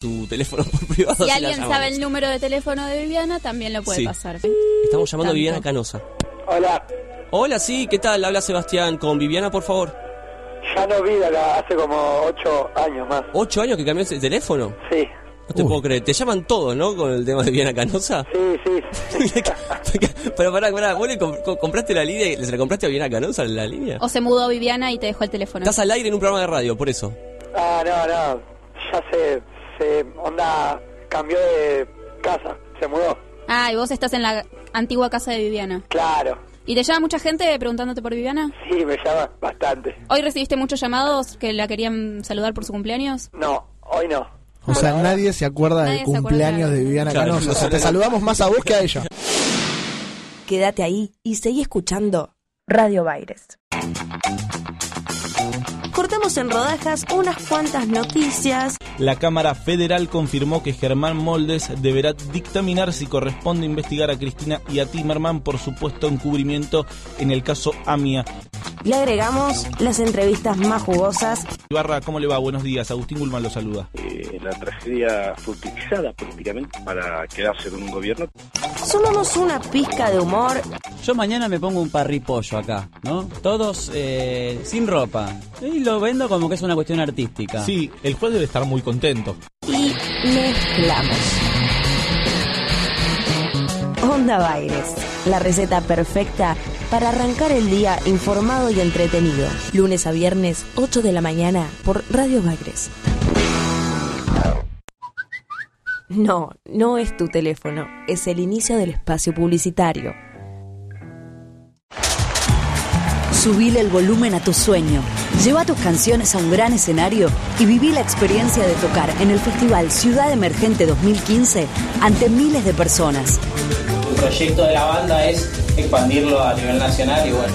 tu teléfono por privado. Si la alguien sabe el número de teléfono de Viviana, también lo puede Sí. pasar. Estamos llamando a. Viviana Canosa. Hola, Hola, sí, ¿qué tal? Habla Sebastián con Viviana, por favor. ya no vi acá hace como ocho años más. ¿Ocho años que cambió ese teléfono? Sí, No te puedo creer. Te llaman todos, ¿no? Con el tema de Viviana Canosa. sí, sí. Pero pará, pará, ¿vos le comp- co- compraste la línea y se la compraste a Viviana Canosa la línea? O se mudó Viviana y te dejó el teléfono. Estás al aire en un programa de radio, por eso. ah, no, no, ya se, se, onda, cambió de casa, se mudó. Ah, y vos estás en la antigua casa de Viviana. Claro, ¿Y te llama mucha gente preguntándote por Viviana? sí, me llama bastante. ¿Hoy recibiste muchos llamados que la querían saludar por su cumpleaños? No, hoy no. O sea, nadie se acuerda Nadie del se cumpleaños de- de Viviana Claro, Canosa. no O sea, te saludamos más a vos que a ella. Quédate ahí y seguí escuchando Radio Baires. Cortamos en rodajas unas cuantas noticias. La Cámara Federal confirmó que Germán Moldes deberá dictaminar si corresponde investigar a Cristina y a Timerman por supuesto encubrimiento en el caso AMIA. Le agregamos las entrevistas más jugosas. Ibarra, ¿cómo le va? Buenos días. Agustín Gulman lo saluda. Eh, la tragedia fue utilizada políticamente para quedarse con un gobierno. Sumamos una pizca de humor Yo mañana me pongo un parripollo acá, ¿no? Todos eh, sin ropa. Y lo vendo como que es una cuestión artística. Sí, el juez debe estar muy contento. y mezclamos. Onda Baires, la receta perfecta para arrancar el día informado y entretenido. Lunes a viernes, 8 de la mañana, por Radio Baires. No, no es tu teléfono, es el inicio del espacio publicitario. Subile el volumen a tu sueño. Lleva tus canciones a un gran escenario y viví la experiencia de tocar en el Festival Ciudad Emergente 2015 ante miles de personas. El proyecto de la banda es expandirlo a nivel nacional y bueno,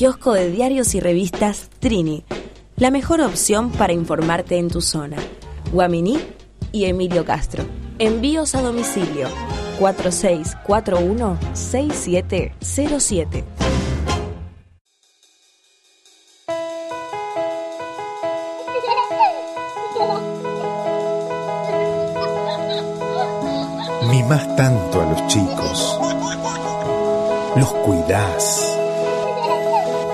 Kiosco de diarios y revistas Trini, la mejor opción para informarte en tu zona. Guaminí y Emilio Castro. Envíos a domicilio 4641-6707. Mimás tanto a los chicos. Los cuidás.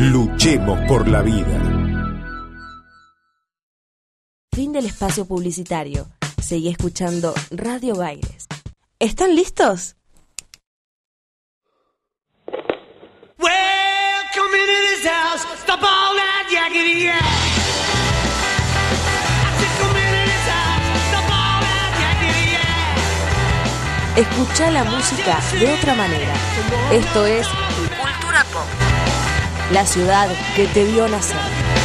Luchemos por la vida. Fin del espacio publicitario. Seguí escuchando Radio Baires. ¿Están listos? Escucha la música de otra manera. Esto es Cultura Pop. La ciudad que te vio nacer.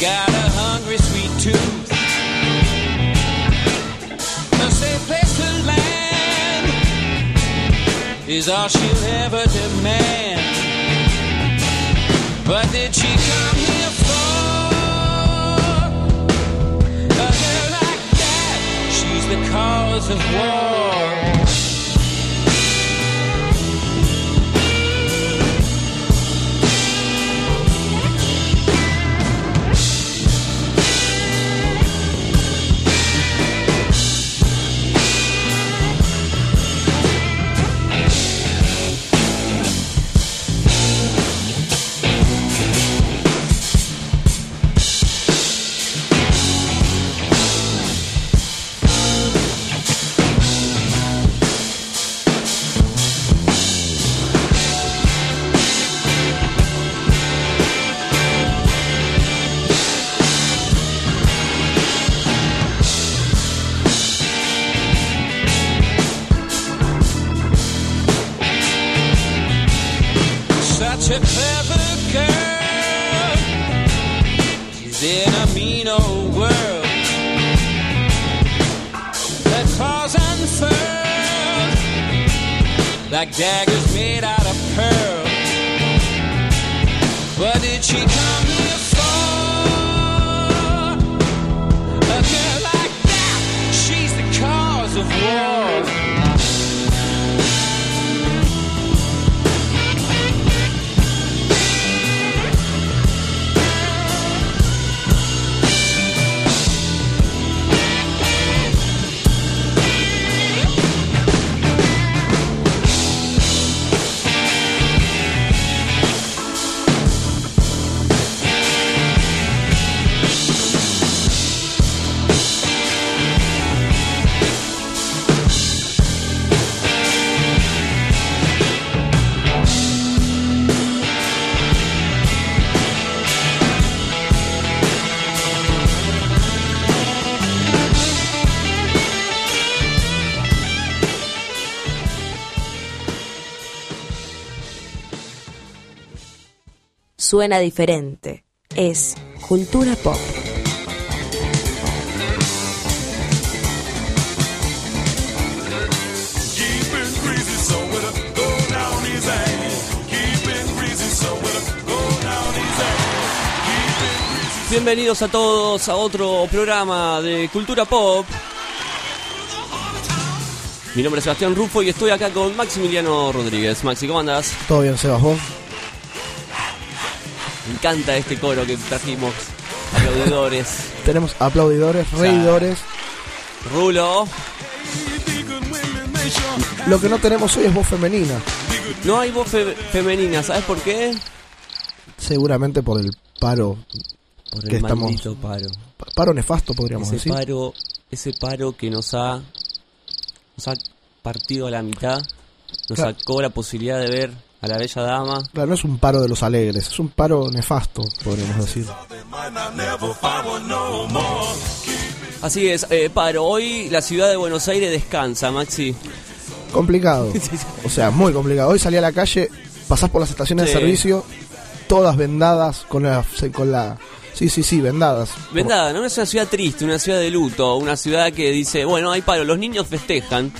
Got a hungry sweet tooth. A safe place to land is all she'll ever demand. But did she come here for? A girl like that, she's the cause of war. Down his ass. Keeping greasy. Bienvenidos a todos a otro programa de Cultura Pop. Mi nombre es Sebastián Rufo y estoy acá con Maximiliano Rodríguez. Maxi, ¿cómo andás? Todo bien, Sebas, vos. Me encanta este coro que trajimos. Aplaudidores. Tenemos aplaudidores, reidores. Rulo. Lo que no tenemos hoy es voz femenina. No hay voz fe- femenina, ¿sabes por qué? Seguramente por el paro Por que el estamos. maldito paro. pa- Paro nefasto, podríamos Ese decir. paro, ese paro que nos ha, nos ha partido a la mitad, nos Claro. sacó la posibilidad de ver a la bella dama. Claro, no es un paro de los alegres, es un paro nefasto, podríamos decir. Así es, eh, paro. Hoy la ciudad de Buenos Aires descansa, Maxi. Complicado. O sea, muy complicado. Hoy salí a la calle, pasás por las estaciones Sí. de servicio, todas vendadas con la, con la... Sí, sí, sí, vendadas. Vendada, ¿no? Es una ciudad triste, una ciudad de luto, una ciudad que dice, bueno, hay paro, los niños festejan,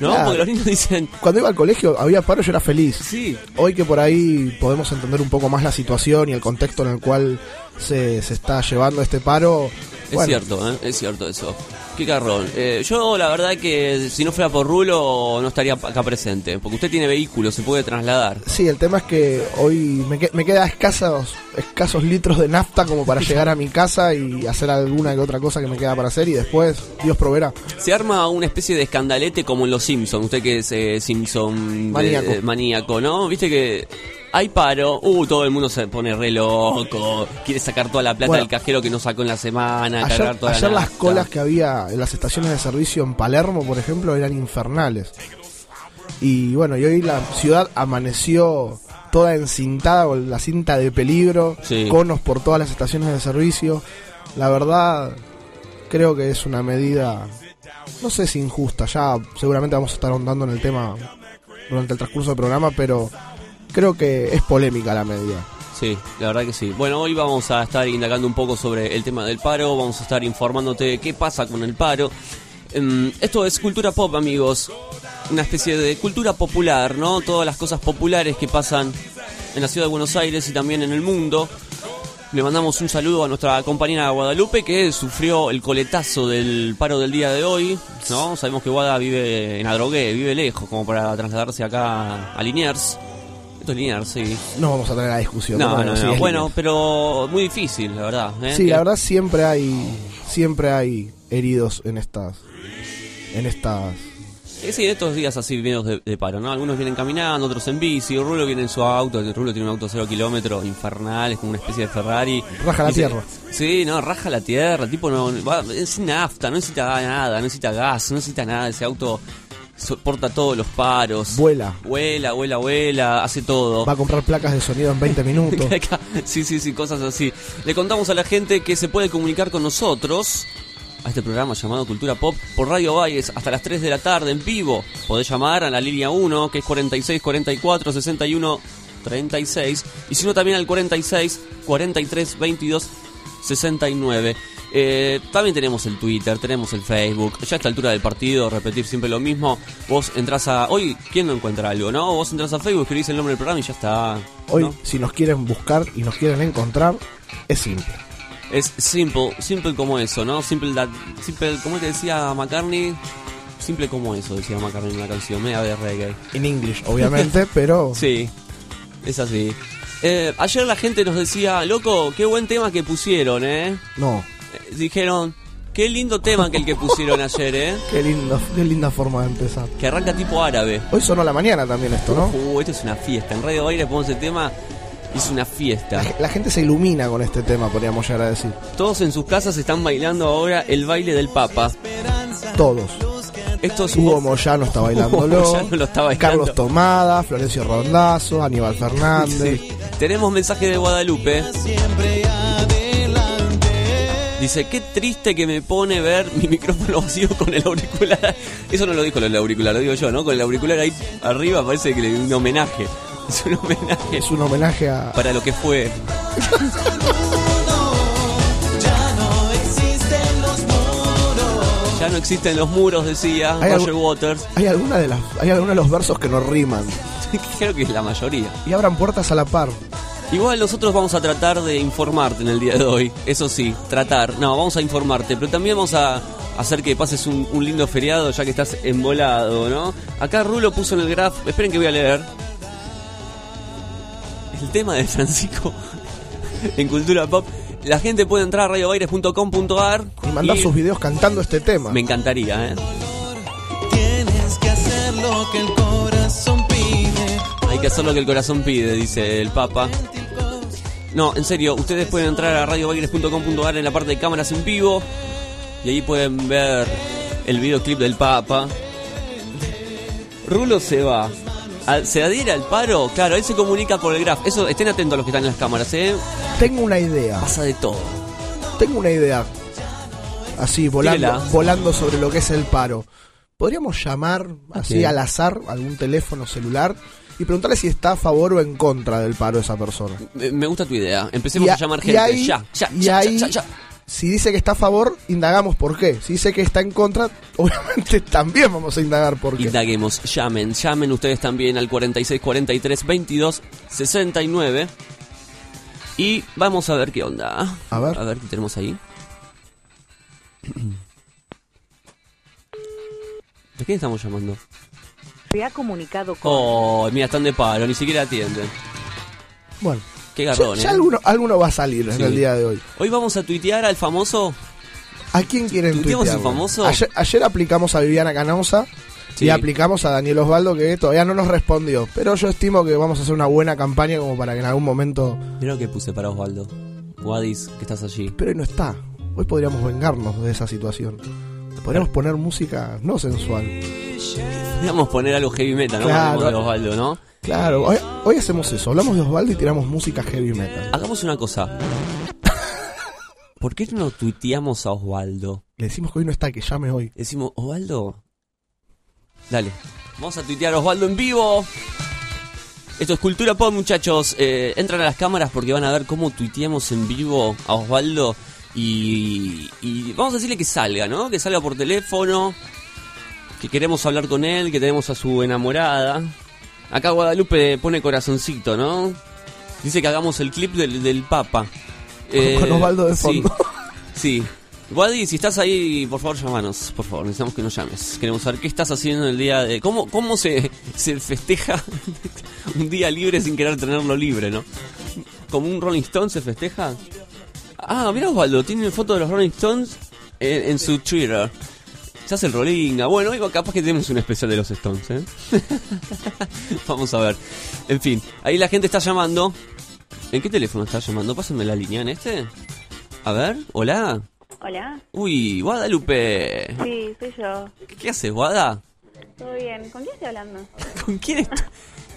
¿no? Claro. Porque los niños dicen, Cuando iba al colegio había paro, yo era feliz. Sí. Hoy que por ahí podemos entender un poco más la situación y el contexto en el cual se, se está llevando este paro. es cierto, ¿eh? es cierto eso. Qué carrón. Eh, yo la verdad que si no fuera por Rulo no estaría acá presente, porque usted tiene vehículo, se puede trasladar. Sí, el tema es que hoy me, que- me queda escasos, escasos litros de nafta como para llegar a mi casa y hacer alguna que otra cosa que me queda para hacer y después Dios proveerá. Se arma una especie de escandalete como en Los Simpsons, usted que es eh, Simpson de- Maníaco. maníaco, ¿no? Viste que hay paro, uh, todo el mundo se pone re loco, quiere sacar toda la plata Bueno. del cajero que no sacó en la semana, Ayer, cargar toda la ayer las colas que había en las estaciones de servicio en Palermo, por ejemplo, eran infernales. Y bueno, y hoy la ciudad amaneció toda encintada con la cinta de peligro, Sí. conos por todas las estaciones de servicio. La verdad, creo que es una medida, no sé si injusta, ya seguramente vamos a estar ahondando en el tema durante el transcurso del programa, pero creo que es polémica la medida. Sí, la verdad que sí. Bueno, hoy vamos a estar indagando un poco sobre el tema del paro, vamos a estar informándote de qué pasa con el paro. Em, esto es cultura pop, amigos. Una especie de cultura popular, ¿no? Todas las cosas populares que pasan en la ciudad de Buenos Aires y también en el mundo. Le mandamos un saludo a nuestra compañera Guadalupe que sufrió el coletazo del paro del día de hoy, ¿no? Sabemos que Guada vive en Adrogué, vive lejos, como para trasladarse acá a Liniers. Esto es Liniers, sí. No vamos a tener la discusión. No, no, sí, no. es Bueno, pero muy difícil, la verdad. ¿eh? Sí, la verdad siempre hay siempre hay heridos en estas en estas Eh, sí, estos días así vienen de, de paro, ¿no? Algunos vienen caminando, otros en bici. Rulo viene en su auto. el Rulo tiene un auto cero kilómetros, infernal, es como una especie de Ferrari. Raja la tierra. Sí, no, raja la tierra. Tipo, no, va, es nafta, no necesita nada, no necesita gas, no necesita nada. Ese auto soporta todos los paros. vuela. Vuela, vuela, vuela, hace todo. Va a comprar placas de sonido en 20 minutos. sí, sí, sí, cosas así. Le contamos a la gente que se puede comunicar con nosotros a este programa llamado Cultura Pop por Radio Valles hasta las 3 de la tarde en vivo. Podés llamar a la línea 1 que es 46 44 61 36 y si no también al 46 43 22 69. Eh, también tenemos el Twitter, tenemos el Facebook. Ya a esta altura del partido, repetir siempre lo mismo. Vos entras a. Hoy, ¿quién no encuentra algo, no? Vos entras a Facebook, escribís el nombre del programa y ya está. Hoy, si nos quieren buscar y nos quieren encontrar, es simple. Es simple, simple como eso, ¿no? Simple, that, simple como te decía McCartney, simple como eso, decía McCartney en una canción, media de reggae. En English, obviamente, pero Sí, es así. Eh, ayer la gente nos decía, loco, qué buen tema que pusieron, ¿eh? no. Eh, Dijeron, qué lindo tema que el que pusieron ayer, ¿eh? Qué lindo, qué linda forma de empezar. Que arranca tipo árabe. Hoy sonó a la mañana también esto, ¿no? Uh, esto es una fiesta. En Radio Baile ponemos el tema, es una fiesta. La gente se ilumina con este tema, podríamos llegar a decir. Todos en sus casas están bailando ahora el baile del Papa. Todos. Esto es Hugo Moyano está bailándolo. Moyano lo está bailando. Carlos Tomada, Florencio Rondazo, Aníbal Fernández. Sí. Tenemos mensaje de Guadalupe. Dice, qué triste que me pone ver mi micrófono vacío con el auricular. Eso no lo dijo el auricular, lo digo yo, ¿no? Con el auricular ahí arriba parece que le un homenaje. Es un homenaje. Es un homenaje a. Para lo que fue. Ya no existen los muros, decía Hay Roger Waters. Hay alguna de las, hay algunos de los versos que no riman. Creo que es la mayoría. Y abran puertas a la par. Igual nosotros vamos a tratar de informarte en el día de hoy. Eso sí, tratar. No, vamos a informarte. Pero también vamos a hacer que pases un, un lindo feriado ya que estás embolado, ¿no? Acá Rulo puso en el graph. Esperen que voy a leer. El tema de Francisco en Cultura Pop. La gente puede entrar a radiobaires.com.ar Y mandar sus videos cantando este tema. Me encantaría, ¿eh? Tienes que hacer lo que el corazón pide. Hay que hacer lo que el corazón pide, dice el Papa. No, en serio, ustedes pueden entrar a radiobaires.com.ar en la parte de cámaras en vivo y ahí pueden ver el videoclip del Papa. Rulo se va. ¿Se adhiere al paro? Claro, él se comunica por el graph. Eso, estén atentos a los que están en las cámaras, ¿eh? Tengo una idea. Pasa de todo. Tengo una idea. Así, volando, Tírela. volando sobre lo que es el paro. Podríamos llamar así al azar algún teléfono celular y preguntarle si está a favor o en contra del paro esa persona. Me gusta tu idea. Empecemos a, a- llamar gente. ahí- ya, ya, y ya, ahí- ya, ya, ya. Si dice que está a favor, indagamos por qué. Si dice que está en contra, obviamente también vamos a indagar por qué. Indaguemos, llamen, llamen ustedes también al 46 43 22 69 y vamos a ver qué onda. A ver. A ver qué tenemos ahí. quién estamos llamando? Se ha comunicado con... Oh, mira, están de paro, ni siquiera atienden. Bueno. Qué garrón, ya, ya ¿eh? alguno, alguno va a salir en el día de hoy. Hoy vamos a tuitear al famoso. ¿A quién quieren ¿Tuiteamos tuitear? el famoso? Ayer, ayer aplicamos a Viviana Canosa Sí. y aplicamos a Daniel Osvaldo que todavía no nos respondió. Pero yo estimo que vamos a hacer una buena campaña como para que en algún momento... Mira lo que puse para Osvaldo. Wadis, que estás allí. Pero hoy no está. Hoy podríamos vengarnos de esa situación. Podríamos poner música no sensual. Podríamos poner algo heavy metal, ¿no? Claro. Ponemos de Osvaldo, ¿no? Claro, hoy, hoy hacemos eso. Hablamos de Osvaldo y tiramos música heavy metal. Hagamos una cosa. ¿Por qué no tuiteamos a Osvaldo? Le decimos que hoy no está, que llame hoy. Decimos, Osvaldo. Dale. Vamos a tuitear a Osvaldo en vivo. Esto es Cultura Pop, muchachos. Eh, entran a las cámaras porque van a ver cómo tuiteamos en vivo a Osvaldo. Y, y vamos a decirle que salga, ¿no? Que salga por teléfono. Que queremos hablar con él, que tenemos a su enamorada. Acá Guadalupe pone corazoncito, ¿no? Dice que hagamos el clip del, del Papa. Eh, Con Osvaldo de sí. fondo. Sí. Wadi, si estás ahí, por favor, llamanos. Por favor, necesitamos que nos llames. Queremos saber qué estás haciendo el día de... ¿Cómo, cómo se, se festeja un día libre sin querer tenerlo libre, no? ¿Como un Rolling Stone se festeja? Ah, mira Osvaldo, tiene foto de los Rolling Stones en, en su Twitter. Se hace el Rollinga. Bueno, hoy capaz que tenemos un especial de los Stones, ¿eh? Vamos a ver. En fin, ahí la gente está llamando. ¿En qué teléfono está llamando? Pásenme la línea en este. A ver, hola. Hola. Uy, Guadalupe. Sí, soy yo. ¿Qué haces, Guada? ¿Todo bien? ¿Con quién estoy hablando? ¿Con quién estoy?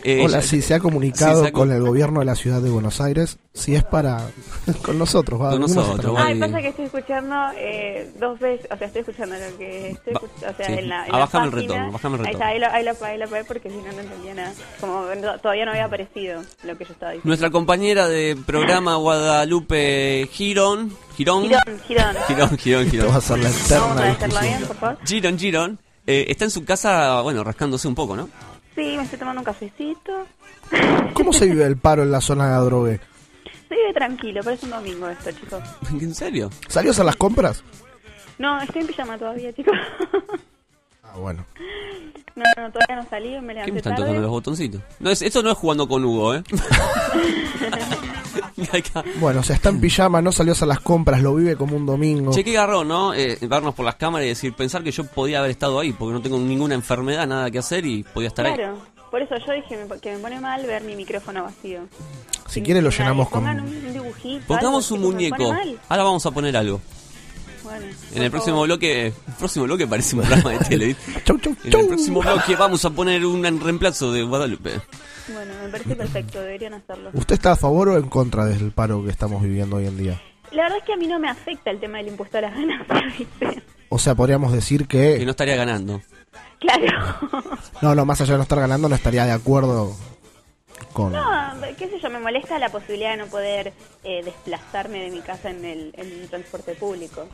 Eh, Hola, ya- sí, se ha comunicado Sí, se ha con el gobierno de la ciudad de Buenos Aires. Si es para. con nosotros, va. Con nosotros. Ay, pasa que estoy escuchando eh, dos veces, o sea, estoy escuchando lo que estoy Va- escuchando, o sea, sí. en la, en Ah, la bájame el página. retorno, bájame el está, retorno. ahí lo, ahí lo, ahí lo pagué porque si no, no entendía nada. Como no- todavía no había aparecido lo que yo estaba diciendo. Nuestra compañera de programa Guadalupe Girón. Girón. Girón, Girón. Girón, Girón, Girón. Esto va a ser la eterna Vamos a discusión. bien, por favor. Girón, Girón. eh, está en su casa, bueno, rascándose un poco, ¿no? Sí, me estoy tomando un cafecito. ¿Cómo se vive el paro en la zona de Adrogué? Se vive tranquilo, parece un domingo esto, chicos. ¿En serio? ¿Salió a hacer las compras? No, estoy en pijama todavía, chicos. Ah, bueno. No, no, todavía no salí, me ¿Qué levanté me están tarde. tocando los botoncitos? No, es, esto no es jugando con Hugo, ¿eh? Bueno, o sea, está en pijama, no salió a hacer las compras, lo vive como un domingo. Che, qué garrón, ¿no? Eh, vernos por las cámaras y decir, pensar que yo podía haber estado ahí, porque no tengo ninguna enfermedad, nada que hacer y podía estar ahí. Claro, por eso yo dije que me pone mal ver mi micrófono vacío. Si quiere lo llenamos con... Pongan un, dibujito. Pongamos algo, un muñeco. Ahora vamos a poner algo. Bueno, En el próximo favor. bloque, el próximo bloque parece un programa de tele. En el próximo bloque vamos a poner un reemplazo de Guadalupe. Bueno, me parece perfecto, deberían hacerlo. ¿Usted está a favor o en contra del paro que estamos viviendo hoy en día? La verdad es que a mí no me afecta el tema del impuesto a las ganancias, ¿viste? O sea, podríamos decir Que que... no estaría ganando. Claro. No, no, más allá de no estar ganando, no estaría de acuerdo con... No, qué sé yo, me molesta la posibilidad de no poder eh, desplazarme de mi casa en el, en el transporte público.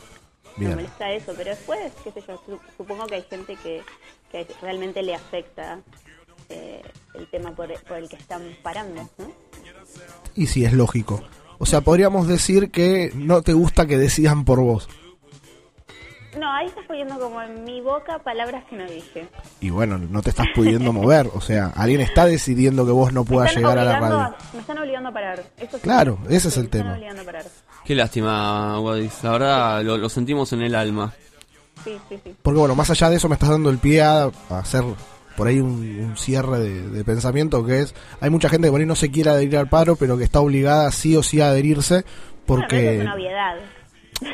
Bien. Me molesta eso, pero después, qué sé yo, su- supongo que hay gente que, que realmente le afecta eh, el tema por, por el que están parando, ¿no? Y sí, es lógico. O sea, podríamos decir que no te gusta que decidan por vos. No, ahí estás poniendo como en mi boca palabras que no dije. Y bueno, no te estás pudiendo mover. O sea, alguien está decidiendo que vos no puedas están llegar a la radio. a- me están obligando a parar. Eso sí. Claro, ese es el Me están tema. obligando a parar. Qué lástima, Guadis. La verdad, lo, lo sentimos en el alma. Sí, sí, sí. Porque bueno, más allá de eso me estás dando el pie a, a hacer por ahí un, un cierre de, de pensamiento que es, hay mucha gente que por ahí no se quiere adherir al paro, pero que está obligada sí o sí a adherirse Bueno, porque, es una obviedad.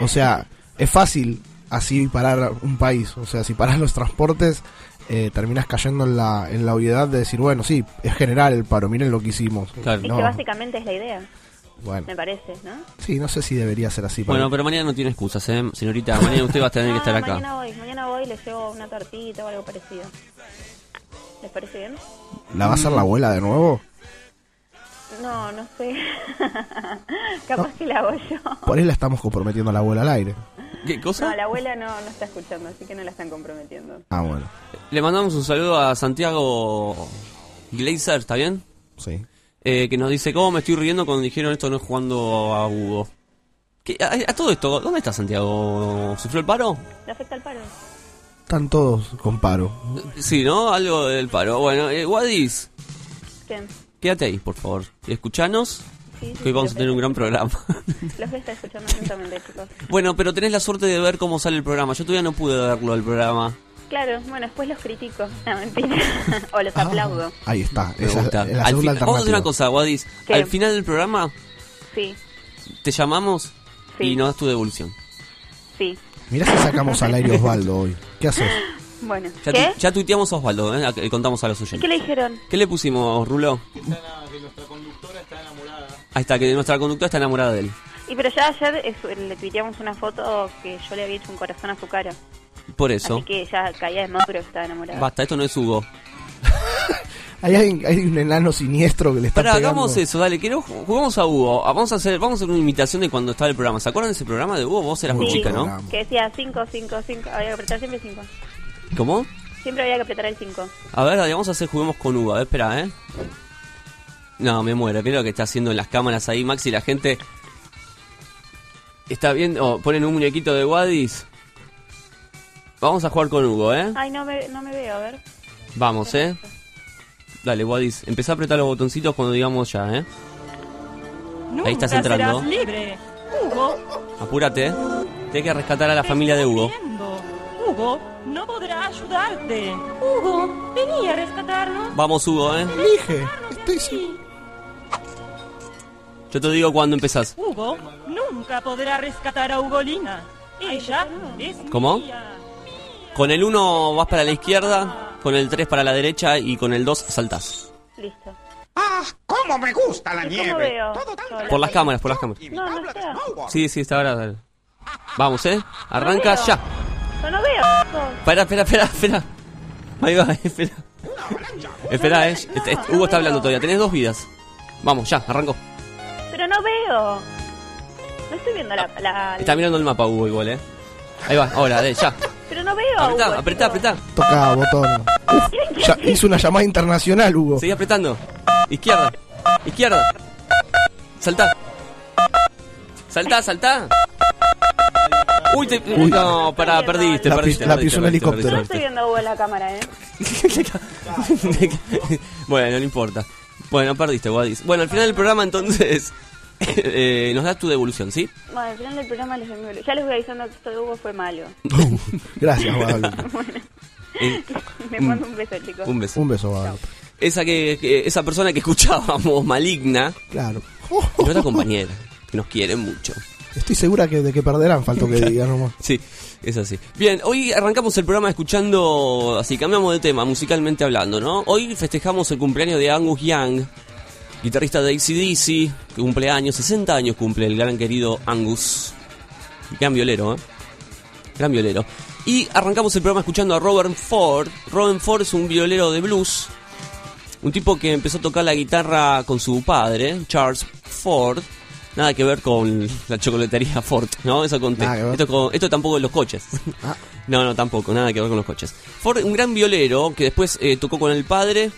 o sea, es fácil así parar un país. O sea, si paras los transportes, eh, terminas cayendo en la, en la obviedad de decir, bueno, sí, es general el paro, miren lo que hicimos. Es No, que básicamente es la idea, bueno, me parece, ¿no? sí, no sé si debería ser así. Bueno, mí. pero mañana no tiene excusas, ¿eh? Señorita, mañana usted va a tener que No, estar acá. Mañana voy, mañana voy y les llevo una tortita o algo parecido. ¿Les parece bien? ¿La va a hacer la abuela de nuevo? No, no sé. Capaz que la hago yo. Por ahí la estamos comprometiendo a la abuela al aire. ¿Qué cosa? No, la abuela no, no está escuchando, así que no la están comprometiendo. Ah, bueno. Le mandamos un saludo a Santiago Glazer, ¿está bien? Sí. Eh, que nos dice, ¿cómo me estoy riendo cuando dijeron esto no es jugando a Hugo? ¿Qué- a, a todo esto, ¿dónde está Santiago? ¿Sufrió el paro? ¿Le afecta el paro? Están todos con paro. Sí, ¿no? Algo del paro. Bueno, eh, Wadis, Bien. quédate ahí, por favor. Y escuchanos, Sí, sí, que hoy vamos a tener un gran programa. Los voy a estar escuchando atentamente, chicos. bueno, pero tenés la suerte de ver cómo sale el programa. Yo todavía no pude verlo, el programa. Claro, bueno, después los critico. No, mentira. o los Ah. aplaudo. Ahí está. Me Esa gusta. es la Al fin- vamos a hacer una cosa, Wadis. ¿Qué? Al final del programa Sí, te llamamos Sí. y nos das tu devolución. sí. Mirá si sacamos al aire Osvaldo hoy. ¿Qué haces? Bueno, Ya, ¿qué? tu- ya tuiteamos a Osvaldo, ¿eh? Le contamos a los oyentes. ¿Qué le dijeron? ¿Qué le pusimos, Rulo? Ahí está, que nuestra conductora está enamorada de él. Y pero ya ayer es- le tuiteamos una foto que yo le había hecho un corazón a su cara. Por eso. Así que ya caía de más, pero estaba enamorada. Basta, esto no es Hugo. Hay, alguien- hay un enano siniestro que le está Pará, pegando. hagamos eso, dale, quiero jugamos a Hugo. Ah, Vamos a hacer, vamos a hacer una imitación de cuando estaba el programa. ¿Se acuerdan de ese programa de Hugo? Vos eras muy Sí, chica, ¿no? Que decía 5, 5, 5. Había que apretar siempre 5. ¿Cómo? Siempre había que apretar el 5. A ver, dale, vamos a hacer juguemos con Hugo. A ver, espera, ¿eh? No, me muero. Mira lo que está haciendo en las cámaras ahí, Maxi. La gente está viendo. oh, ponen un muñequito de Wadis. Vamos a jugar con Hugo, ¿eh? Ay, no me, no me veo, a ver. Vamos, ¿eh? Dale, Wadis. Empezá a apretar los botoncitos cuando digamos ya, ¿eh? Ahí estás Nunca entrando. serás libre. Hugo, Apúrate, ¿eh? Tienes que rescatar a la familia de Hugo. viendo. Hugo, no podrá ayudarte. Hugo, vení a rescatarnos. Vamos, Hugo, ¿eh? Elige. Estoy Yo te digo cuando empezás. Hugo nunca podrá rescatar a Ugolina. Ella es ¿Cómo? mía. Con el 1 vas para la izquierda, con el 3 para la derecha y con el 2 saltás. Listo. ¡Ah! ¿Cómo me gusta la ¿Y cómo nieve? veo? Por las cámaras, por las cámaras. No, no está. Sí, sí, está ahora. dale. Vamos, ¿eh? Arranca ya. Yo no veo. Espera, espera, espera, espera. Ahí va, espera. Espera, eh. Este- este- Hugo está hablando todavía. Tenés dos vidas. Vamos, ya, arrancó. Pero no veo. No estoy viendo la... la- Está mirando el mapa, Hugo, igual, eh. Ahí va, ahora, de, ya. Pero no veo. Apretá, Hugo, apretá, apretá. Toca botón. Uf, ya hizo una llamada internacional, Hugo. Seguí apretando. Izquierda. Izquierda. Saltá. Saltá, saltá. Uy, te... Uy. No, pará, perdiste, La perdiste. la pisó un perdiste, helicóptero. No perdiste, estoy viendo a Hugo en la cámara, ¿eh? bueno, no importa. Bueno, perdiste, Wadis. Bueno, al final del programa, entonces, eh, nos das tu devolución, ¿sí? Bueno, al final del programa les envío- Ya les voy avisando que esto de Hugo fue malo. Gracias, Guadalupe. bueno, Eh, les mando un beso, chicos. un beso. Un beso, Guadalupe. Esa que, que- esa persona que escuchábamos, maligna, Claro. es nuestra compañera, que nos quiere mucho. Estoy segura que de que perderán, faltó que digan nomás. Sí, es así. Bien, hoy arrancamos el programa escuchando, así cambiamos de tema, musicalmente hablando, ¿no? Hoy festejamos el cumpleaños de Angus Young, guitarrista de ACDC, que cumple años, 60 años cumple el gran querido Angus. Gran violero, ¿eh? Gran violero. Y arrancamos el programa escuchando a Robert Ford. Robert Ford es un violero de blues, un tipo que empezó a tocar la guitarra con su padre, Charles Ford. Nada que ver con la chocolatería Ford, ¿no? Eso conté. Esto tampoco en los coches. Ah. No, no, tampoco, nada que ver con los coches. Ford, un gran violero que después eh, tocó con el padre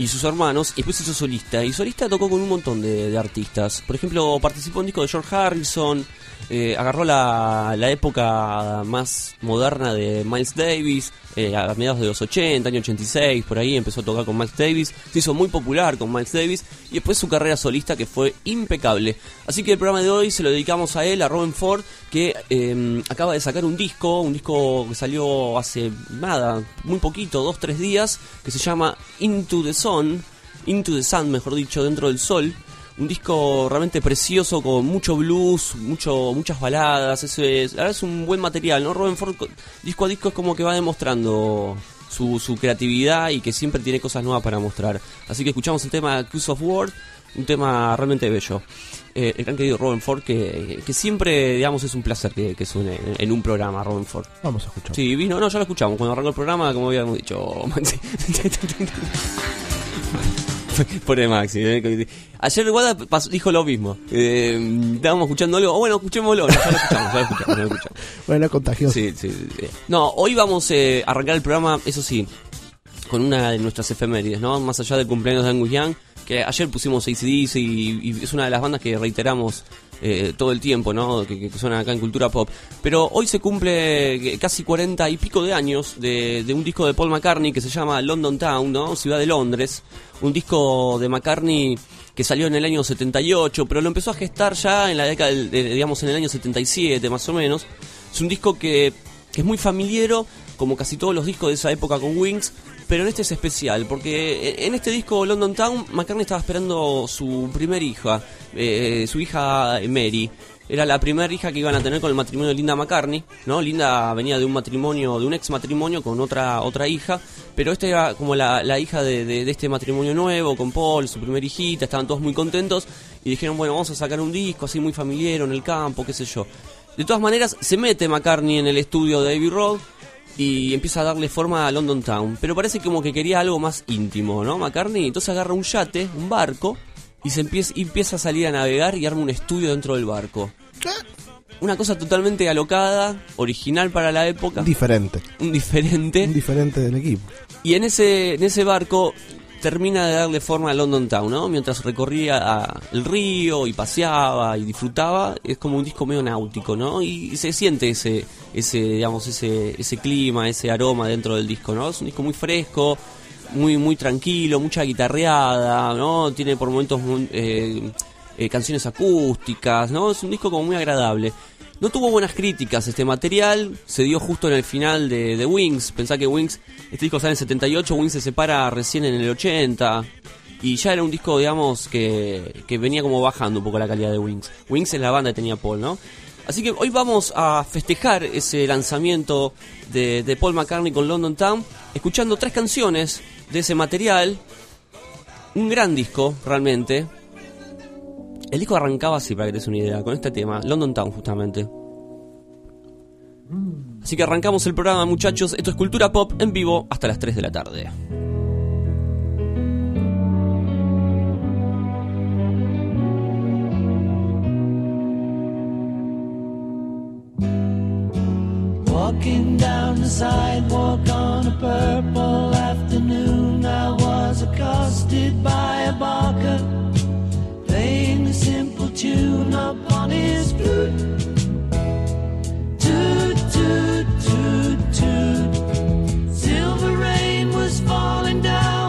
y sus hermanos, y después hizo solista. Y solista tocó con un montón de, artistas. Por ejemplo, participó en disco de George Harrison, eh, agarró la, la época más moderna de Miles Davis, eh, a mediados de los 80, año 86, por ahí empezó a tocar con Miles Davis, se hizo muy popular con Miles Davis, y después su carrera solista que fue impecable. Así que el programa de hoy se lo dedicamos a él, a Robin Ford, que eh, acaba de sacar un disco, un disco que salió hace nada, muy poquito, dos, tres días, que se llama Into the Sun, Into the Sun, mejor dicho, dentro del sol. Un disco realmente precioso con mucho blues, mucho, muchas baladas. Es, la verdad es un buen material, ¿no? Robin Ford, co- disco a disco, es como que va demostrando su, su creatividad y que siempre tiene cosas nuevas para mostrar. Así que escuchamos el tema Cruise of Word, un tema realmente bello. Eh, el gran querido Robin Ford, que, que siempre, digamos, es un placer que, que suene en, en un programa, Robin Ford. Vamos a escuchar. Sí, vino, no, ya lo escuchamos. Cuando arrancó el programa, como habíamos dicho, Pobre Maxi. eh, Ayer Guada dijo lo mismo. Eh, estábamos escuchando algo. Bueno, escuchémoslo. No, ya lo escuchamos, ya lo escuchamos, ya lo escuchamos. Bueno, contagioso. Sí, sí, sí. No, hoy vamos eh, a arrancar el programa, eso sí. con una de nuestras efemérides, ¿no? Más allá del cumpleaños de Angus Young, que ayer pusimos ACDC y, y es una de las bandas que reiteramos eh, todo el tiempo, ¿no? Que, que suenan acá en Cultura Pop. Pero hoy se cumple eh, casi 40 y pico de años de, de un disco de Paul McCartney que se llama London Town, ¿no? Ciudad de Londres. Un disco de McCartney que salió en el año 78, pero lo empezó a gestar ya en la década, del- de- digamos, en el año 77 más o menos. Es un disco que, que es muy familiero, como casi todos los discos de esa época con Wings, pero en este es especial, porque en este disco London Town, McCartney estaba esperando su primer hija, eh, su hija Mary. Era la primera hija que iban a tener con el matrimonio de Linda McCartney, ¿no? Linda venía de un matrimonio, de un ex matrimonio con otra otra hija, pero esta era como la, la hija de, de- este matrimonio nuevo, con Paul, su primera hijita, estaban todos muy contentos y dijeron, bueno, vamos a sacar un disco así muy familiar en el campo, qué sé yo. De todas maneras, se mete McCartney en el estudio de Abbey Road y empieza a darle forma a London Town. Pero parece como que quería algo más íntimo, ¿no? McCartney entonces agarra un yate, un barco, y se empieza, y empieza a salir a navegar y arma un estudio dentro del barco. Una cosa totalmente alocada, original para la época. Diferente. Un diferente. Un diferente del equipo. Y en ese, en ese barco termina de darle forma a London Town, ¿no? Mientras recorría el río y paseaba y disfrutaba, es como un disco medio náutico, ¿no? Y, se siente ese, ese, digamos, ese, ese clima, ese aroma dentro del disco, ¿no? Es un disco muy fresco, muy, muy tranquilo, mucha guitarreada, ¿no? Tiene por momentos eh, eh, canciones acústicas, ¿no? Es un disco como muy agradable. No tuvo buenas críticas este material, se dio justo en el final de, de Wings. Pensá que Wings, este disco sale en 78, Wings se separa recién en el 80. Y ya era un disco, digamos, que, que venía como bajando un poco la calidad de Wings. Wings es la banda que tenía Paul, ¿no? Así que hoy vamos a festejar ese lanzamiento de, de Paul McCartney con London Town, escuchando tres canciones de ese material. Un gran disco, realmente. El disco arrancaba así, para que te des una idea, con este tema, London Town justamente. Así que arrancamos el programa, muchachos. Esto es Cultura Pop en vivo hasta las 3 de la tarde. Walking down the sidewalk on a purple afternoon, I was accosted by a barker simple tune upon his flute. Toot, toot, toot, toot. Silver rain was falling down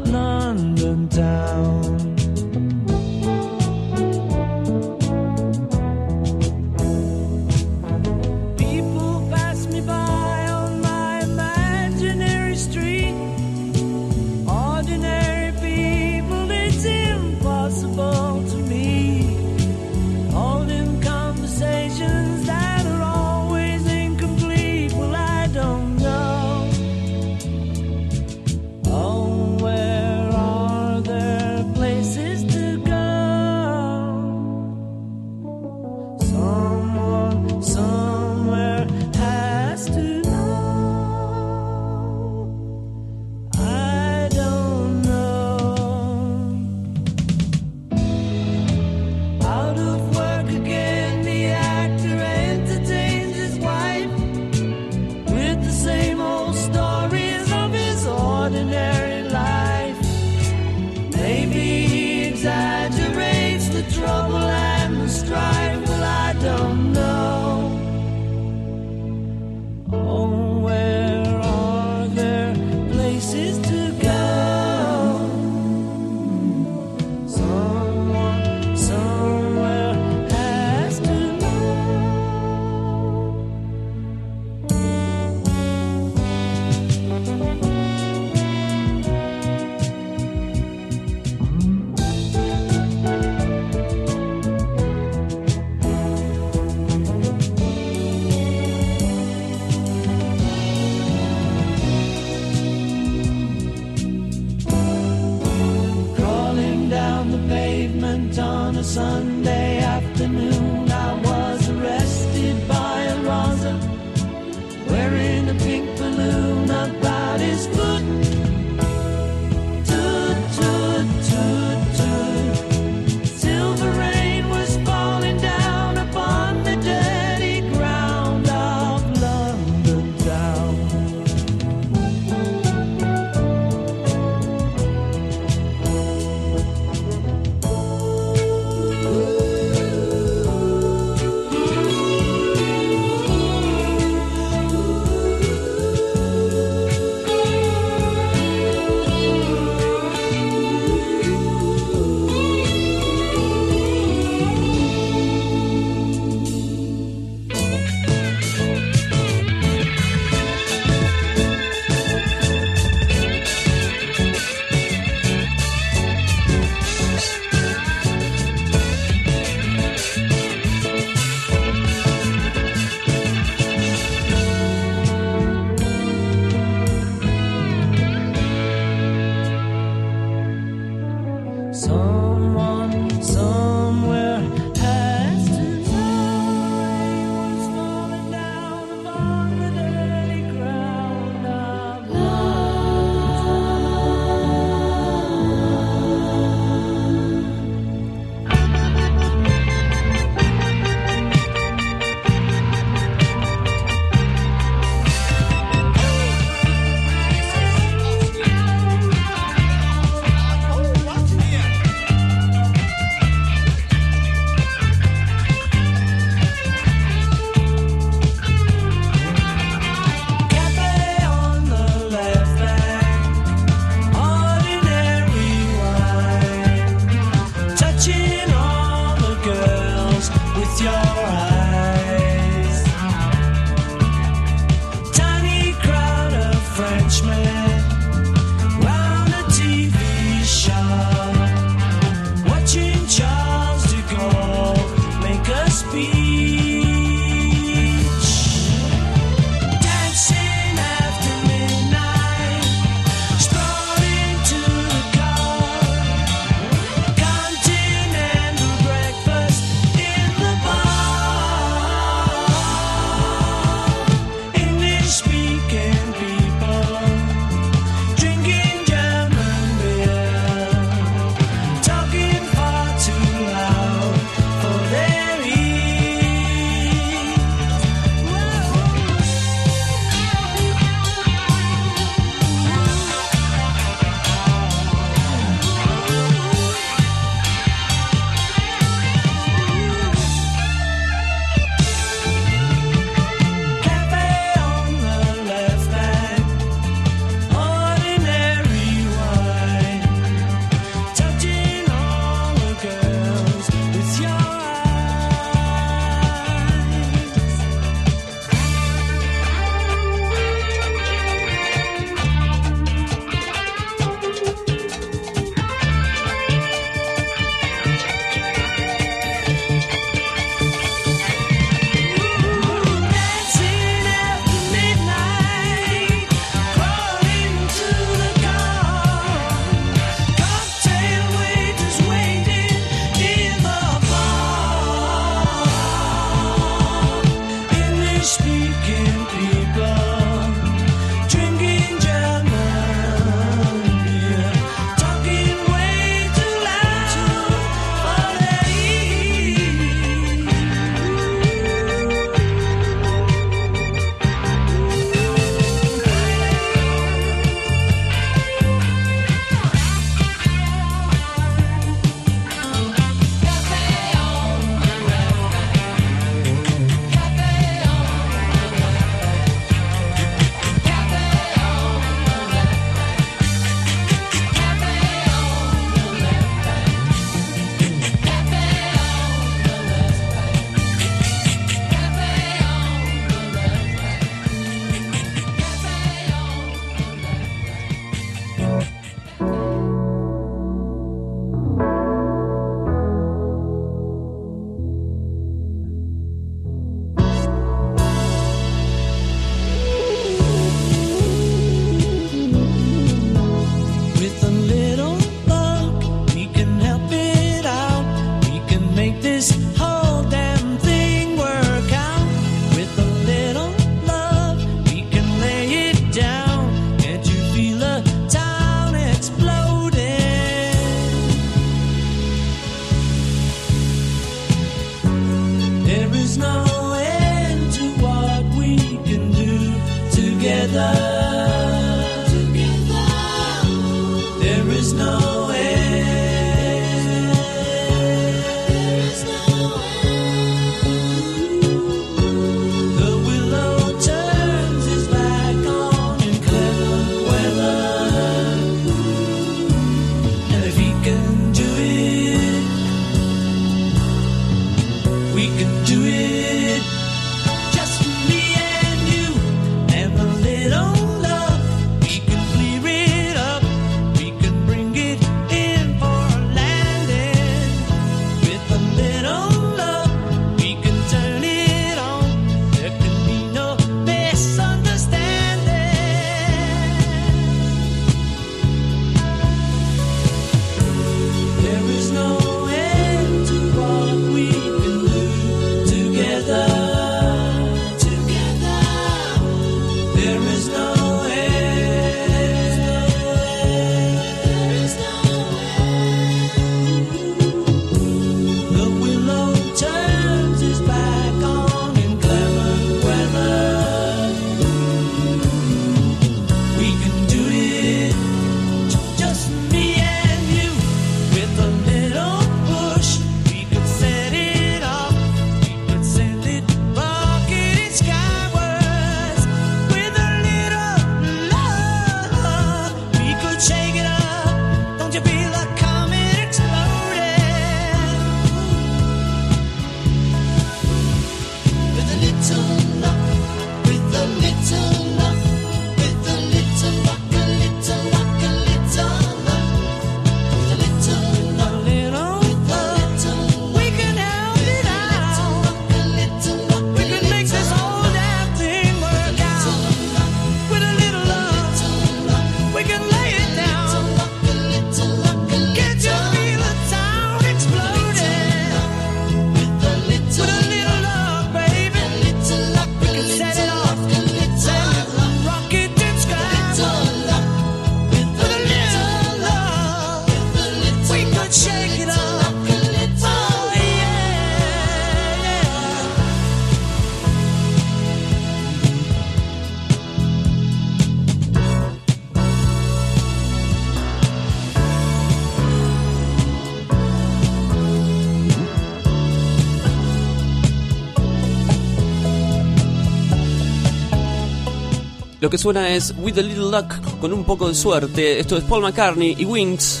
que suena es With a Little Luck, con un poco de suerte. Esto es Paul McCartney y Wings.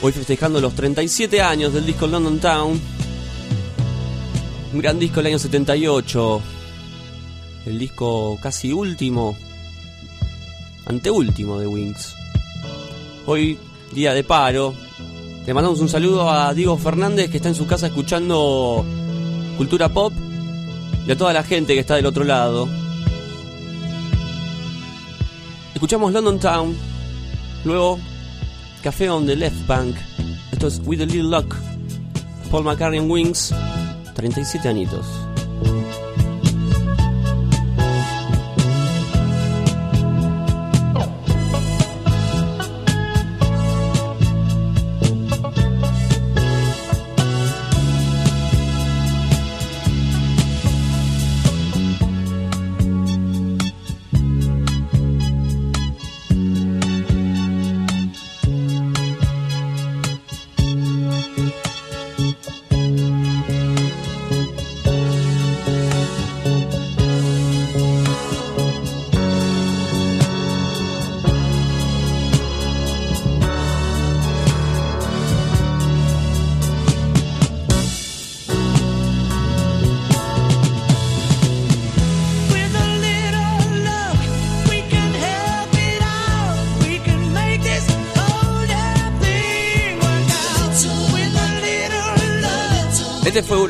Hoy festejando los 37 años del disco London Town. Un gran disco del año 78. El disco casi último, anteúltimo de Wings. Hoy, día de paro. Le mandamos un saludo a Diego Fernández que está en su casa escuchando cultura pop y a toda la gente que está del otro lado. Escuchamos London Town, luego Café on the Left Bank. Esto es With a Little Luck. Paul McCartney and Wings, 37 añitos.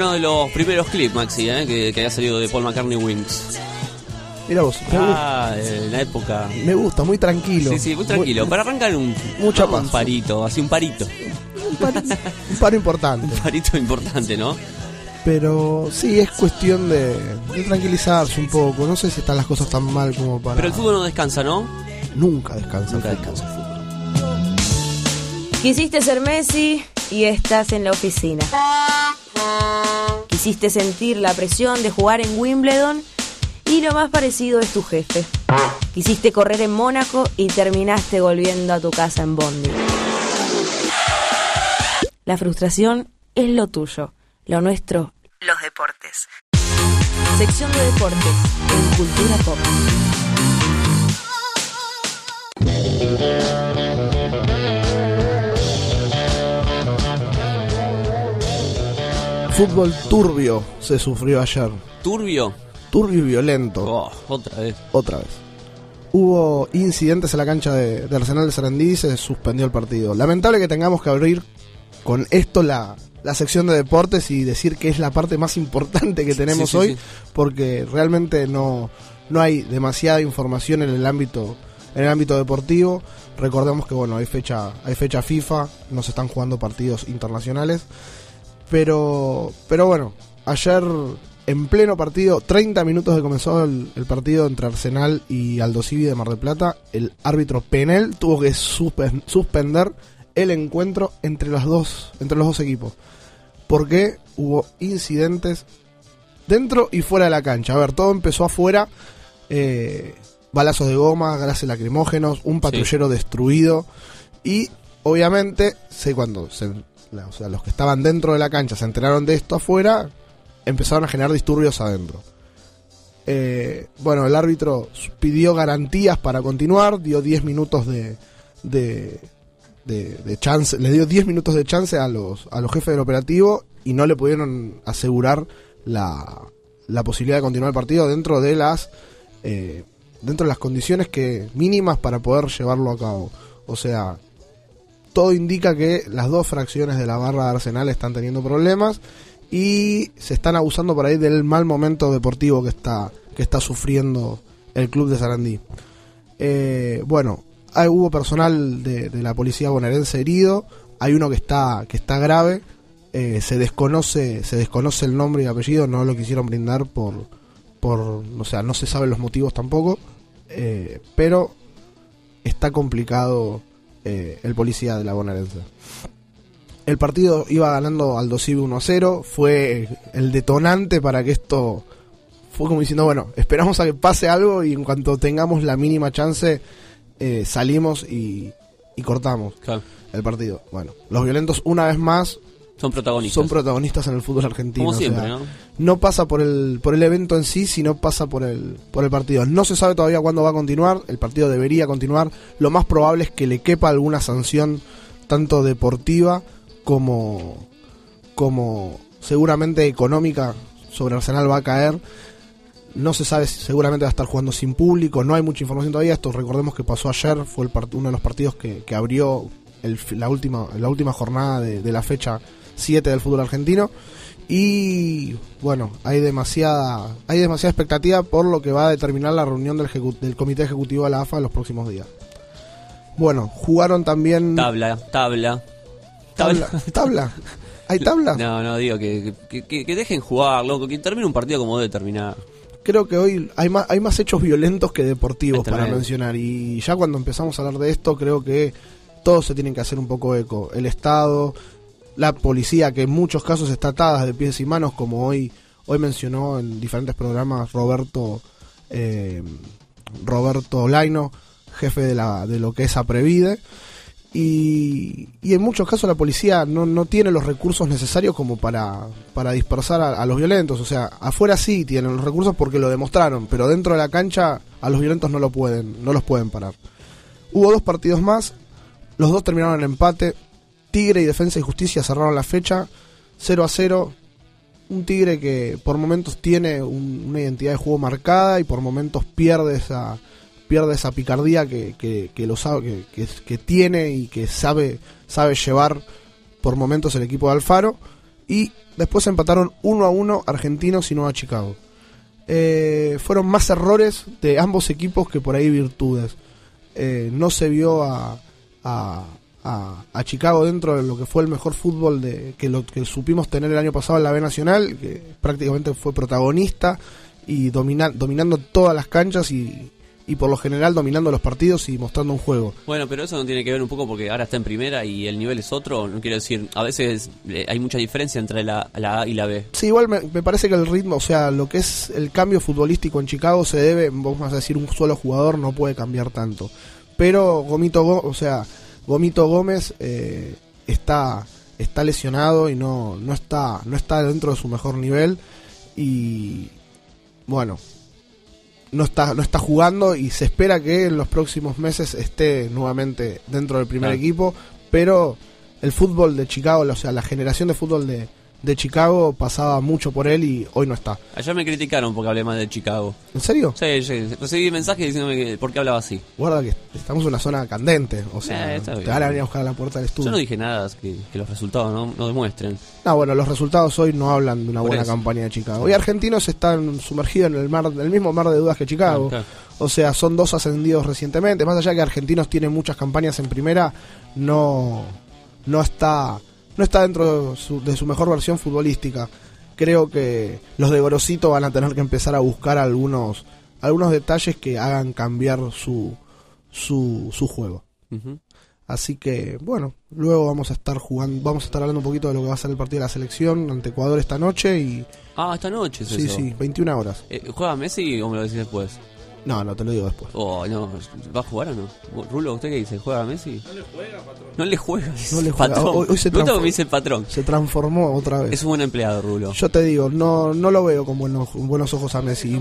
Uno de los primeros clips, Maxi, ¿eh? que, que había salido de Paul McCartney Wings. Mira vos, Ah, en la época. me gusta, muy tranquilo. Sí, sí, muy tranquilo. Para arrancar un, Mucha ¿no? un parito, así un parito. Un paro importante. Un parito importante, ¿no? Pero sí, es cuestión de, de tranquilizarse un poco. No sé si están las cosas tan mal como para. Pero el fútbol no descansa, ¿no? Nunca descansa. Nunca el fútbol. descansa el fútbol. Quisiste ser Messi y estás en la oficina. Quisiste sentir la presión de jugar en Wimbledon y lo más parecido es tu jefe. Quisiste correr en Mónaco y terminaste volviendo a tu casa en Bondi. La frustración es lo tuyo, lo nuestro, los deportes. Sección de deportes en Cultura Pop. Fútbol turbio se sufrió ayer. Turbio. Turbio y violento. Oh, otra vez. Otra vez. Hubo incidentes en la cancha de, de Arsenal de Sarandí y se suspendió el partido. Lamentable que tengamos que abrir con esto la, la sección de deportes y decir que es la parte más importante que tenemos sí, hoy, sí. porque realmente no, no hay demasiada información en el ámbito en el ámbito deportivo. Recordemos que bueno, hay fecha hay fecha FIFA, no se están jugando partidos internacionales, pero pero bueno, ayer en pleno partido, 30 minutos de comenzado el, el partido entre Arsenal y Aldo Civi de Mar del Plata, el árbitro Penel tuvo que suspen- suspender el encuentro entre los dos entre los dos equipos. Porque hubo incidentes dentro y fuera de la cancha. A ver, todo empezó afuera. eh, balazos de goma, gases lacrimógenos, un patrullero destruido. Y obviamente, sé cuando se- o sea, los que estaban dentro de la cancha se enteraron de esto afuera, empezaron a generar disturbios adentro. Eh, bueno, el árbitro pidió garantías para continuar, dio 10 minutos de, de, de- de chance, le dio 10 minutos de chance a los, a los jefes del operativo y no le pudieron asegurar la, la posibilidad de continuar el partido dentro de las eh, dentro de las condiciones que mínimas para poder llevarlo a cabo. O sea, todo indica que las dos fracciones de la barra de Arsenal están teniendo problemas y se están abusando por ahí del mal momento deportivo que está que está sufriendo el club de Sarandí. Eh, bueno, hay, hubo personal de, la policía bonaerense herido, hay uno que está que está grave, eh, se desconoce se desconoce el nombre y apellido, no lo quisieron brindar por por o sea, no se saben los motivos tampoco, eh, pero está complicado eh, el policía de la bonaerense. El partido iba ganando Aldo Civi 1 a 0, fue el detonante para que esto fue como diciendo, bueno, esperamos a que pase algo y en cuanto tengamos la mínima chance eh, salimos y, y cortamos el partido. Bueno, los violentos una vez más Son protagonistas. son protagonistas en el fútbol argentino. Como o sea, siempre, ¿no? no pasa por el, por el evento en sí, sino pasa por el, por el partido. No se sabe todavía cuándo va a continuar, el partido debería continuar. Lo más probable es que le quepa alguna sanción, tanto deportiva como, como seguramente económica, sobre Arsenal va a caer. No se sabe si seguramente va a estar jugando sin público, no hay mucha información todavía. Esto recordemos que pasó ayer, fue el uno de los partidos que, que abrió el la, última, la última jornada de, de la fecha 7 del fútbol argentino. Y bueno, hay demasiada, hay demasiada expectativa por lo que va a determinar la reunión del, del comité ejecutivo de la AFA en los próximos días. Bueno, jugaron también. Tabla, tabla. Tabla. tabla. ¿Hay tabla? No, no, digo que, que, que- que dejen jugar, loco, que termine un partido como debe terminar. creo que hoy hay más, hay más hechos violentos que deportivos para mencionar. Y ya cuando empezamos a hablar de esto, creo que todos se tienen que hacer un poco eco. El Estado, la policía, que en muchos casos está atada de pies y manos, como hoy, hoy mencionó en diferentes programas Roberto, eh, Roberto Laino, jefe de, la, de lo que es Aprevide. Y, y en muchos casos la policía no, no tiene los recursos necesarios como para, para dispersar a, a los violentos. O sea, afuera sí tienen los recursos porque lo demostraron, pero dentro de la cancha a los violentos no lo pueden, no los pueden parar. Hubo dos partidos más, los dos terminaron en empate. Tigre y Defensa y Justicia cerraron la fecha 0 a 0. Un Tigre que por momentos tiene un- una identidad de juego marcada y por momentos pierde esa pierde esa picardía que, que, lo sabe que, que, tiene y que sabe sabe llevar por momentos el equipo de Alfaro y después empataron 1 a 1 Argentinos y Nueva Chicago. Eh, fueron más errores de ambos equipos que por ahí virtudes. Eh, no se vio a, a- a Chicago dentro de lo que fue el mejor fútbol de, que, lo, que supimos tener el año pasado en la B Nacional, que prácticamente fue protagonista y domina- dominando todas las canchas y, y por lo general dominando los partidos y mostrando un juego. Bueno, pero eso no tiene que ver un poco porque ahora está en primera y el nivel es otro. No quiero decir, a veces eh, hay mucha diferencia entre la, la A y la B. Sí, igual me, me parece que el ritmo, o sea, lo que es el cambio futbolístico en Chicago se debe, vamos a decir, un solo jugador no puede cambiar tanto. Pero Gomito, o sea, Gomito Gómez eh, está está lesionado y no no está no está dentro de su mejor nivel y bueno, no está no está jugando y se espera que en los próximos meses esté nuevamente dentro del primer Claro. equipo, pero el fútbol de Chicago, o sea, la generación de fútbol de, de Chicago pasaba mucho por él y hoy no está. Ayer me criticaron porque hablé mal de Chicago. ¿En serio? Sí, sí, recibí mensajes diciéndome que por qué hablaba así. Guarda que estamos en una zona candente, o sea, Eh, te van a venir a buscar a la puerta del estudio. Yo no dije nada que, que los resultados no, no demuestren. No, bueno, los resultados hoy no hablan de una Por buena eso. campaña de Chicago. Hoy argentinos están sumergidos en el mar, el mismo mar de dudas que Chicago. Ah. O sea, son dos ascendidos recientemente. Más allá que argentinos tienen muchas campañas en primera, no, no está, no está dentro de su, de su mejor versión futbolística. Creo que los de Gorosito van a tener que empezar a buscar algunos, algunos detalles que hagan cambiar su, su, su juego. Así que, bueno, luego vamos a estar jugando, vamos a estar hablando un poquito de lo que va a ser el partido de la selección ante Ecuador esta noche y Ah, esta noche es sí, eso. sí, 21 horas. Eh, ¿Juega Messi o me lo decís después? No, no te lo digo después. Oh, no, ¿va a jugar o no? Rulo, ¿usted qué dice? ¿Juega Messi? No le juega, patrón. No le juega, dice No le juega. patrón. Hoy- hoy se Me gusta transform- como dice el patrón. Se transformó otra vez. Es un buen empleado, Rulo. Yo te digo, no no lo veo con buenos con buenos ojos a Messi.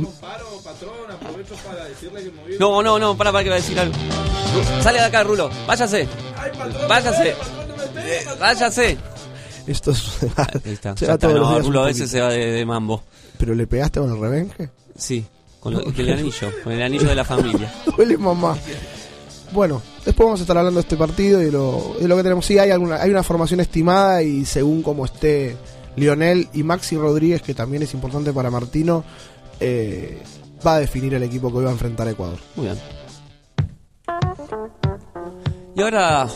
No, no, no, para, para que va a decir algo. Sale de acá, Rulo. Váyase. Váyase. Eh, Váyase. Esto es Ahí está. será Ya está, todos los no, días un Rulo a veces se va de, de mambo. ¿Pero le pegaste con el revenje? Sí, con, lo- con el anillo. Con el anillo de la familia. Duele mamá. Bueno, después vamos a estar hablando de este partido y lo, de lo que tenemos. Sí, hay alguna, hay una formación estimada y según como esté Lionel y Maxi Rodríguez, que también es importante para Martino, eh, va a definir el equipo que hoy va a enfrentar a Ecuador. Muy bien. Y ahora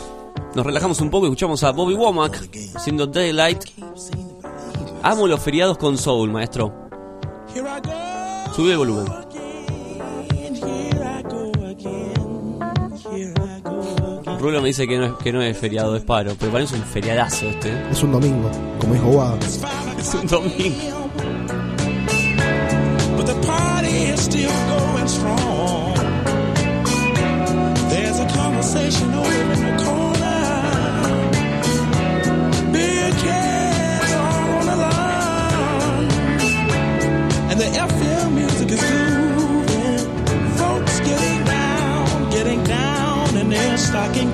nos relajamos un poco y escuchamos a Bobby Womack haciendo Daylight. Amo los feriados con Soul, maestro. Sube el volumen. Rulo me dice que no, es, que no es feriado, es paro, pero es un feriadazo este. ¿eh? Es un domingo, como dijo Guado. Es un domingo. But the stocking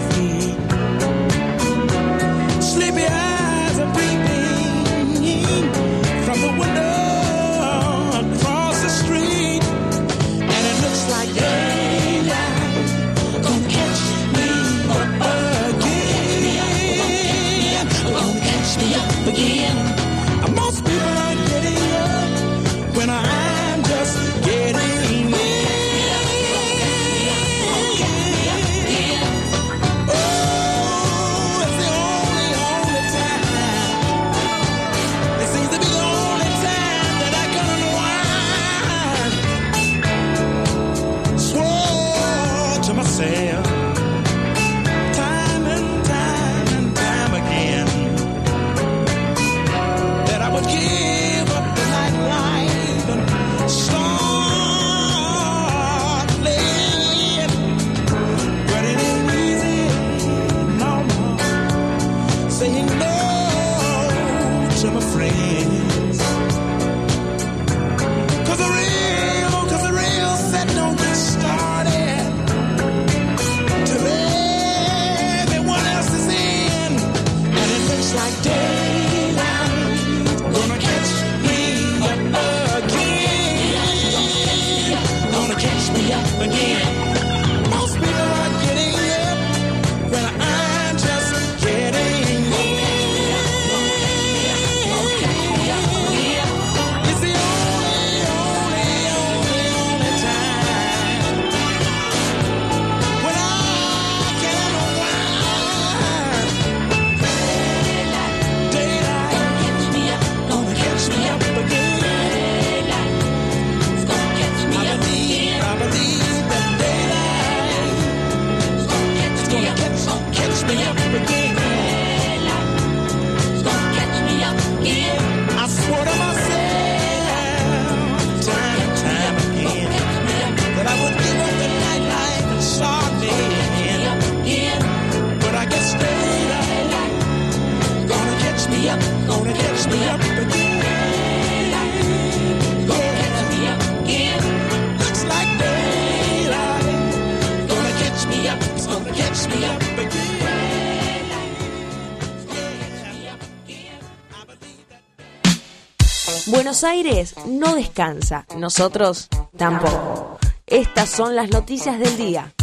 Buenos Aires no descansa, nosotros tampoco. Estas son las noticias del día.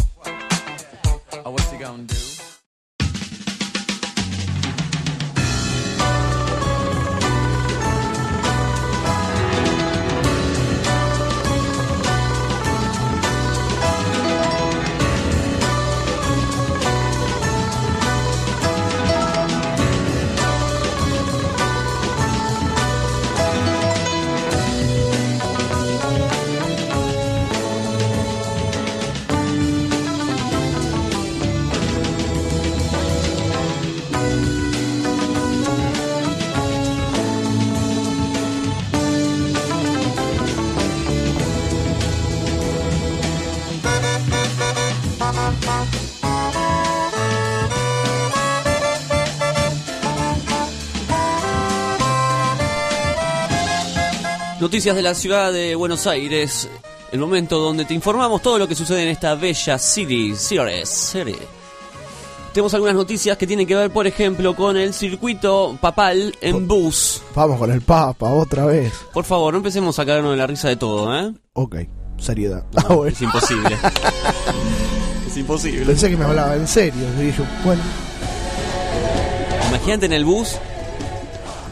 Noticias de la ciudad de Buenos Aires. El momento donde te informamos todo lo que sucede en esta bella city, City. Tenemos algunas noticias que tienen que ver, por ejemplo, con el circuito papal en bus. Vamos con el Papa, otra vez. Por favor, no empecemos a caernos de la risa de todo, ¿eh? Ok, seriedad. No, Ah, bueno. Es imposible. es imposible. Pensé que me hablaba en serio. Y dije, bueno, Imagínate en el bus.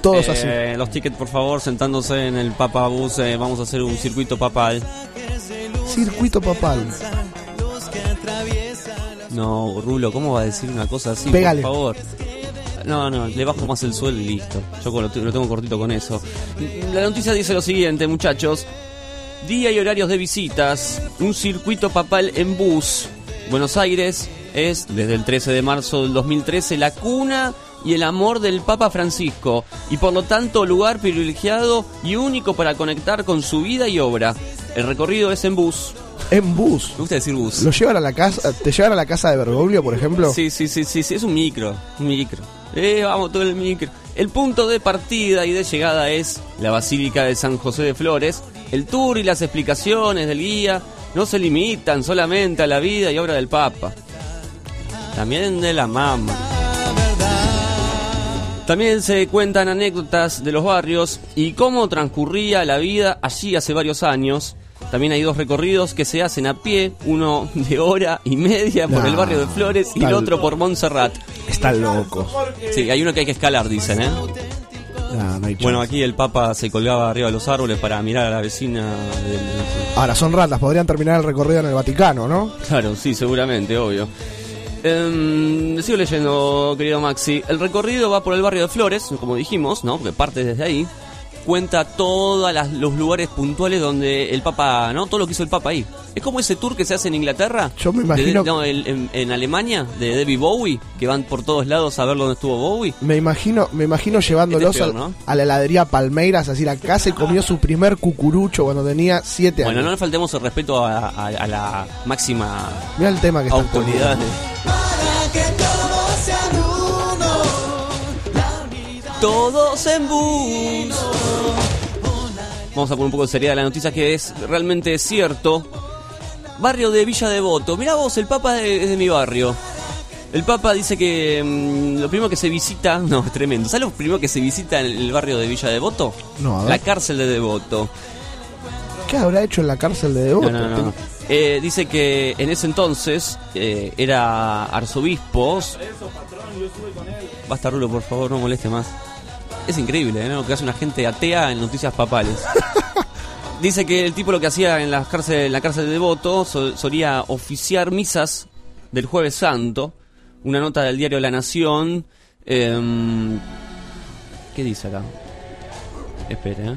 Todos Eh, Los tickets, por favor, sentándose en el Papa Bus. eh, vamos a hacer un circuito papal. circuito papal. No, Rulo, ¿cómo va a decir una cosa así? Pégale. Por favor. No, no, le bajo más el sueldo y listo. Yo lo, lo tengo cortito con eso. La noticia dice lo siguiente, muchachos. Día y horarios de visitas. Un circuito papal en bus. Buenos Aires es, desde el 13 de marzo del 2013, la cuna y el amor del Papa Francisco. Y por lo tanto, lugar privilegiado y único para conectar con su vida y obra. El recorrido es en bus. En bus. Me gusta decir bus. ¿Lo llevan a la casa? ¿Te llevan a la casa de Bergoglio, por ejemplo? Sí, sí, sí, sí, sí, es un micro, un micro. Eh, vamos todo el micro. El punto de partida y de llegada es la Basílica de San José de Flores. El tour y las explicaciones del guía no se limitan solamente a la vida y obra del Papa. También de la mama. También se cuentan anécdotas de los barrios y cómo transcurría la vida allí hace varios años. También hay dos recorridos que se hacen a pie, uno de hora y media por el barrio de Flores y el está otro por Montserrat. Están locos. Sí, hay uno que hay que escalar, dicen, ¿eh? No Bueno, aquí el Papa se colgaba arriba de los árboles para mirar a la vecina del... Ahora son ratas, podrían terminar el recorrido en el Vaticano, ¿no? Claro, sí, seguramente, obvio. Em, sigo leyendo, querido Maxi. El recorrido va por el barrio de Flores, como dijimos, ¿no? Porque parte desde ahí. Cuenta todos los lugares puntuales donde el Papa, ¿no? Todo lo que hizo el Papa ahí. Es como ese tour que se hace en Inglaterra. Yo me imagino- de- no, el- en, en Alemania, de David Bowie, que van por todos lados a ver dónde estuvo Bowie. Me imagino, me imagino llevándolos Este es peor, al- ¿no? a la heladería Palmeiras, así la casa y comió su primer cucurucho cuando tenía siete Bueno, no años. le faltemos el respeto a, a- a la máxima Mira el tema que está autoridad. Todos en bus. Vamos a poner un poco de seriedad a la noticia que es realmente cierto. Barrio de Villa Devoto. Mirá vos, el Papa es de mi barrio. El Papa dice que mm, lo primero que se visita, no, es tremendo. ¿Sabes lo primero que se visita en el barrio de Villa Devoto? No, a ver. La cárcel de Devoto. ¿Qué habrá hecho en la cárcel de Devoto? No, no, no. Eh, dice que en ese entonces eh, era arzobispo. Basta, Rulo, por favor, no moleste más. Es increíble, ¿no? Lo que hace una gente atea en noticias papales. Dice que el tipo lo que hacía en, las cárcel, en la cárcel de Devoto so- solía oficiar misas del Jueves Santo. Una nota del diario La Nación. em, ¿Qué dice acá? Espera, ¿eh?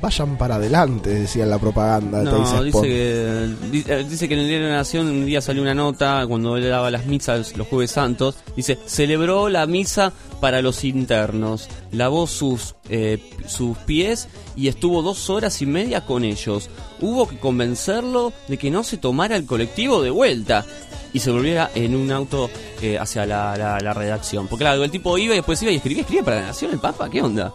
Vayan para adelante, decía en la propaganda de No, dice que, eh, dice que en el diario de la Nación un día salió una nota cuando él daba las misas los jueves santos. Dice, celebró la misa para los internos, lavó sus, eh, sus pies y estuvo dos horas y media con ellos. Hubo que convencerlo de que no se tomara el colectivo de vuelta y se volviera en un auto eh, hacia la, la- la redacción. Porque claro, el tipo iba y después iba y escribía, escribía para la Nación el Papa, ¿qué onda?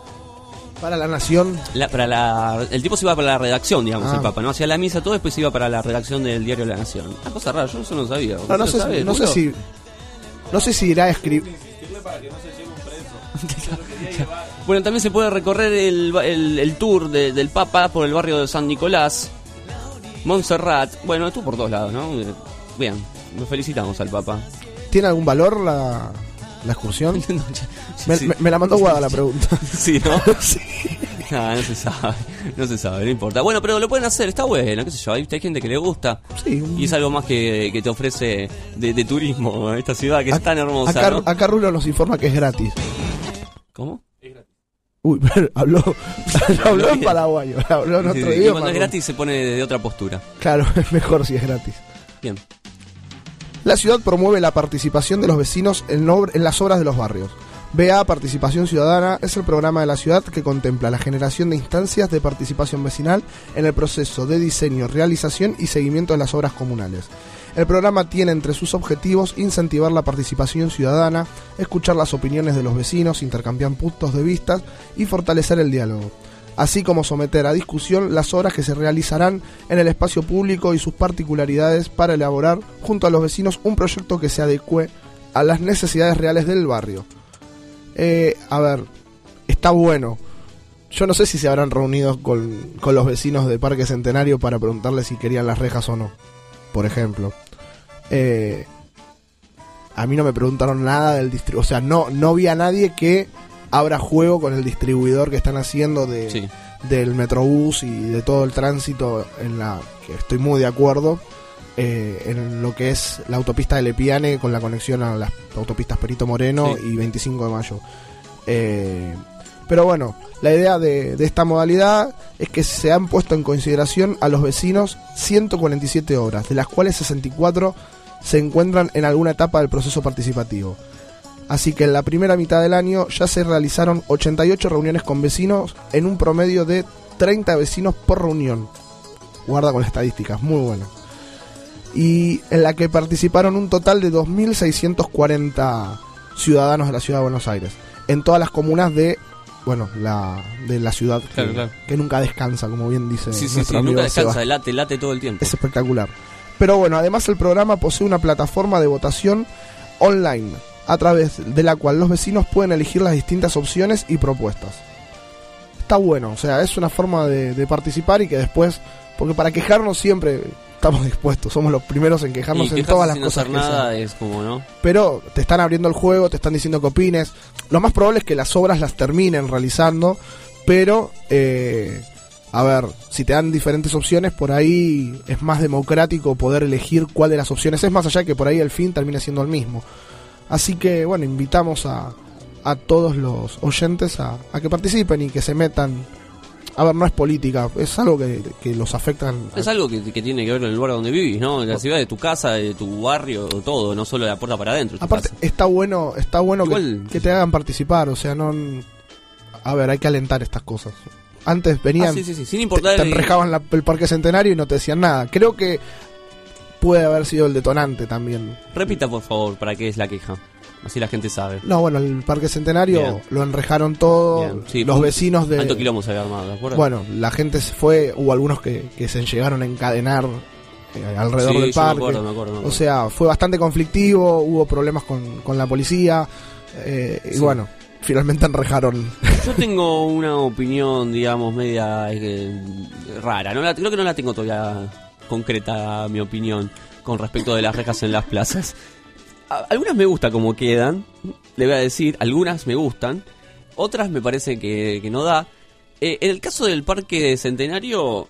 Para la nación. La- para la, el tipo se iba para la redacción, digamos, Ah. el Papa, ¿no? Hacía la misa todo, después se iba para la redacción del diario La Nación. Una cosa rara, yo eso no sabía. No, no ¿Usted sé, sabe, no sé si. No sé si irá a escribir. Bueno, también se puede recorrer el, el- el tour de- del Papa por el barrio de San Nicolás, Montserrat. Bueno, estuvo por todos lados, ¿no? Bien, nos felicitamos al Papa. ¿Tiene algún valor la, la excursión? me, sí. me- me la mandó Guada la pregunta. Sí, ¿no? Ah, no se sabe, no se sabe, no importa. Bueno, pero lo pueden hacer, está bueno, qué sé yo, hay, hay gente que le gusta. Y es algo más que, que te ofrece de, de turismo esta ciudad que es tan hermosa, Acá, ¿no? acá Rulo nos informa que es gratis. ¿Cómo? Uy, pero habló, habló en paraguayo, habló en Sí, otro y idioma. cuando es gratis se pone de, de otra postura. Claro, es mejor si es gratis. Bien. La ciudad promueve la participación de los vecinos en, las obras de los barrios. BA Participación Ciudadana es el programa de la ciudad que contempla la generación de instancias de participación vecinal en el proceso de diseño, realización y seguimiento de las obras comunales. El programa tiene entre sus objetivos incentivar la participación ciudadana, escuchar las opiniones de los vecinos, intercambiar puntos de vista y fortalecer el diálogo, así como someter a discusión las obras que se realizarán en el espacio público y sus particularidades para elaborar junto a los vecinos un proyecto que se adecue a las necesidades reales del barrio. Eh, a ver, está bueno. Yo no sé si se habrán reunido con, con los vecinos de Parque Centenario para preguntarles si querían las rejas o no. Por ejemplo. Eh, a mí no me preguntaron nada del distribuidor. O sea, no, no vi a nadie que abra juego con el distribuidor que están haciendo de, del Metrobús y de todo el tránsito en la que estoy muy de acuerdo. eh, en lo que es la autopista de Lepiane con la conexión a las autopistas Perito Moreno Sí. y 25 de mayo. Eh, pero bueno, la idea de, de esta modalidad es que se han puesto en consideración a los vecinos 147 obras, de las cuales 64 se encuentran en alguna etapa del proceso participativo. Así que en la primera mitad del año ya se realizaron 88 reuniones con vecinos en un promedio de 30 vecinos por reunión. Guarda con las estadísticas, muy bueno. Y en la que participaron un total de 2.640 ciudadanos de la ciudad de Buenos Aires. En todas las comunas de, bueno, la, de la ciudad que, Claro, claro. que nunca descansa, como bien dice Sí, sí, nuestro sí, amigo nunca Seba. descansa, late, late todo el tiempo. Es espectacular. Pero bueno, además el programa posee una plataforma de votación online, a través de la cual los vecinos pueden elegir las distintas opciones y propuestas. Está bueno, o sea, es una forma de, de participar y que después, porque para quejarnos siempre estamos dispuestos, somos los primeros en quejarnos y en todas las sin cosas hacer que nada sean. es como, ¿no? Pero te están abriendo el juego, te están diciendo que opines. Lo más probable es que las obras las terminen realizando, pero, eh, a ver, si te dan diferentes opciones, por ahí es más democrático poder elegir cuál de las opciones es, más allá que por ahí el fin termine siendo el mismo. Así que, bueno, invitamos a, a todos los oyentes a, a que participen y que se metan. A ver, no es política, es algo que, que los afectan. Es algo que, que tiene que ver con el lugar donde vivís, ¿no? La ciudad de tu casa, de tu barrio, todo, no solo de la puerta para adentro. Aparte, casa. está bueno, está bueno que, Igual- que te hagan participar, o sea, no... A ver, hay que alentar estas cosas. Antes venían, Ah, sí, sí, sí, sin importar te, te enrejaban la- el parque centenario y no te decían nada. Creo que puede haber sido el detonante también. Repita, por favor, para qué es la queja. Así la gente sabe. No, bueno, el parque centenario Bien. lo enrejaron todo, sí, los vecinos de... Quilombo se había armado, ¿de acuerdo? Bueno, la gente se fue, hubo algunos que, que se llegaron a encadenar eh, alrededor Sí, del yo me parque. acuerdo, me acuerdo, me acuerdo. O sea, fue bastante conflictivo, hubo problemas con, con la policía. eh, Y bueno, finalmente enrejaron. Yo tengo una opinión, digamos, media eh, rara. No la- creo que no la tengo todavía concreta, mi opinión, con respecto de las rejas en las plazas. Algunas me gusta como quedan, le voy a decir, algunas me gustan, otras me parece que, que no da. Eh, en el caso del Parque Centenario,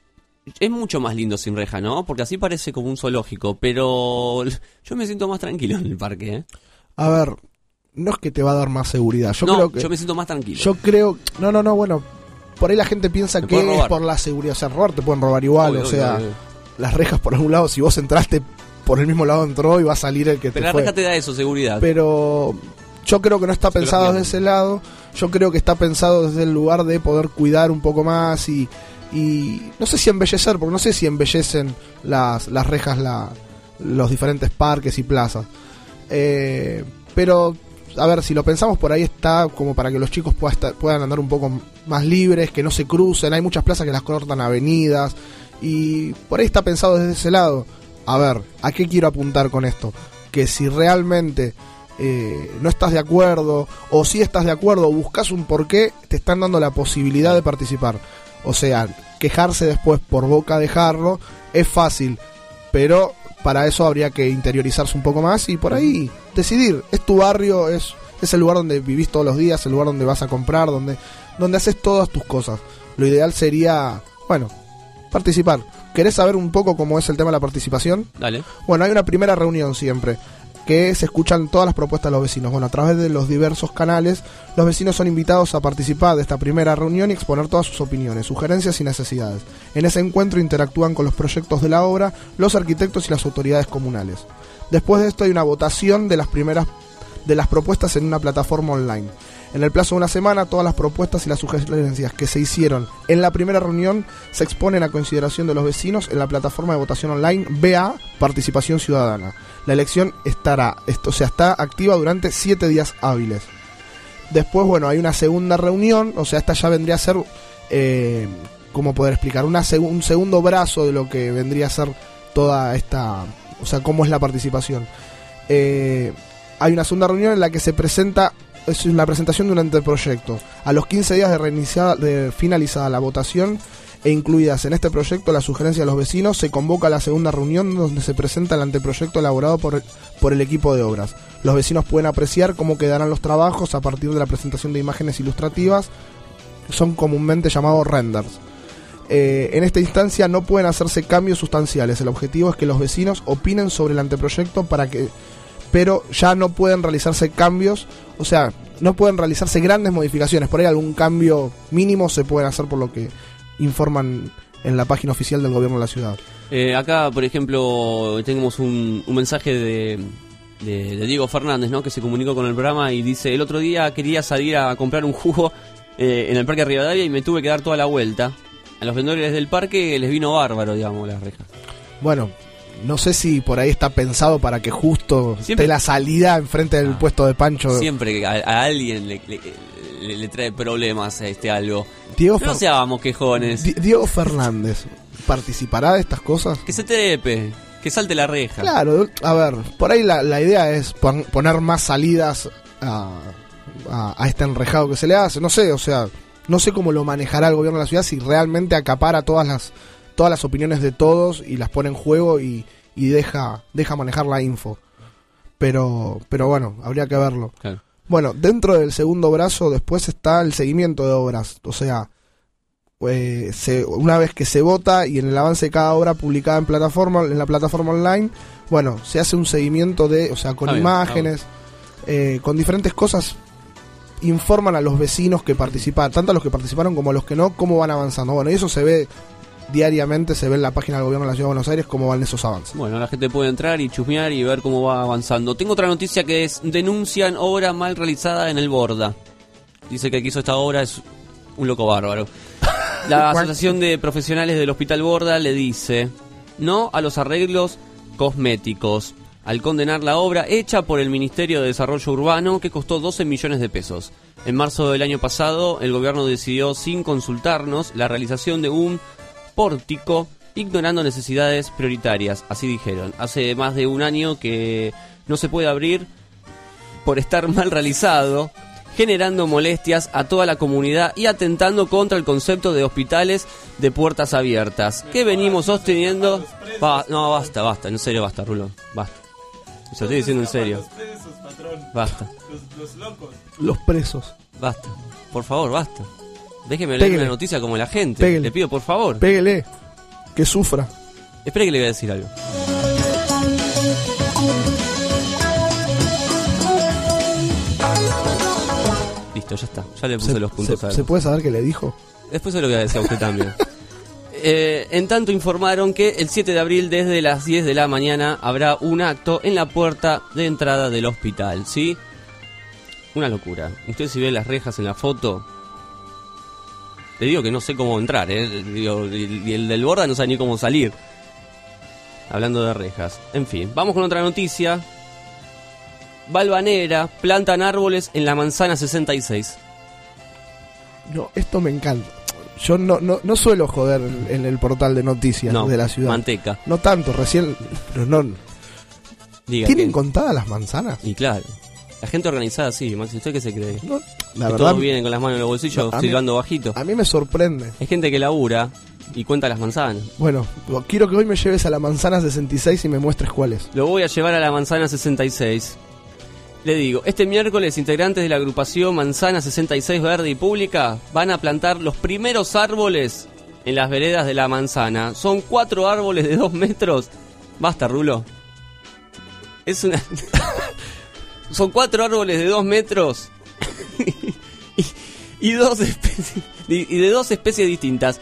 es mucho más lindo sin reja, ¿no? Porque así parece como un zoológico, pero yo me siento más tranquilo en el parque, ¿eh? A ver, no es que te va a dar más seguridad. Yo no, creo que. yo me siento más tranquilo. Yo creo. No, no, no, bueno. Por ahí la gente piensa Me que es por la seguridad. O sea, robar te pueden robar igual. Obvio, o obvio, sea, obvio. Las rejas por algún lado, si vos entraste por el mismo lado entró y va a salir el que Pero te la fue. reja te da eso, seguridad. Pero yo creo que no está pensado desde ese lado. Yo creo que está pensado desde el lugar de poder cuidar un poco más y, y no sé si embellecer, porque no sé si embellecen las, las rejas la, los diferentes parques y plazas. Eh, pero, a ver, si lo pensamos por ahí está como para que los chicos pueda estar- puedan andar un poco más libres, que no se crucen. Hay muchas plazas que las cortan avenidas y por ahí está pensado desde ese lado. A ver, ¿a qué quiero apuntar con esto? Que si realmente eh, no estás de acuerdo, o si estás de acuerdo, o buscas un porqué, te están dando la posibilidad de participar. O sea, quejarse después por boca dejarlo es fácil, pero para eso habría que interiorizarse un poco más y por ahí decidir. Es tu barrio, es, es el lugar donde vivís todos los días, el lugar donde vas a comprar, donde, donde haces todas tus cosas. Lo ideal sería, bueno, participar. ¿Querés saber un poco cómo es el tema de la participación? Dale. Bueno, hay una primera reunión siempre, que se escuchan todas las propuestas de los vecinos. Bueno, a través de los diversos canales, los vecinos son invitados a participar de esta primera reunión y exponer todas sus opiniones, sugerencias y necesidades. En ese encuentro interactúan con los proyectos de la obra, los arquitectos y las autoridades comunales. Después de esto hay una votación de las primeras de las propuestas en una plataforma online. En el plazo de una semana, todas las propuestas y las sugerencias que se hicieron en la primera reunión se exponen a consideración de los vecinos en la plataforma de votación online BA Participación Ciudadana. La elección estará, esto, o sea, está activa durante siete días hábiles. Después, bueno, hay una segunda reunión, o sea, esta ya vendría a ser, eh, ¿cómo poder explicar? Un segundo brazo de lo que vendría a ser toda esta, o sea, cómo es la participación. Eh, hay una segunda reunión en la que se presenta, es la presentación de un anteproyecto. A los 15 días de, de finalizada la votación e incluidas en este proyecto las sugerencias de los vecinos, se convoca la segunda reunión donde se presenta el anteproyecto elaborado por el, por el equipo de obras. Los vecinos pueden apreciar cómo quedarán los trabajos a partir de la presentación de imágenes ilustrativas, son comúnmente llamados renders. Eh, en esta instancia no pueden hacerse cambios sustanciales. El objetivo es que los vecinos opinen sobre el anteproyecto para que pero ya no pueden realizarse cambios, o sea, no pueden realizarse grandes modificaciones. Por ahí algún cambio mínimo se pueden hacer por lo que informan en la página oficial del gobierno de la ciudad. Eh, acá, por ejemplo, tenemos un, un mensaje de, de- de Diego Fernández, ¿no? Que se comunicó con el programa y dice, el otro día quería salir a comprar un jugo eh, en el Parque Rivadavia y me tuve que dar toda la vuelta. A los vendedores del parque les vino bárbaro, digamos, las rejas. Bueno, no sé si por ahí está pensado para que justo Siempre- esté la salida enfrente del puesto de Pancho. Siempre que a, a alguien le, le- le- le trae problemas este algo. Diego no Fer- seamos quejones. Di- Diego Fernández, ¿participará de estas cosas? Que se trepe, que salte la reja. Claro, a ver, por ahí la, la idea es pon- poner más salidas a, a- a este enrejado que se le hace. No sé, o sea, no sé cómo lo manejará el gobierno de la ciudad si realmente acapara todas las todas las opiniones de todos y las pone en juego y, y deja deja manejar la info. Pero pero bueno, habría que verlo. Claro. Bueno, dentro del segundo brazo después está el seguimiento de obras, o sea, eh, se- una vez que se vota y en el avance de cada obra publicada en plataforma en la plataforma online bueno se hace un seguimiento de o sea con imágenes eh, con diferentes cosas informan a los vecinos que participan tanto a los que participaron como a los que no cómo van avanzando bueno y eso se ve diariamente se ve en la página del gobierno de la ciudad de Buenos Aires cómo van esos avances Bueno, la gente puede entrar y chusmear y ver cómo va avanzando. Tengo otra noticia que es, denuncian obra mal realizada en el Borda. Dice que el que hizo esta obra es un loco bárbaro. La Asociación de Profesionales del Hospital Borda le dice no a los arreglos cosméticos al condenar la obra hecha por el Ministerio de Desarrollo Urbano que costó 12 millones de pesos. En marzo del año pasado, el gobierno decidió, sin consultarnos, la realización de un pórtico ignorando necesidades prioritarias, así dijeron. Hace más de un año que no se puede abrir por estar mal realizado, generando molestias a toda la comunidad y atentando contra el concepto de hospitales de puertas abiertas, que venimos sosteniendo... No, basta, basta, en serio basta, Rulo, basta. Se lo estoy diciendo en serio. Basta, los presos basta. Por favor, basta. Déjeme leer Péguele. una noticia como la gente. Péguele. Le pido, por favor. péguele que sufra Espere que le voy a decir algo. Listo, ya está. Ya le puse se, los puntos se- a se puede saber qué le dijo Después se lo voy a decir a usted también. Eh, en tanto informaron que el 7 de abril desde las 10 de la mañana habrá un acto en la puerta de entrada del hospital, ¿sí? Una locura. Usted si ve las rejas en la foto, le digo que no sé cómo entrar, ¿eh? Digo, y el del borda no sabe ni cómo salir. Hablando de rejas. En fin, vamos con otra noticia. Valvanera, plantan árboles en la manzana 66. No, esto me encanta. Yo no, no, no suelo joder en en el portal de noticias No, de la ciudad. manteca. No tanto, recién. Pero no. Diga ¿Tienen que- contadas las manzanas? Y claro. La gente organizada, sí, Maxi, ¿usted qué se cree? la que verdad- todos vienen con las manos en los bolsillos, No, a mí- silbando bajito. A mí me sorprende. Hay gente que labura y cuenta las manzanas. Bueno, quiero que hoy me lleves a la manzana 66 y me muestres cuál es. Lo voy a llevar a la manzana 66. Le digo, este miércoles integrantes de la agrupación Manzana 66 Verde y Pública van a plantar los primeros árboles en las veredas de la manzana. Son cuatro árboles de dos metros. Basta, Rulo. Es una... Son cuatro árboles de dos metros y, y dos especies y de dos especies distintas.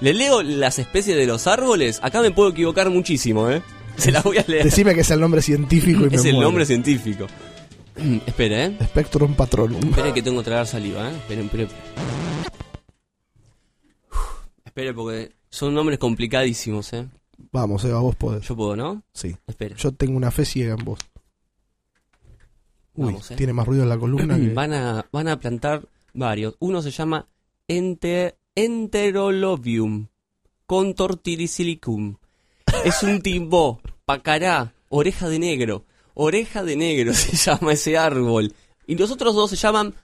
Le leo las especies de los árboles. Acá me puedo equivocar muchísimo, ¿eh? Se las voy a leer. Decime que es el nombre científico y me Es el muero. nombre científico. Espera, ¿eh? Spectrum patronum. Espere que tengo que tragar saliva, ¿eh? Esperen, esperen. Espere porque son nombres complicadísimos, ¿eh? Vamos, Eva, vos podés. Yo puedo, ¿no? Sí. Espera. Yo tengo una fe ciega en vos. Uy, Vamos, ¿eh? tiene más ruido en la columna que... van, a, van a plantar varios. Uno se llama enter, Enterolobium contortidisilicum. Es un timbó, pacará, oreja de negro. Oreja de negro se llama ese árbol. Y los otros dos se llaman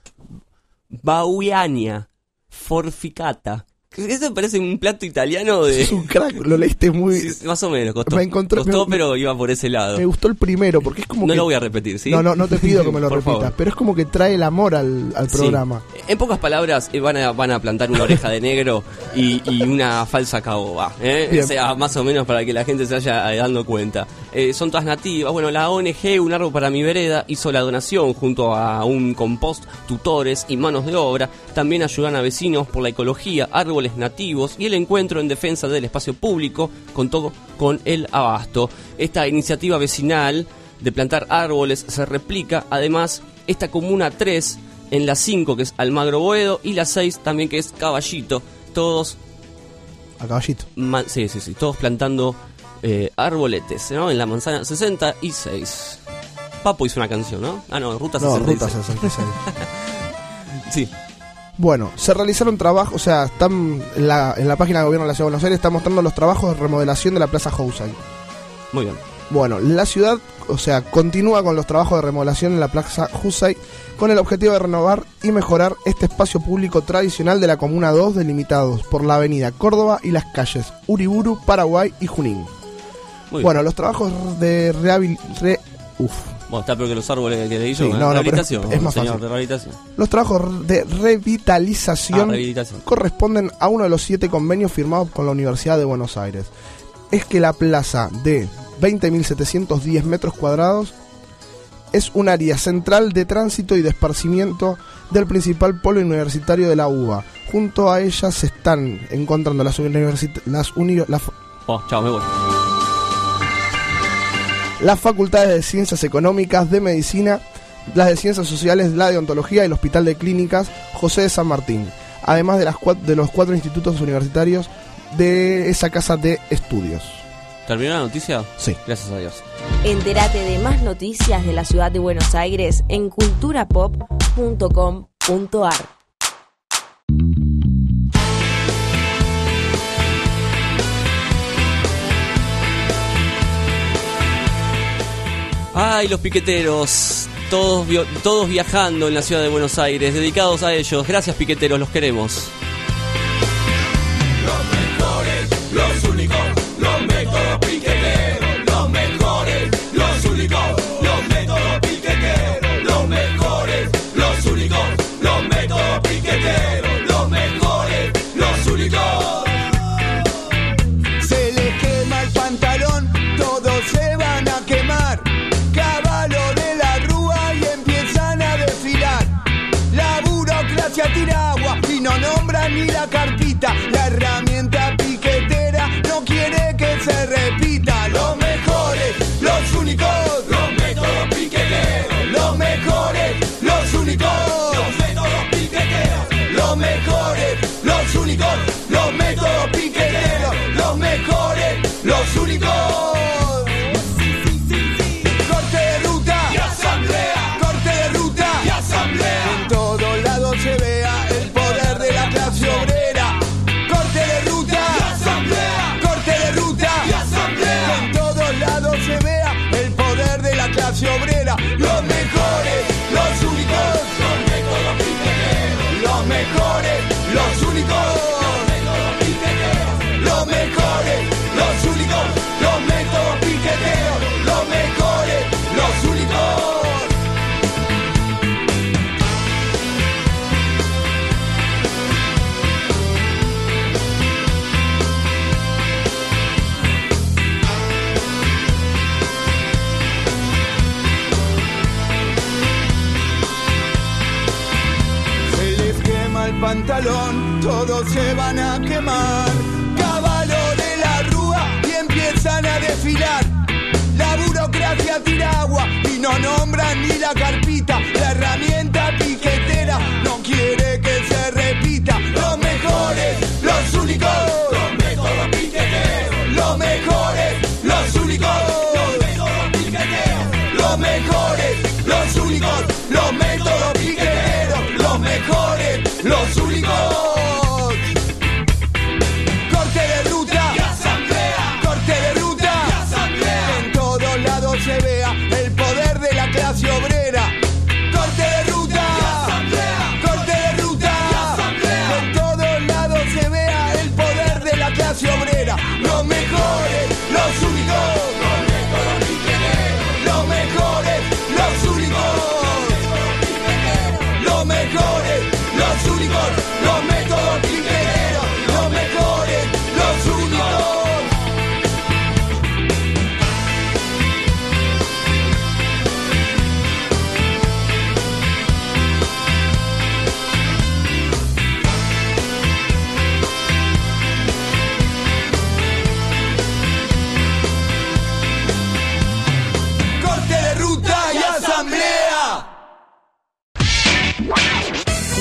Bauiania forficata. Eso parece un plato italiano de... Es un crack, lo leíste muy... Sí, más o menos, costó. Me encontré- costó, me- pero iba por ese lado. Me gustó el primero porque es como No que... lo voy a repetir, ¿sí? No, no, no te pido que me lo repitas, favor. pero es como que trae el amor al, al Sí. programa. En pocas palabras, eh, van a, van a plantar una oreja de negro y, y una falsa caoba. ¿eh? O sea, más o menos para que la gente se vaya eh, dando cuenta. Eh, son todas nativas. Bueno, la ONG Un Árbol para mi Vereda hizo la donación junto a un compost, tutores y manos de obra. También ayudan a vecinos por la ecología, árboles nativos y el encuentro en defensa del espacio público con todo con el abasto. Esta iniciativa vecinal de plantar árboles se replica además esta comuna 3 en la 5 que es Almagro Boedo y la 6 también que es Caballito, todos A caballito. sí, sí, sí, todos plantando eh, arboletes, ¿no? En la manzana 66. Papo hizo una canción, ¿no? Ah, no, Ruta No, 66. Ruta 66. sí. Bueno, se realizaron trabajos, o sea, están en la, en la página de gobierno de la Ciudad de Buenos Aires, está mostrando los trabajos de remodelación de la Plaza Housay. Muy bien. Bueno, la ciudad, o sea, continúa con los trabajos de remodelación en la Plaza Husay con el objetivo de renovar y mejorar este espacio público tradicional de la Comuna 2 delimitados por la avenida Córdoba y las calles Uriburu, Paraguay y Junín. Muy bueno, los trabajos de rehabil... re- uf. Bueno, está peor que los árboles que leí yo. Sí, ¿eh? no, rehabilitación, es más señor, fácil. de rehabilitación. Los trabajos de revitalización, Ah, rehabilitación. corresponden a uno de los siete convenios firmados con la Universidad de Buenos Aires. Es que la plaza de 20.710 metros cuadrados es un área central de tránsito y de esparcimiento del principal polo universitario de la UBA. Junto a ella se están encontrando las universidades las, uni- las Oh, chao, me voy. Las facultades de Ciencias Económicas, de Medicina, las de Ciencias Sociales, la de Ontología y el Hospital de Clínicas José de San Martín, además de, las de los cuatro institutos universitarios de esa casa de estudios. ¿Terminó la noticia? Sí. Gracias a Dios. Entérate de más noticias de la ciudad de Buenos Aires en culturapop.com.ar. Ay, los piqueteros. Todos, todos viajando en la ciudad de Buenos Aires, dedicados a ellos. Gracias, piqueteros, los queremos. Todos se van a quemar. Caballo de la rúa y empiezan a desfilar. La burocracia tira agua y no nombran ni la carpita.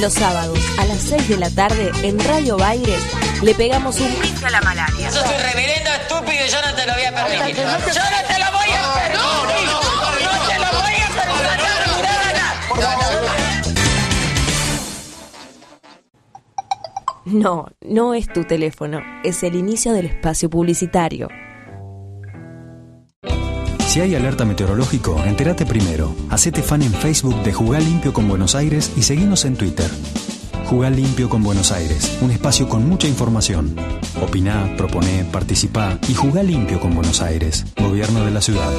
Los sábados a las 6 de la tarde en Radio Baires le pegamos un pique a la malaria. Sos un reverendo estúpido y yo no te lo voy a permitir. Yo no te lo voy a permitir. No te lo voy a No, no es tu teléfono, es el inicio del espacio publicitario. Si hay alerta meteorológico, entérate primero. Hacete fan en Facebook de Jugar Limpio con Buenos Aires y seguinos en Twitter. Jugar Limpio con Buenos Aires, un espacio con mucha información. Opiná, proponé, participá y jugá limpio con Buenos Aires, Gobierno de la Ciudad.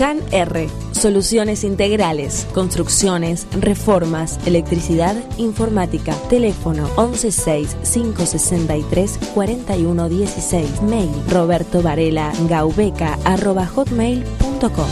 Han R. Soluciones integrales, construcciones, reformas, electricidad, informática. Teléfono 116-563-4116. Mail roberto varela gaubeca arroba hotmail.com.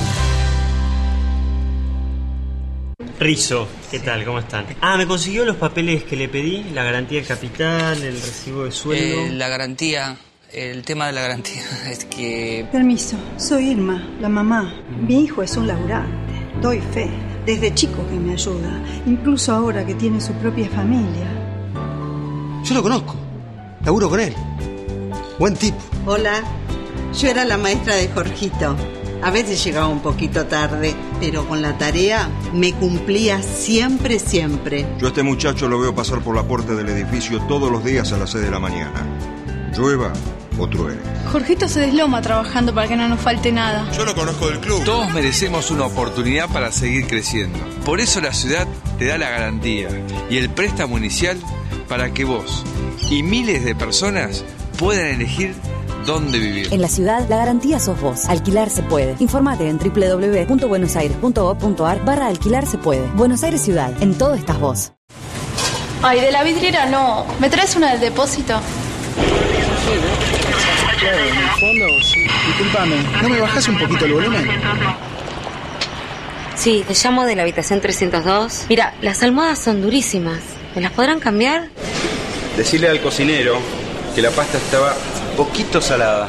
Rizo, ¿qué tal? ¿Cómo están? Ah, me consiguió los papeles que le pedí, la garantía del capital, el recibo de sueldo. Eh, la garantía, el tema de la garantía es que... Permiso, soy Irma, la mamá. Mi hijo es un laburante, doy fe. Desde chico que me ayuda, incluso ahora que tiene su propia familia. Yo lo conozco. Laburo con él. Buen tipo. Hola, yo era la maestra de Jorgito. A veces llegaba un poquito tarde, pero con la tarea me cumplía siempre, siempre. Yo a este muchacho lo veo pasar por la puerta del edificio todos los días a las 6 de la mañana. Llueva o truene. Jorgito se desloma trabajando para que no nos falte nada. Yo lo conozco del club. Todos merecemos una oportunidad para seguir creciendo. Por eso la ciudad te da la garantía y el préstamo inicial para que vos y miles de personas puedan elegir dónde vivir. En la ciudad, la garantía sos vos. Alquilar se puede. Informate en www.buenosaires.gov.ar barra alquilar se puede. Buenos Aires Ciudad. En todo estás vos. Ay, de la vidriera no. ¿Me traes una del depósito? Claro, en el fondo, sí. Disculpame, ¿no me bajas un poquito el volumen? Sí, te llamo de la habitación 302. Mira, las almohadas son durísimas. ¿Me las podrán cambiar? Decirle al cocinero que la pasta estaba poquito salada.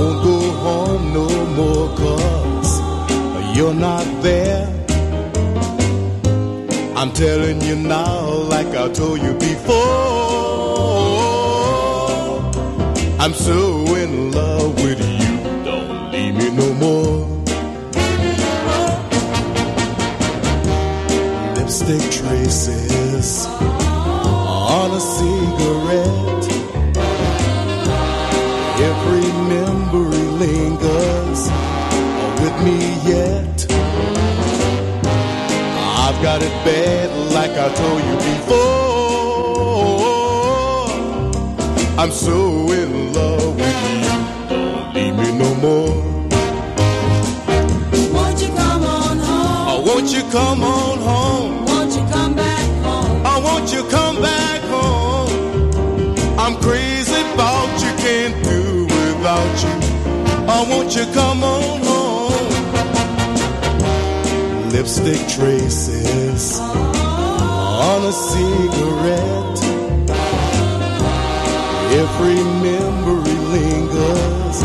won't go home no more cause you're not there. I'm telling you now, like I told you before. I'm so in love with you, don't leave me no more. lipstick traces on a cigarette. Got it bad like I told you before. I'm so in love with you. Don't leave me no more. Won't you come on home? Oh, won't you come on home? Won't you come back home? Oh, won't you come back home? I'm crazy about you, can't do without you. Oh, won't you come on home? Lipstick traces on a cigarette. Every memory lingers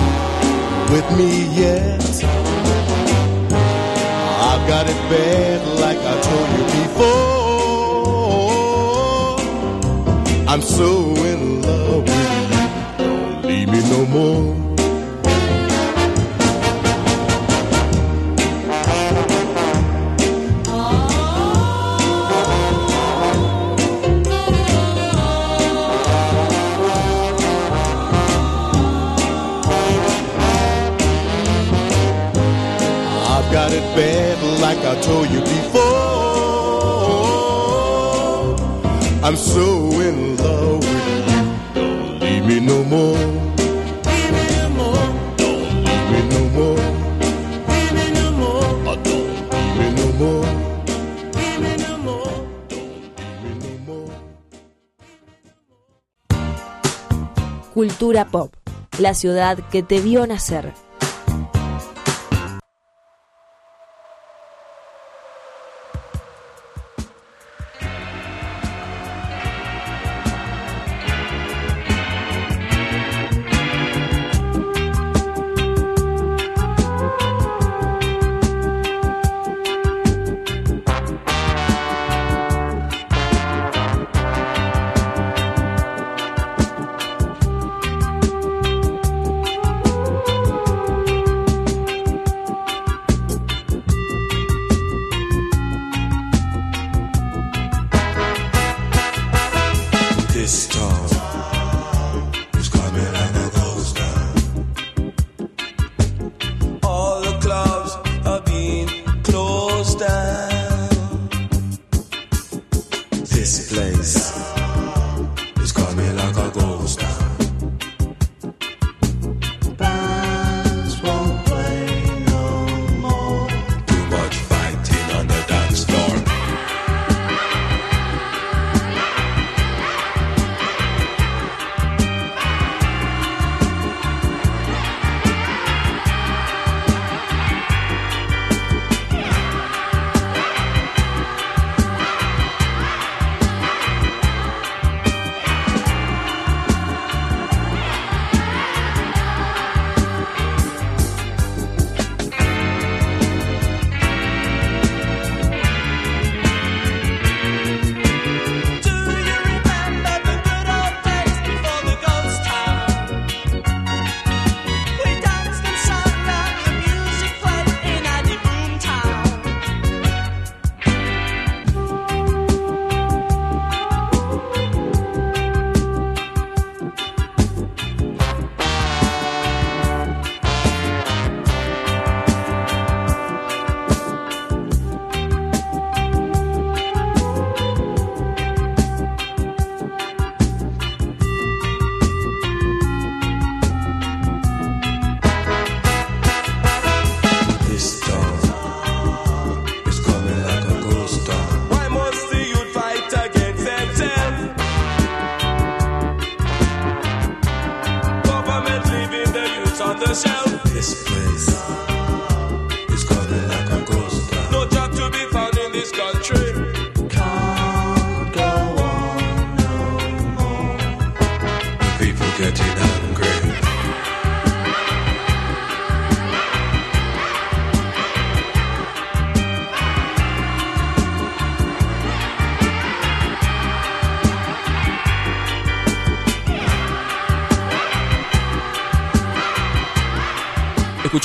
with me yet. I've got it bad like I told you before. I'm so in love with you. Don't leave me no more. Cultura Pop, la ciudad que te vio nacer.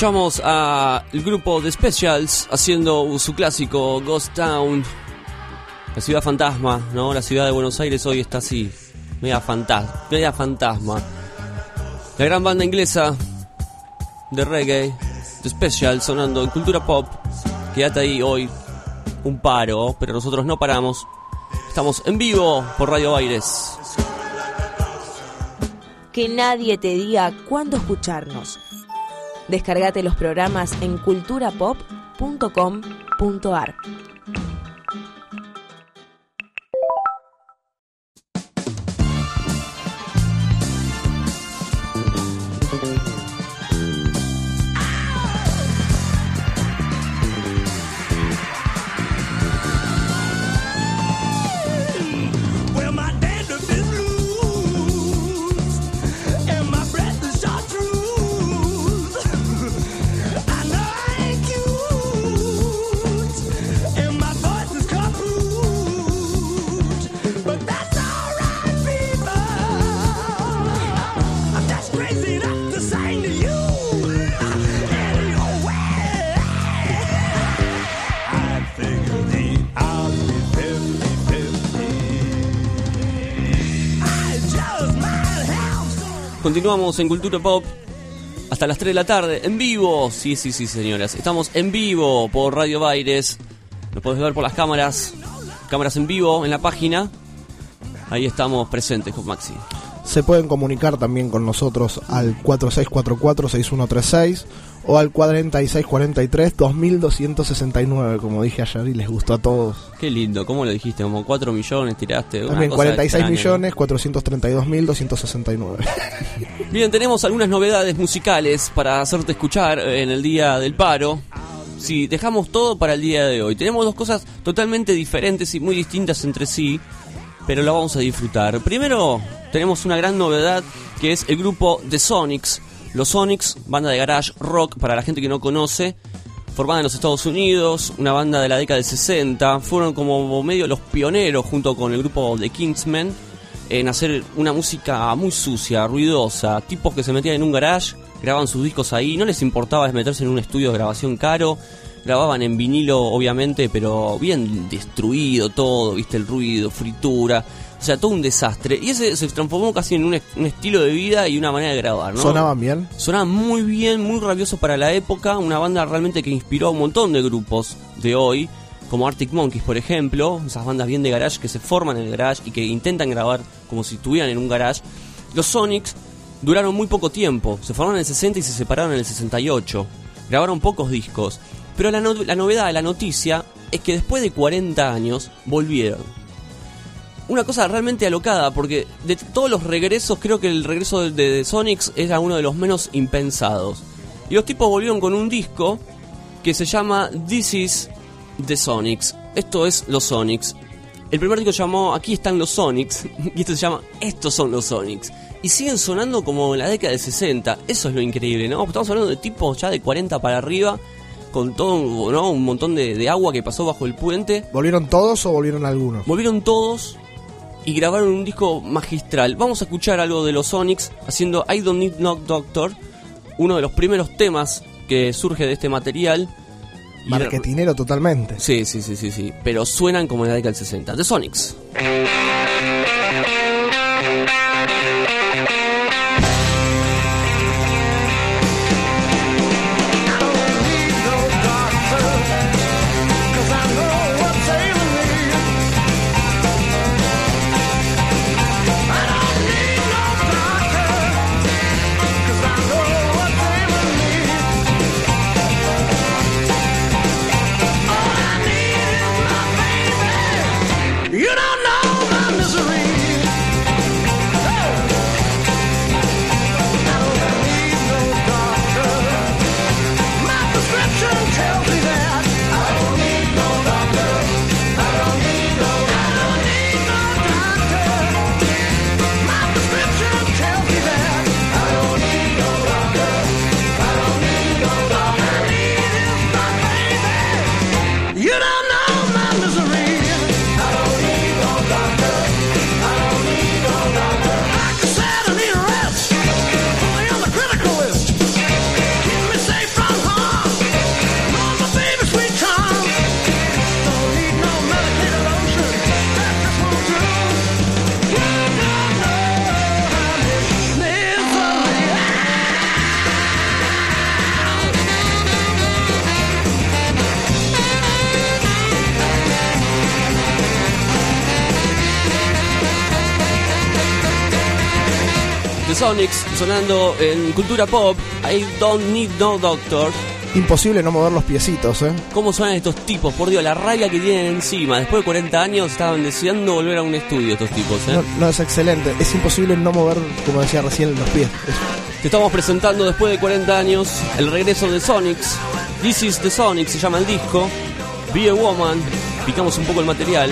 Escuchamos a el grupo de Specials haciendo su clásico Ghost Town. La ciudad fantasma, ¿no? La ciudad de Buenos Aires hoy está así, media fantasma. La gran banda inglesa de reggae, The Specials, sonando en cultura pop. Quédate ahí hoy un paro, pero nosotros no paramos. Estamos en vivo por Radio Aires. Que nadie te diga cuándo escucharnos. Descargate los programas en culturapop.com.ar. Continuamos en Cultura Pop hasta las 3 de la tarde, en vivo. Sí, sí, sí, señoras. Estamos en vivo por Radio Baires. Nos podés ver por las cámaras. Cámaras en vivo en la página. Ahí estamos presentes con Maxi. Se pueden comunicar también con nosotros al 4644-6136 o al 4643-2269, como dije ayer y les gustó a todos. Qué lindo, ¿cómo lo dijiste? Como 4 millones tiraste. También cosa 46 extraña. millones 432.269. Bien, tenemos algunas novedades musicales para hacerte escuchar en el día del paro. Sí, dejamos todo para el día de hoy. Tenemos dos cosas totalmente diferentes y muy distintas entre sí, pero la vamos a disfrutar. Primero, tenemos una gran novedad que es el grupo The Sonics. Los Sonics, banda de garage rock para la gente que no conoce, formada en los Estados Unidos, una banda de la década de 60, fueron como medio los pioneros junto con el grupo The Kingsmen en hacer una música muy sucia, ruidosa, tipos que se metían en un garage, grababan sus discos ahí, no les importaba meterse en un estudio de grabación caro, grababan en vinilo obviamente, pero bien destruido todo, viste el ruido, fritura, o sea, todo un desastre. Y ese se transformó casi en un, est- un estilo de vida y una manera de grabar, ¿no? ¿Sonaban bien? Sonaban muy bien, muy rabioso para la época, una banda realmente que inspiró a un montón de grupos de hoy, como Arctic Monkeys, por ejemplo, esas bandas bien de garage que se forman en el garage y que intentan grabar como si estuvieran en un garage. Los Sonics duraron muy poco tiempo, se formaron en el 60 y se separaron en el 68. Grabaron pocos discos, pero la, no- la novedad, la noticia, es que después de 40 años volvieron una cosa realmente alocada, porque de todos los regresos, creo que el regreso de, de Sonics era uno de los menos impensados. Y los tipos volvieron con un disco que se llama This is the Sonics. Esto es los Sonics. El primer disco llamó Aquí están los Sonics y este se llama Estos son los Sonics. Y siguen sonando como en la década de 60. Eso es lo increíble, ¿no? Estamos hablando de tipos ya de 40 para arriba, con todo ¿no? un montón de, de agua que pasó bajo el puente. ¿Volvieron todos o volvieron algunos? Volvieron todos y grabaron un disco magistral. Vamos a escuchar algo de los Sonics haciendo I Don't Need No Doctor, uno de los primeros temas que surge de este material. Y- Marketinero totalmente. Sí, sí, sí, sí, sí. Pero suenan como en la década del 60. The Sonics. Sonando en cultura pop. I don't need no doctor. Imposible no mover los piecitos, ¿eh? ¿Cómo suenan estos tipos? Por Dios, la rabia que tienen encima. Después de 40 años estaban deseando volver a un estudio estos tipos, ¿eh? No, no, es excelente. Es imposible no mover, como decía recién, los pies. Es- Te estamos presentando después de 40 años el regreso de Sonics. This is the Sonics, se llama el disco. Be a Woman. Picamos un poco el material.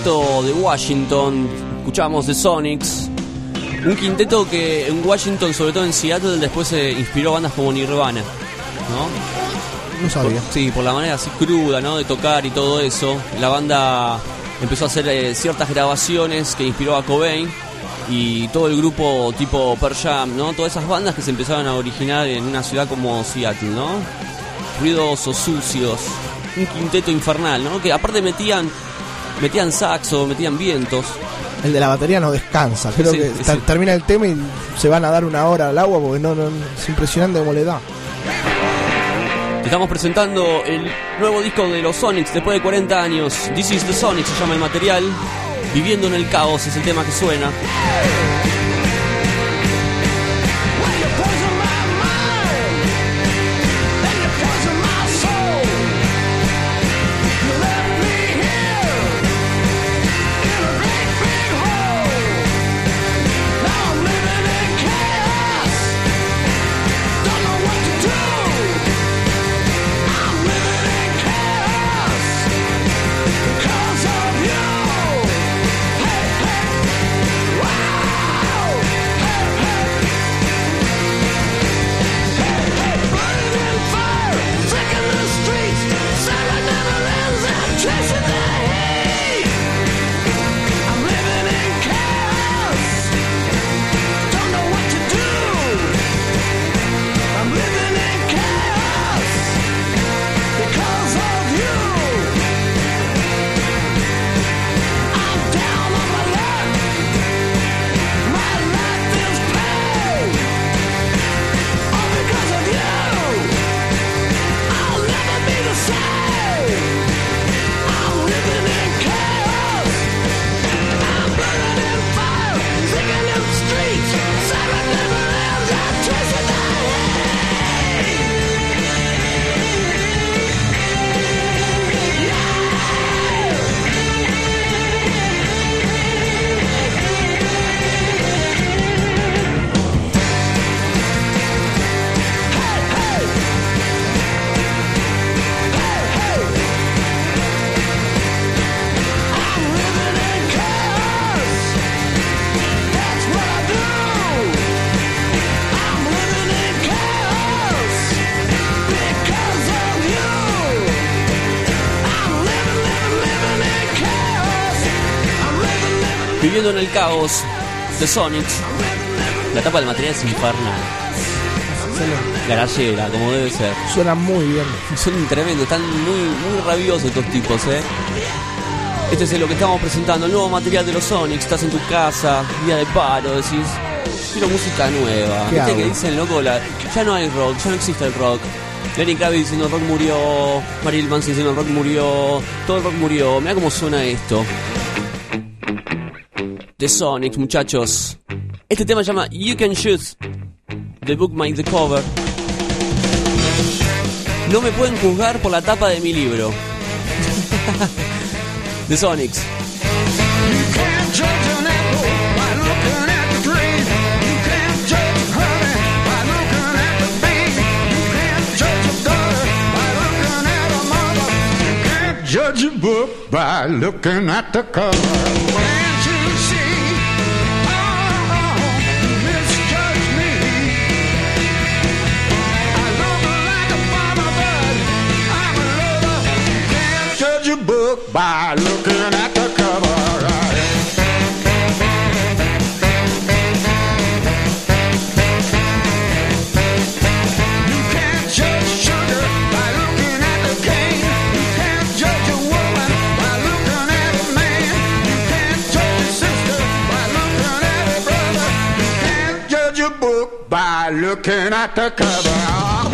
Quinteto de Washington, escuchamos de Sonics. Un quinteto que en Washington, sobre todo en Seattle, después se inspiró bandas como Nirvana, ¿no? No sabía. Por- sí, por la manera así cruda, ¿no? De tocar y todo eso. La banda empezó a hacer eh, ciertas grabaciones que inspiró a Cobain y todo el grupo tipo Pearl Jam, ¿no? Todas esas bandas que se empezaron a originar en una ciudad como Seattle, ¿no? Ruidosos, sucios, un quinteto infernal, ¿no? Que aparte metían metían saxo, metían vientos. El de la batería no descansa. Creo Sí, que sí. termina el tema y se van a dar una hora al agua porque no, no, es impresionante cómo le da. Estamos presentando el nuevo disco de los Sonics después de 40 años. This is the Sonics se llama el material. Viviendo en el caos es el tema que suena. Viviendo en el caos de Sonics. La tapa del material es infernal. Garallera, como debe ser. Suena muy bien. Son tremendos, están muy, muy rabiosos estos tipos, ¿eh? Este es lo que estamos presentando, el nuevo material de los Sonics. Estás en tu casa, día de paro, decís, quiero música nueva. ¿Qué Viste hago? que dicen, loco, la- ya no hay rock, ya no existe el rock. Lenny Kravitz diciendo el rock murió, Marilyn Manson diciendo el rock murió, todo el rock murió. Mira cómo suena esto. The Sonics, muchachos. Este tema llama You Can Shoot. The Book Made the Cover. No me pueden juzgar por la tapa de mi libro. The Sonics. can't judge an apple by looking at the tree. Looking at the cover.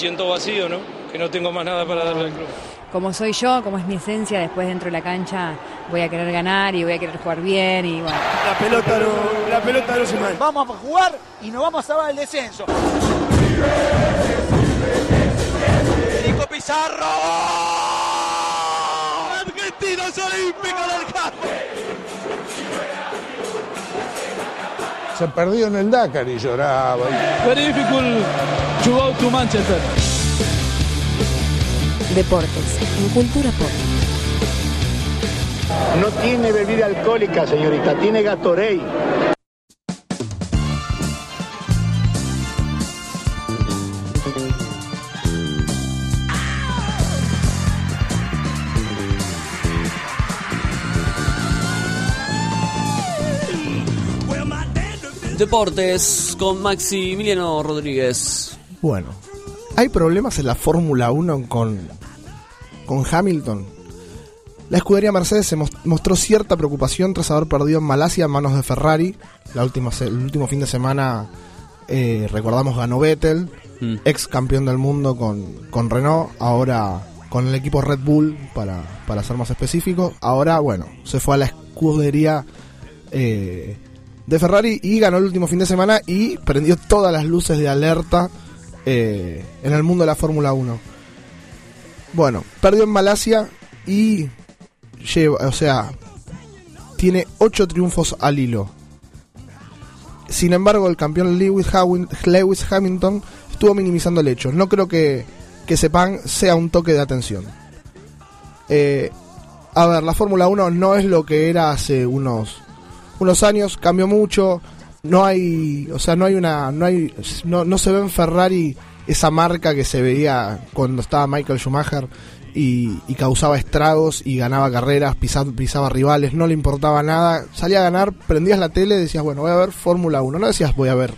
Siento vacío, ¿no? Que no tengo más nada para darle al club. Como soy yo, como es mi esencia, después dentro de la cancha voy a querer ganar y voy a querer jugar bien y bueno. La pelota no, la pelota no se manda. Vamos a jugar y nos vamos a salvar el descenso. Nico Pizarro. Argentinos Olímpicos del Campo. Se perdió en el Dakar y lloraba. Very difficult to go to Manchester. Deportes, en Cultura Pop. No tiene bebida alcohólica, señorita, tiene Gatorade. Deportes con Maximiliano Rodríguez. Bueno, ¿hay problemas en la Fórmula 1 con, con Hamilton? La escudería Mercedes se mos- mostró cierta preocupación tras haber perdido en Malasia a manos de Ferrari. La última el último fin de semana, eh, recordamos, ganó Vettel, Mm. ex campeón del mundo con, con Renault, ahora con el equipo Red Bull, para, para ser más específico. Ahora, bueno, se fue a la escudería eh, de Ferrari y ganó el último fin de semana y prendió todas las luces de alerta eh, en el mundo de la Fórmula 1. Bueno, perdió en Malasia y lleva, o sea, tiene 8 triunfos al hilo. Sin embargo, el campeón Lewis, Hamilton estuvo minimizando el hecho. No creo que, que Sepang sea un toque de atención. Eh, a ver, la Fórmula 1 no es lo que era hace unos unos años, cambió mucho, no hay, o sea, no hay una, no hay, no, no se ve en Ferrari esa marca que se veía cuando estaba Michael Schumacher y, y causaba estragos y ganaba carreras, pisaba, pisaba rivales, no le importaba nada, salía a ganar, prendías la tele y decías, bueno, voy a ver Fórmula 1, no decías voy a ver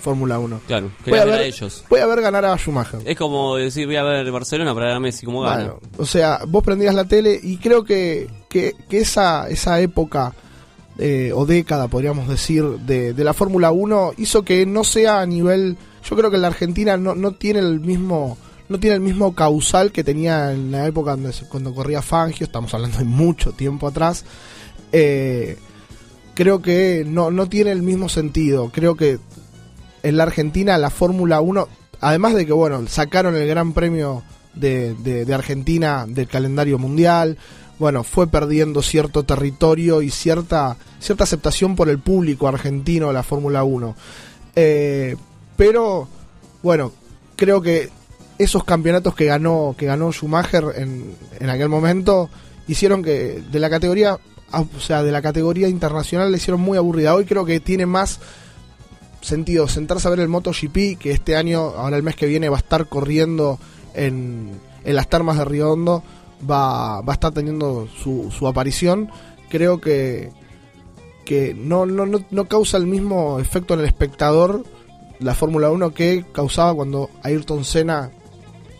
Fórmula 1. Claro, Voy a ver a ellos. voy a ver ganar a Schumacher. Es como decir, voy a ver Barcelona para ver a Messi como gana. Bueno, o sea, vos prendías la tele y creo que, que, que esa, esa época eh, o década, podríamos decir, de, de la Fórmula 1 hizo que no sea a nivel... Yo creo que la Argentina no, no tiene el mismo no tiene el mismo causal que tenía en la época donde cuando corría Fangio, estamos hablando de mucho tiempo atrás. Eh, creo que no, no tiene el mismo sentido. Creo que en la Argentina la Fórmula 1, además de que, bueno, sacaron el Gran Premio de- de Argentina del calendario mundial, bueno, fue perdiendo cierto territorio y cierta, cierta aceptación por el público argentino la Fórmula 1. Eh, pero, bueno, creo que esos campeonatos que ganó, que ganó Schumacher en, en aquel momento hicieron que de la categoría, ah, o sea, de la categoría internacional le hicieron muy aburrida. Hoy creo que tiene más sentido sentarse a ver el MotoGP, que este año, ahora el mes que viene, va a estar corriendo en, en las termas de Río Hondo, va, va a estar teniendo su, su aparición. Creo que, que no, no, no, no causa el mismo efecto en el espectador la Fórmula 1 que causaba cuando Ayrton Senna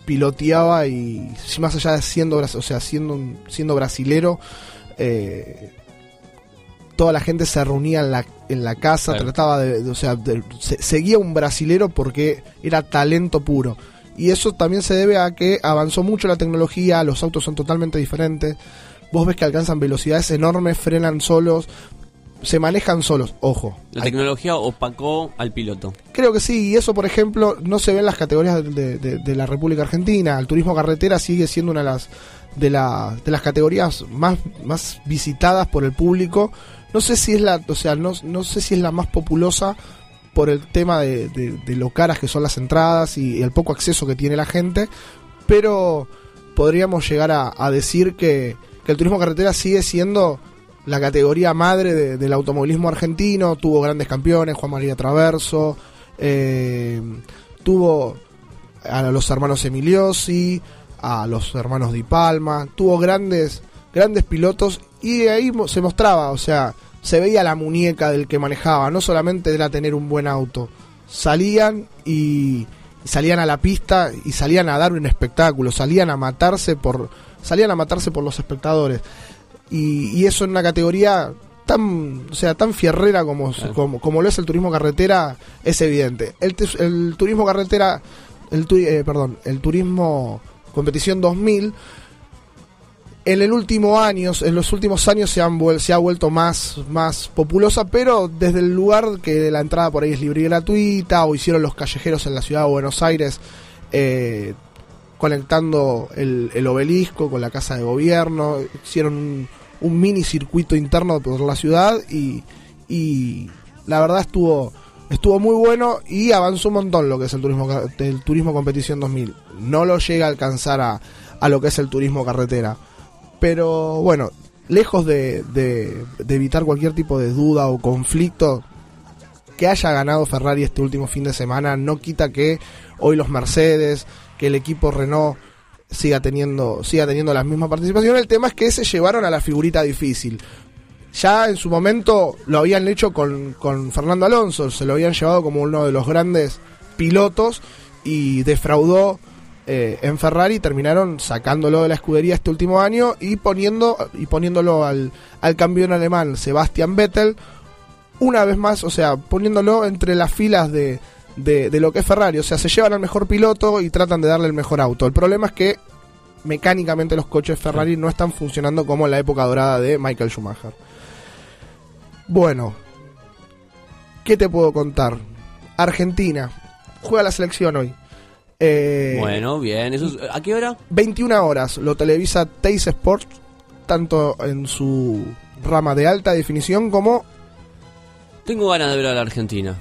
piloteaba y más allá de siendo o sea siendo siendo brasilero eh, toda la gente se reunía en la, en la casa Claro. trataba de, de- o sea de- se- seguía un brasilero porque era talento puro y eso también se debe a que avanzó mucho la tecnología los autos son totalmente diferentes vos ves que alcanzan velocidades enormes frenan solos se manejan solos ojo La hay- tecnología opacó al piloto. Creo que sí, y eso, por ejemplo, no se ve en las categorías de, de- de- de la República Argentina. El turismo carretera sigue siendo una de las de, la- de las categorías más, más visitadas por el público. No sé si es la, o sea, no, no sé si es la más populosa por el tema de, lo caras que son las entradas y, el poco acceso que tiene la gente, pero podríamos llegar a, a decir que, el turismo carretera sigue siendo la categoría madre de- del automovilismo argentino, tuvo grandes campeones, Juan María Traverso, eh, tuvo a los hermanos Emiliosi, a los hermanos Di Palma, tuvo grandes, grandes pilotos y ahí se mostraba, o sea, se veía la muñeca del que manejaba, no solamente era tener un buen auto, salían y, y salían a la pista y salían a dar un espectáculo, salían a matarse por, salían a matarse por los espectadores. Y, y eso en una categoría tan o sea tan fierrera como, como, como lo es el turismo carretera es evidente. El, el turismo carretera el tu- eh, perdón el turismo competición 2000 en el último años en los últimos años se han se ha vuelto más más populosa pero desde el lugar que la entrada por ahí es libre y gratuita o hicieron los callejeros en la ciudad de Buenos Aires eh, conectando el, el obelisco con la casa de gobierno, hicieron un, mini circuito interno por la ciudad y, y la verdad estuvo estuvo muy bueno y avanzó un montón lo que es el turismo el turismo competición 2000. No lo llega a alcanzar a, a lo que es el turismo carretera, pero bueno, lejos de, evitar cualquier tipo de duda o conflicto, que haya ganado Ferrari este último fin de semana no quita que hoy los Mercedes, que el equipo Renault siga teniendo siga teniendo la misma participación. El tema es que se llevaron a la figurita difícil. Ya en su momento lo habían hecho con Fernando Alonso, se lo habían llevado como uno de los grandes pilotos y defraudó eh, en Ferrari, terminaron sacándolo de la escudería este último año y poniendo y poniéndolo al, al campeón alemán Sebastian Vettel una vez más, o sea, poniéndolo entre las filas de, de, de lo que es Ferrari. O sea, se llevan al mejor piloto y tratan de darle el mejor auto. El problema es que mecánicamente los coches Ferrari no están funcionando como en la época dorada de Michael Schumacher. Bueno, ¿qué te puedo contar? Argentina juega la selección hoy. Eh, Bueno, bien. Eso es- ¿A qué hora? 21 horas lo televisa Teis Sports, tanto en su rama de alta definición como. Tengo ganas de ver a la Argentina.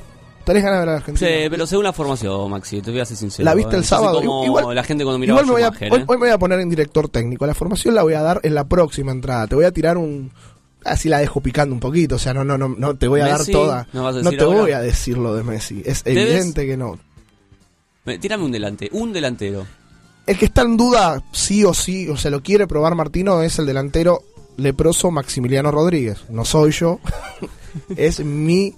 ¿Tenés ganas de ver a la Argentina? Sí, pero según la formación, Maxi, te voy a ser sincero. ¿La viste ¿eh? el sábado? como Igual- la gente cuando miraba Igual me voy a, hoy, ¿eh? hoy me voy a poner en director técnico. La formación la voy a dar en la próxima entrada. Te voy a tirar un. Así la dejo picando un poquito, o sea, no, no, no, no te voy a Messi, dar toda. ¿no vas a no decir te ahora? voy a decir lo de Messi. Es ¿Debes? evidente que no. Me- Tírame un delante, un delantero. El que está en duda, sí o sí, o sea, lo quiere probar Martino, es el delantero leproso Maximiliano Rodríguez. No soy yo, es mi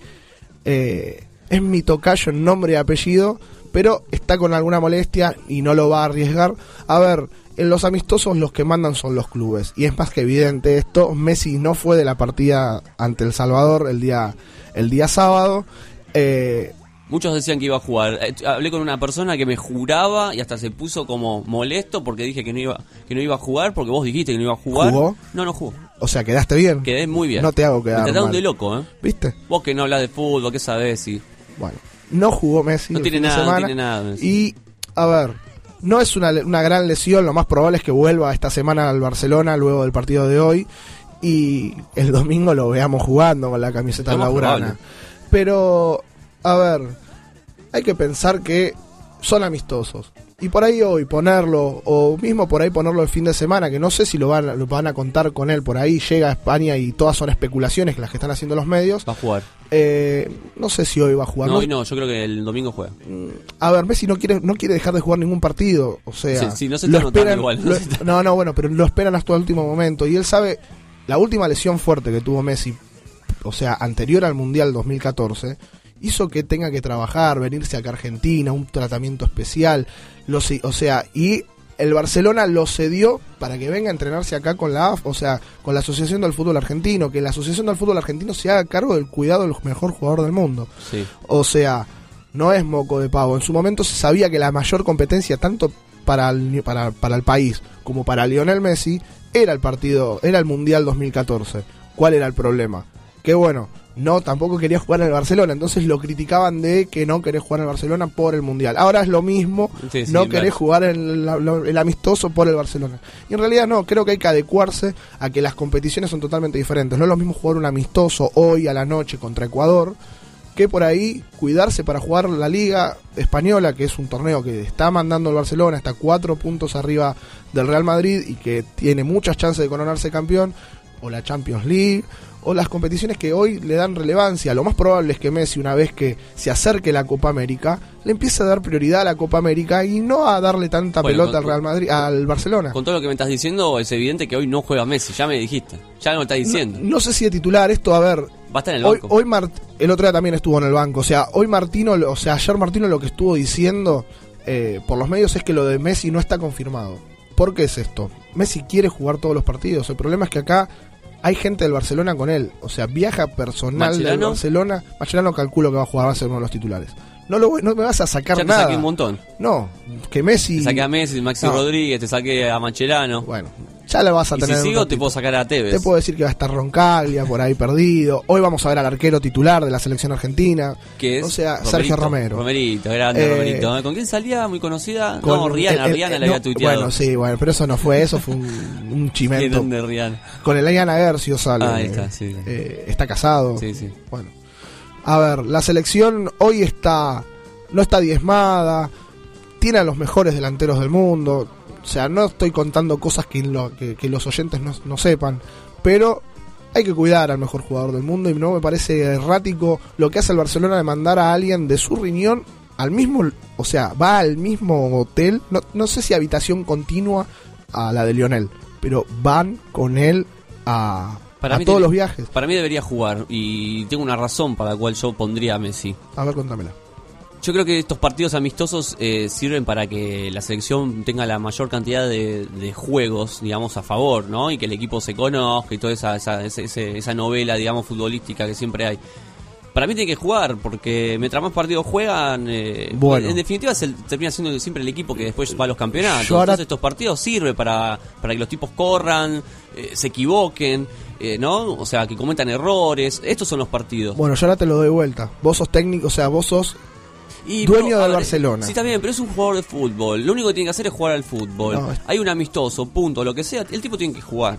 eh, es mi tocayo en nombre y apellido, pero está con alguna molestia y no lo va a arriesgar. A ver, en los amistosos los que mandan son los clubes, y es más que evidente esto. Messi no fue de la partida ante El Salvador el día, el día sábado. Eh, Muchos decían que iba a jugar. Eh, Hablé con una persona que me juraba y hasta se puso como molesto porque dije que no iba que no iba a jugar porque vos dijiste que no iba a jugar. ¿Jugó? No, no jugó. o sea, quedaste bien. Quedé muy bien. No te hago quedar Me trataron mal. de loco, ¿eh? ¿Viste? Vos que no hablas de fútbol, ¿qué sabés? Y... Bueno, no jugó Messi. No tiene nada, no tiene nada, Messi. Y, a ver, no es una, una gran lesión. Lo más probable es que vuelva esta semana al Barcelona luego del partido de hoy. Y el domingo lo veamos jugando con la camiseta probable. Pero, a ver, hay que pensar que son amistosos. Y por ahí hoy ponerlo, o mismo por ahí ponerlo el fin de semana, que no sé si lo van, a- lo van a contar con él por ahí, llega a España y todas son especulaciones las que están haciendo los medios. Va a jugar. Eh, no sé si hoy va a jugar. No, No- hoy no, yo creo que el domingo juega. a ver, Messi no quiere, no quiere dejar de jugar ningún partido. O sea, Sí, sí, no se lo está notando esperan- igual, no lo- se está- no, no, bueno, pero lo esperan hasta el último momento. Y él sabe, la última lesión fuerte que tuvo Messi, o sea, anterior al Mundial 2014, hizo que tenga que trabajar, venirse acá a Argentina, un tratamiento especial. Lo, o sea, y el Barcelona lo cedió para que venga a entrenarse acá con la AF, o sea, con la Asociación del Fútbol Argentino, que la Asociación del Fútbol Argentino se haga cargo del cuidado del mejor jugador del mundo. Sí. O sea, no es moco de pavo. En su momento se sabía que la mayor competencia, tanto para el, para, para el país como para Lionel Messi, era el partido, era el Mundial 2014. ¿Cuál era el problema? Que bueno, no, tampoco quería jugar en el Barcelona, entonces lo criticaban de que no querés jugar en el Barcelona por el Mundial. Ahora es lo mismo, Sí, sí, no claro. querés jugar en el, el amistoso por el Barcelona. Y en realidad no, creo que hay que adecuarse a que las competiciones son totalmente diferentes. No es lo mismo jugar un amistoso hoy a la noche contra Ecuador que por ahí cuidarse para jugar la Liga Española, que es un torneo que está mandando el Barcelona, está cuatro puntos arriba del Real Madrid y que tiene muchas chances de coronarse campeón, o la Champions League, o las competiciones que hoy le dan relevancia. Lo más probable es que Messi, una vez que se acerque la Copa América, le empiece a dar prioridad a la Copa América y no a darle tanta Bueno, pelota con- al Real Madrid, al Barcelona. Con todo lo que me estás diciendo, es evidente que hoy no juega Messi. Ya me dijiste. Ya me lo estás diciendo. No sé si de titular esto, a ver, Va a estar en el hoy, banco. hoy Mart- el otro día también estuvo en el banco. O sea, hoy Martino, o sea, ayer Martino lo que estuvo diciendo eh, por los medios es que lo de Messi no está confirmado. ¿Por qué es esto? Messi quiere jugar todos los partidos. El problema es que acá hay gente del Barcelona con él. O sea, viaja personal del. Barcelona. Mascherano calculo que va a jugar, va a ser uno de los titulares. No, lo, no me vas a sacar ya te nada. saqué un montón. No, que Messi. Te saqué a Messi, Maxi No. Rodríguez, te saqué a Mancherano. Bueno, ya lo vas a y tener. si sigo, te puedo sacar a Tevez. Te puedo decir que va a estar Roncaglia por ahí perdido. Hoy vamos a ver al arquero titular de la selección argentina. que es O sea, Romerito, Sergio Romero. Romerito, grande Eh, Romerito. ¿eh? ¿Con quién salía? Muy conocida. Con no, Rihanna, el- el- Rihanna el- la había no, tuiteado. Bueno, sí, bueno, pero eso no fue, eso fue un, un chimento. grande Rihanna. Con el Eliana Gercio sale. Ah, ahí está, sí. Eh, está casado. Sí, sí. Bueno. A ver, la selección hoy está. No está diezmada. Tiene a los mejores delanteros del mundo. O sea, no estoy contando cosas que, lo- que- que los oyentes no, no sepan. Pero hay que cuidar al mejor jugador del mundo. Y no me parece errático lo que hace el Barcelona de mandar a alguien de su riñón al mismo. O sea, va al mismo hotel. No, no sé si habitación continua a la de Lionel. Pero van con él a, a mí todos los viajes. Para mí debería jugar y tengo una razón para la cual yo pondría a Messi. A ver, contámela. Yo creo que estos partidos amistosos eh, sirven para que la selección tenga la mayor cantidad de, de juegos, digamos, a favor, ¿no? Y que el equipo se conozca y toda esa, esa, ese- esa novela, digamos, futbolística que siempre hay. Para mí tiene que jugar, porque mientras más partidos juegan, eh, Bueno. en definitiva se termina siendo siempre el equipo que después va a los campeonatos. Ahora- Entonces estos partidos sirven para, para que los tipos corran, eh, se equivoquen, eh, ¿no? O sea, que cometan errores. Estos son los partidos. Bueno, yo ahora te lo doy vuelta. Vos sos técnico, o sea, vos sos Y, dueño pero, del ver, Barcelona. Sí, está bien, pero es un jugador de fútbol. Lo único que tiene que hacer es jugar al fútbol. No, es- Hay un amistoso, punto, lo que sea. El tipo tiene que jugar.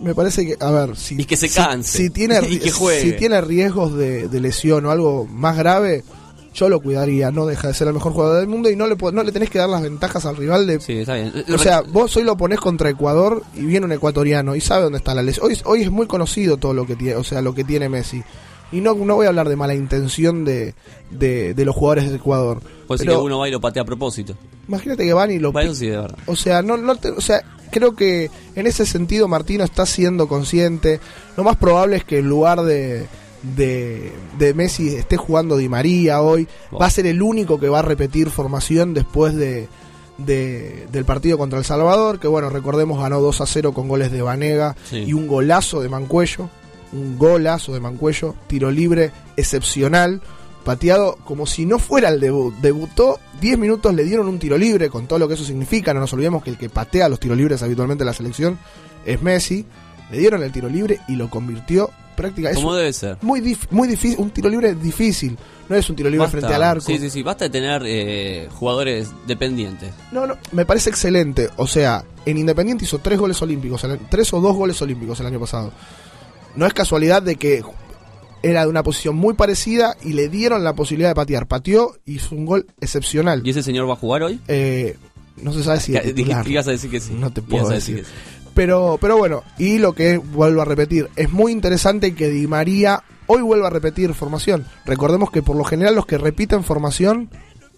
Me parece que, a ver, si, Y que se si- canse. Si, tiene, Y que juegue. si tiene riesgos de, de lesión o algo más grave, yo lo cuidaría, no deja de ser el mejor jugador del mundo y no le, no le tenés que dar las ventajas al rival de... Sí, está bien. O sea, vos hoy lo ponés contra Ecuador y viene un ecuatoriano y sabe dónde está la lesión. Hoy, hoy es muy conocido todo lo que tiene, o sea, lo que tiene Messi. Y no, no voy a hablar de mala intención de, de, de los jugadores de Ecuador. Puede ser que uno va y lo patea a propósito. imagínate que van y lo Bueno, eso sí, de verdad. o sea, no, no te- o sea, creo que en ese sentido Martino está siendo consciente. Lo más probable es que en lugar de, de, de Messi esté jugando Di María hoy. Va a ser el único que va a repetir formación después de, de- del partido contra El Salvador. Que bueno, recordemos, ganó 2 a 0 con goles de Vanega Sí. y un golazo de Mancuello. Un golazo de Mancuello, tiro libre excepcional pateado como si no fuera el debut. Debutó 10 minutos, le dieron un tiro libre, con todo lo que eso significa. No nos olvidemos que el que patea los tiros libres habitualmente en la selección es Messi. Le dieron el tiro libre y lo convirtió prácticamente. Como debe ser. Muy, dif- muy difícil, un tiro libre difícil. No es un tiro libre Basta- frente al arco. Sí, sí, sí. Basta de tener eh, jugadores dependientes. No, no, me parece excelente. O sea, en Independiente hizo tres goles olímpicos, tres o dos goles olímpicos el año pasado. No es casualidad de que era de una posición muy parecida y le dieron la posibilidad de patear. Pateó y hizo un gol excepcional. ¿Y ese señor va a jugar hoy? Eh, no se sabe si titular. Ibas a decir que sí. No te puedo decir. que sí. Pero, pero bueno, y lo que vuelvo a repetir, es muy interesante que Di María hoy vuelva a repetir formación. Recordemos que por lo general los que repiten formación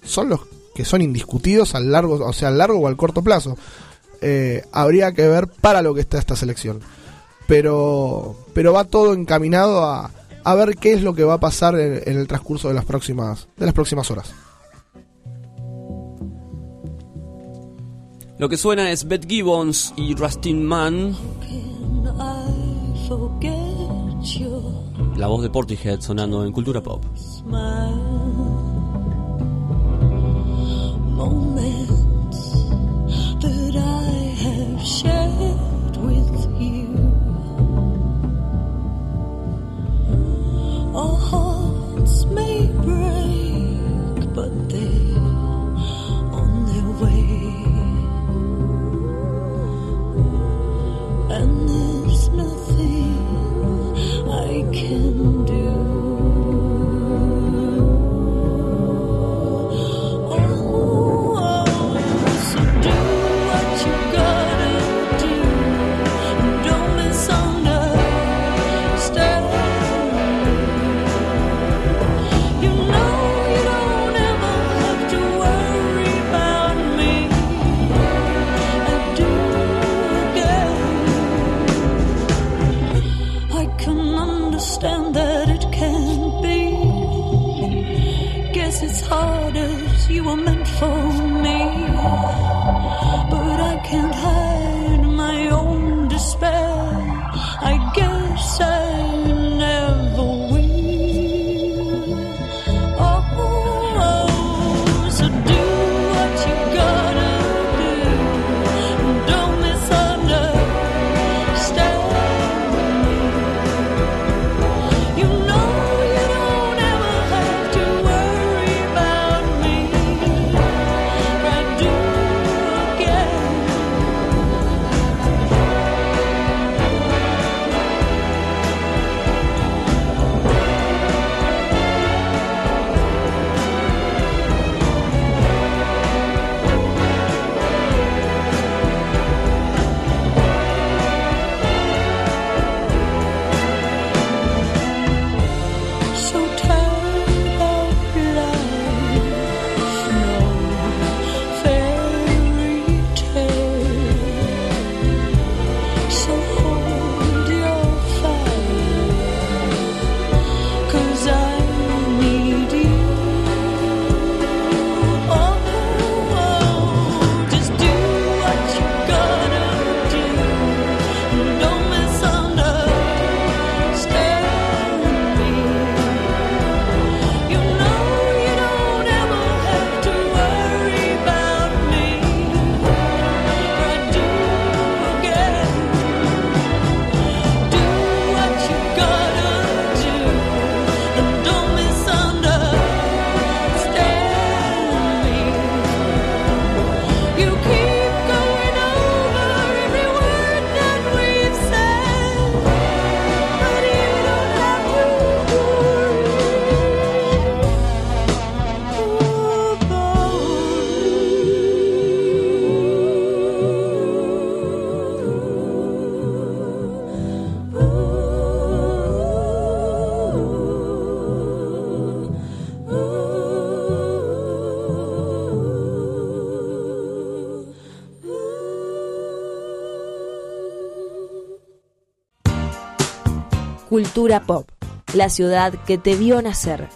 son los que son indiscutidos al largo, o sea, al largo o al corto plazo. Eh, habría que ver para lo que está esta selección. Pero, pero va todo encaminado a, a ver qué es lo que va a pasar en, en el transcurso de las próximas, de las próximas horas. Lo que suena es Beth Gibbons y Rustin Man. I forget your La voz de Portishead sonando en Cultura Pop. smile. Cultura Pop, la ciudad que te vio nacer.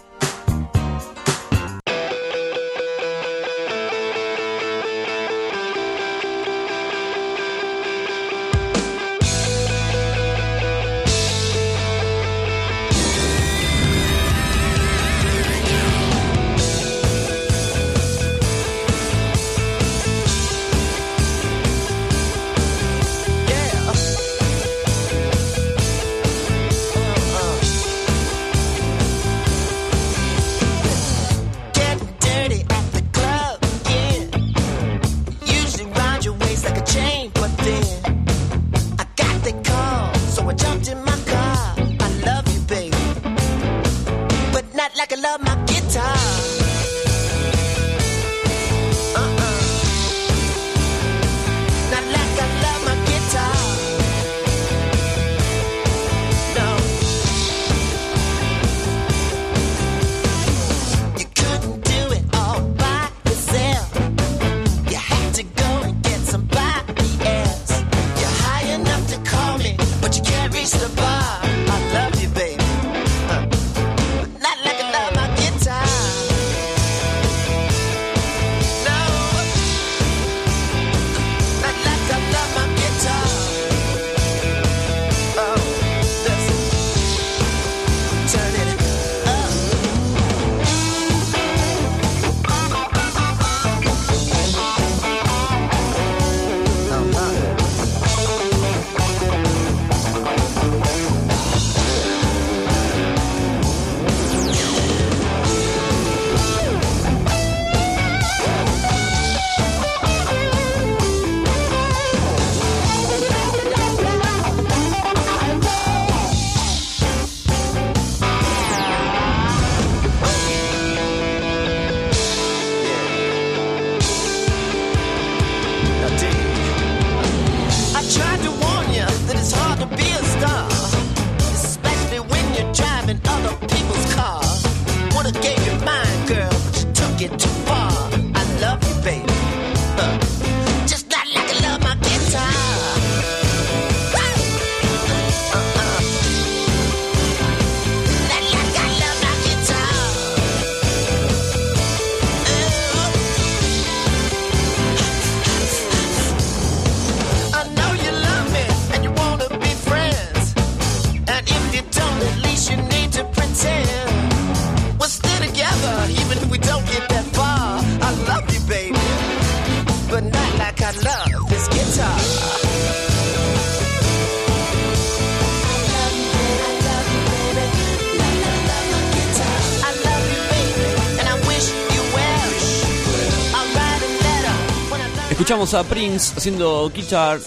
Escuchamos a Prince haciendo guitar.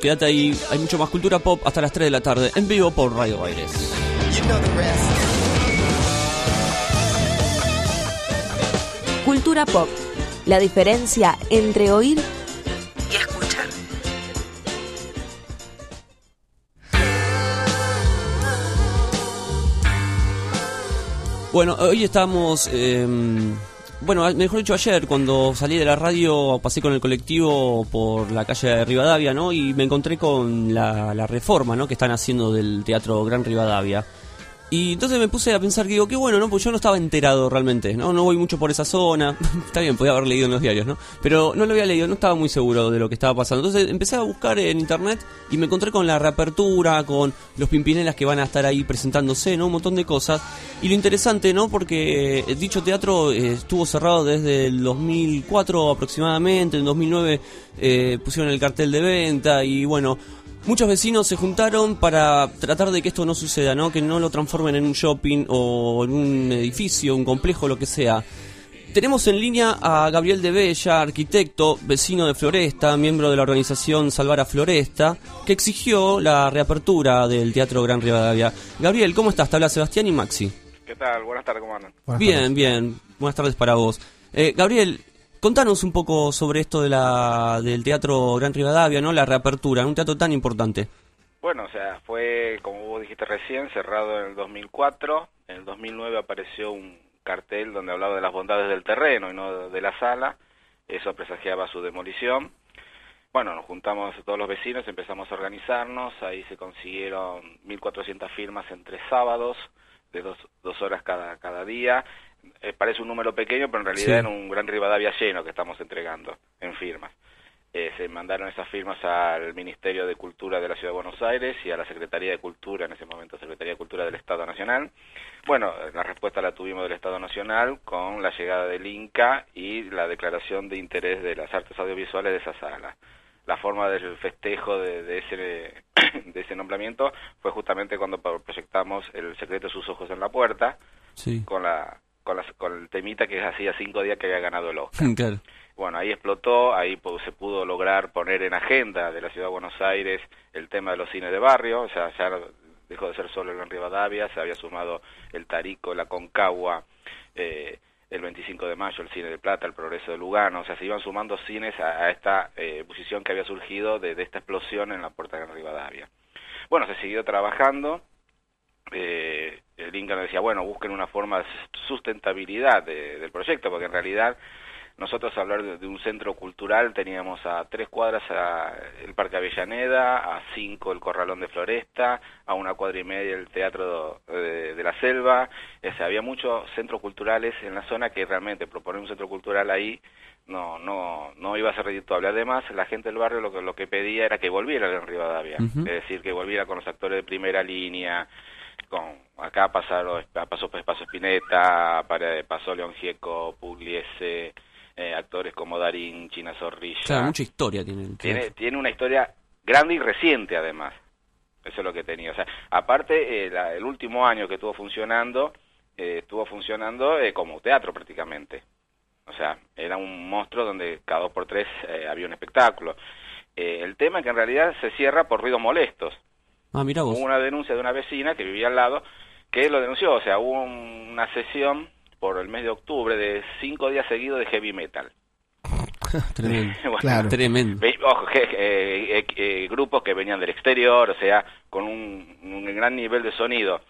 Quédate ahí, hay mucho más cultura pop hasta las 3 de la tarde, en vivo por Radio Aires. Cultura Pop, la diferencia entre oír y escuchar. Bueno, hoy estamos. eh, bueno, mejor dicho, ayer cuando salí de la radio pasé con el colectivo por la calle de Rivadavia, ¿no? Y me encontré con la, la reforma, ¿no? Que están haciendo del Teatro Gran Rivadavia. Y entonces me puse a pensar que digo, qué bueno, ¿no? Pues yo no estaba enterado realmente, ¿no? No voy mucho por esa zona. Está bien, podía haber leído en los diarios, ¿no? Pero no lo había leído, no estaba muy seguro de lo que estaba pasando. Entonces empecé a buscar en internet y me encontré con la reapertura, con los pimpinelas que van a estar ahí presentándose, ¿no? Un montón de cosas. Y lo interesante, ¿no? Porque eh, dicho teatro eh, estuvo cerrado desde el 2004 aproximadamente, en 2009 eh, pusieron el cartel de venta y bueno, Muchos vecinos se juntaron para tratar de que esto no suceda, ¿no? Que no lo transformen en un shopping o en un edificio, un complejo, lo que sea. Tenemos en línea a Gabriel de Bella, arquitecto, vecino de Floresta, miembro de la organización Salvar a Floresta, que exigió la reapertura del Teatro Gran Rivadavia. Gabriel, ¿cómo estás? Te habla Sebastián y Maxi. ¿Qué tal? Buenas tardes, ¿cómo andan? bien, bien. Buenas tardes para vos. Eh, Gabriel, contanos un poco sobre esto de la, del Teatro Gran Rivadavia, ¿no? La reapertura, un teatro tan importante. Bueno, o sea, fue, como vos dijiste recién, cerrado en el 2004. En el 2009 apareció un cartel donde hablaba de las bondades del terreno y no de la sala. Eso presagiaba su demolición. Bueno, nos juntamos todos los vecinos, empezamos a organizarnos, ahí se consiguieron 1.400 firmas en tres sábados, de dos, dos horas cada, cada día. Eh, parece un número pequeño, pero en realidad Sí. era un gran Rivadavia lleno que estamos entregando en firmas. Eh, se mandaron esas firmas al Ministerio de Cultura de la Ciudad de Buenos Aires y a la Secretaría de Cultura, en ese momento Secretaría de Cultura del Estado Nacional. Bueno, la respuesta la tuvimos del Estado Nacional con la llegada del Inca y la declaración de interés de las artes audiovisuales de esa sala. La forma del festejo de, de ese de ese nombramiento fue justamente cuando pro- proyectamos El secreto de sus ojos en la puerta Sí. con la con, las- con el temita que hacía cinco días que había ganado el Oscar. claro. Bueno, ahí explotó, ahí se pudo lograr poner en agenda de la Ciudad de Buenos Aires el tema de los cines de barrio, o sea, ya dejó de ser solo el Gran Rivadavia, se había sumado el Tarico, la Concagua, eh, el 25 de mayo el Cine de Plata, el Progreso de Lugano, o sea, se iban sumando cines a, a esta eh, posición que había surgido de, de esta explosión en la Puerta de Gran Rivadavia. Bueno, se siguió trabajando, eh, el Inca nos decía, bueno, busquen una forma de sustentabilidad de- del proyecto, porque en realidad nosotros hablar de, de un centro cultural teníamos a tres cuadras a el Parque Avellaneda, a cinco el Corralón de Floresta, a una cuadra y media el Teatro de, de la Selva, o sea, había muchos centros culturales en la zona que realmente proponer un centro cultural ahí no no no iba a ser redituable. Además, la gente del barrio lo que lo que pedía era que volviera Gran Rivadavia, Ujú. es decir, que volviera con los actores de primera línea, con acá pasaron pasó pasó Spinetta, pasó León Gieco, Pugliese, eh, actores como Darín, China Zorrilla. Claro, mucha historia tiene el tiene tiene una historia grande y reciente además. Eso es lo que tenía. O sea, aparte eh, la- el último año que estuvo funcionando eh, estuvo funcionando eh, como teatro prácticamente. O sea, era un monstruo donde cada dos por tres había un espectáculo. El tema es que en realidad se cierra por ruidos molestos. Ah, mira vos. Hubo una denuncia de una vecina que vivía al lado que lo denunció. O sea, hubo un- una sesión por el mes de octubre de cinco días seguidos de heavy metal. Tremendo. Bueno, Tremendo. Ve- Ojo, que, eh, eh, eh, grupos que venían del exterior, o sea, con un, un gran nivel de sonido.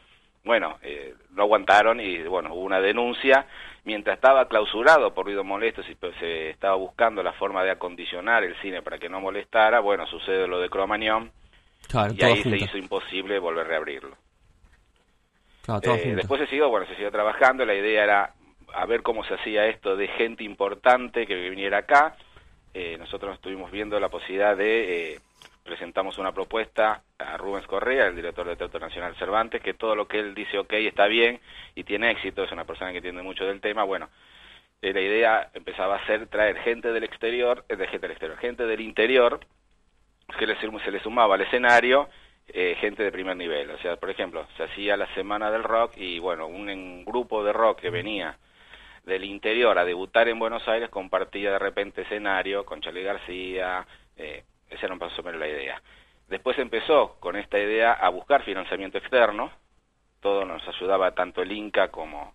Bueno, eh, no aguantaron y bueno, hubo una denuncia. Mientras estaba clausurado por ruidos molestos y pues, se estaba buscando la forma de acondicionar el cine para que no molestara, bueno, sucede lo de Cromañón Claro, y ahí se hizo imposible volver a reabrirlo. Claro, Eh, después se siguió, bueno, se siguió trabajando, la idea era a ver cómo se hacía esto de gente importante que viniera acá. Eh, nosotros estuvimos viendo la posibilidad de, eh, presentamos una propuesta a Rubens Correa, el director del Teatro Nacional Cervantes, que todo lo que él dice, ok, está bien y tiene éxito, es una persona que entiende mucho del tema, bueno, eh, la idea empezaba a ser traer gente del exterior, eh, de gente del exterior, gente del interior, que le se le sumaba al escenario eh, gente de primer nivel. O sea, por ejemplo, se hacía la semana del rock y, bueno, un, grupo de rock que venía del interior a debutar en Buenos Aires compartía de repente escenario con Charlie García, eh, esa era más o menos la idea. Después empezó con esta idea a buscar financiamiento externo, todo nos ayudaba tanto el Inca como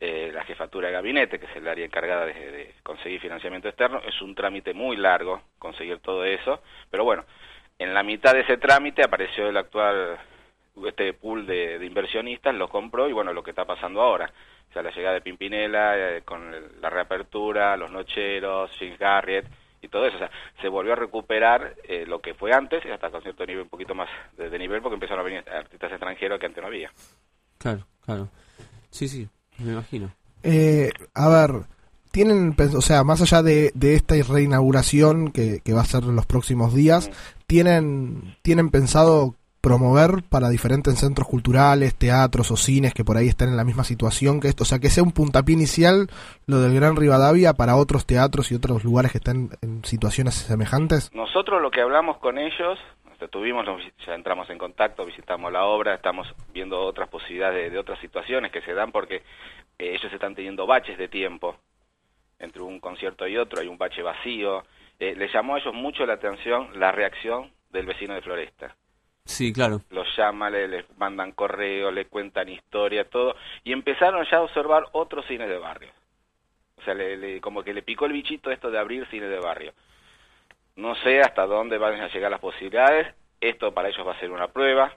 eh, la jefatura de gabinete, que es el área encargada de, conseguir financiamiento externo. Es un trámite muy largo conseguir todo eso, pero bueno, en la mitad de ese trámite apareció el actual este pool de, inversionistas, lo compró y bueno, lo que está pasando ahora. O sea, la llegada de Pimpinela, eh, con el- la reapertura, los nocheros, James Garriett y todo eso. O sea, se volvió a recuperar eh, lo que fue antes, y hasta con cierto nivel, un poquito más de, de nivel, porque empezaron a venir artistas extranjeros que antes no había. Claro, claro. Sí, sí, me imagino. Eh, a ver, tienen, pens- o sea, más allá de, de esta reinauguración que, que va a ser en los próximos días, tienen, tienen pensado promover para diferentes centros culturales, teatros o cines que por ahí están en la misma situación que esto, o sea, que sea un puntapié inicial lo del Gran Rivadavia para otros teatros y otros lugares que están en situaciones semejantes. Nosotros lo que hablamos con ellos, o sea, tuvimos, nos ya entramos en contacto, visitamos la obra, estamos viendo otras posibilidades de, de otras situaciones que se dan porque eh, ellos están teniendo baches de tiempo entre un concierto y otro, hay un bache vacío. Eh, les llamó a ellos mucho la atención la reacción del vecino de Floresta. Sí, claro. Los llaman, le- les mandan correo, le cuentan historia, todo, y empezaron ya a observar otros cines de barrio. O sea, le- le- como que le picó el bichito esto de abrir cines de barrio. No sé hasta dónde van a llegar las posibilidades. Esto para ellos va a ser una prueba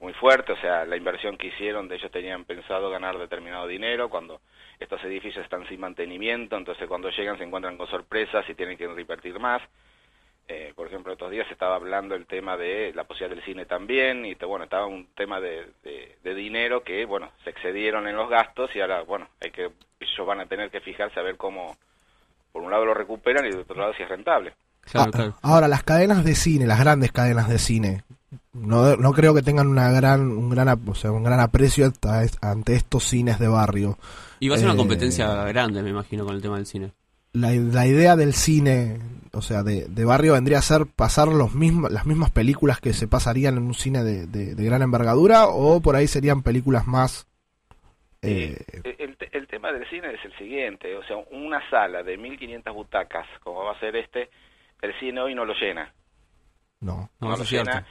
muy fuerte. O sea, la inversión que hicieron, de ellos tenían pensado ganar determinado dinero cuando estos edificios están sin mantenimiento. Entonces, cuando llegan se encuentran con sorpresas y tienen que repartir más. Eh, por ejemplo, estos días estaba hablando el tema de la posibilidad del cine también, y bueno, estaba un tema de, de- de dinero que, bueno, se excedieron en los gastos y ahora, bueno, hay que ellos van a tener que fijarse a ver cómo, por un lado lo recuperan y de otro lado si es rentable. Ah, Ahora, las cadenas de cine, las grandes cadenas de cine, no, no creo que tengan una gran, un gran, ap- o sea, un gran aprecio ante, estos cines de barrio. Y va a ser una Eh, competencia grande, me imagino, con el tema del cine. La, la idea del cine, o sea, de, de barrio vendría a ser pasar los mismos, las mismas películas que se pasarían en un cine de, de- de gran envergadura o por ahí serían películas más... eh, El, del cine es el siguiente, o sea, una sala de 1500 butacas, como va a ser este, el cine hoy no lo llena. no, No, lo llena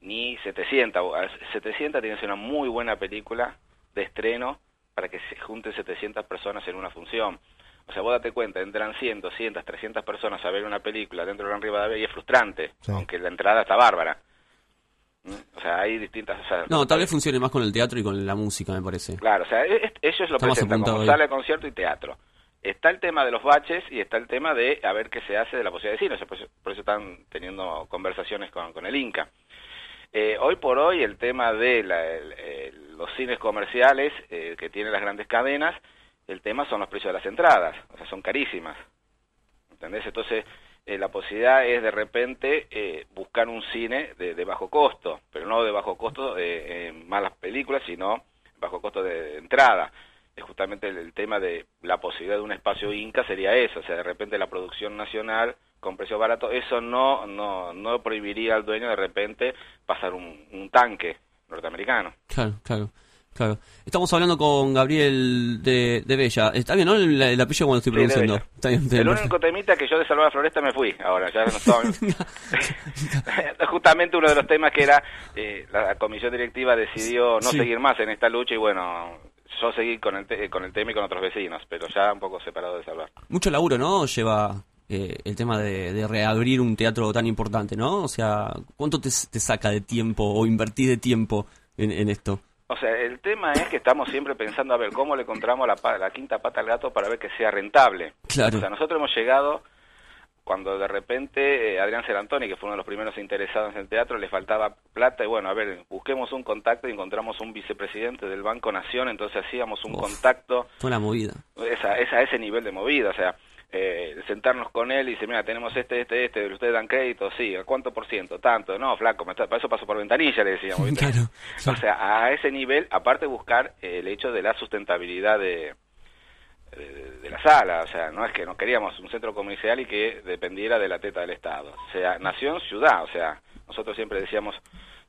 ni 700. o- a 700 tiene que ser una muy buena película de estreno para que se junten 700 personas en una función. O sea, vos date cuenta, entran 100, 200, 300 personas a ver una película dentro de Gran Rivadavia y es frustrante, aunque la entrada está bárbara. O sea, hay distintas... o sea, No, tal vez funcione más con el teatro y con la música, me parece. Claro, o sea, e- e- ellos lo Está más presentan como sala de concierto y teatro. Está el tema de los baches y está el tema de a ver qué se hace de la posibilidad de cine. O sea, por, eso, por eso están teniendo conversaciones con, con el Inca. Eh, hoy por hoy el tema de la- el- el- los cines comerciales eh, que tienen las grandes cadenas, el tema son los precios de las entradas. O sea, son carísimas. ¿Entendés? Entonces, eh, la posibilidad es de repente eh, buscar un cine de, de bajo costo, pero no de bajo costo eh, en malas películas, sino bajo costo de entrada. Es justamente el, tema de la posibilidad de un espacio Inca sería eso, o sea, de repente la producción nacional con precio barato, eso no, no, no prohibiría al dueño de repente pasar un, un tanque norteamericano. Claro, claro, claro. Estamos hablando con Gabriel de, de Bella. Está bien, ¿no? El, el apellido cuando estoy Sí, pronunciando. Está bien, El único temita que yo de Salvador Floresta me fui, ahora ya no estoy. Justamente uno de los temas que era, eh, la comisión directiva decidió no Sí. seguir más en esta lucha y bueno, yo seguí con el, te- con el tema y con otros vecinos, pero ya un poco separado de Salvador. Mucho laburo, ¿no? Lleva eh, el tema de, de reabrir un teatro tan importante, ¿no? O sea, ¿cuánto te, te saca de tiempo o invertís de tiempo en, en esto? O sea, el tema es que estamos siempre pensando a ver cómo le encontramos la, la quinta pata al gato para ver que sea rentable. Claro. O sea, nosotros hemos llegado cuando de repente eh, Adrián Serantoni, que fue uno de los primeros interesados en el teatro, le faltaba plata y bueno, a ver, busquemos un contacto y encontramos un vicepresidente del Banco Nación, entonces hacíamos un Uf. contacto Fue una movida. es a, es a ese nivel de movida, o sea, eh, sentarnos con él y decir, mira, tenemos este, este, este, ustedes dan crédito, sí, ¿a cuánto por ciento? Tanto, no, flaco, me está- para eso paso por ventanilla, le decíamos. O sea, a ese nivel, aparte buscar el hecho de la sustentabilidad de, de, de la sala, o sea, no es que no queríamos un centro comercial y que dependiera de la teta del Estado, o sea, nación, ciudad, o sea, nosotros siempre decíamos,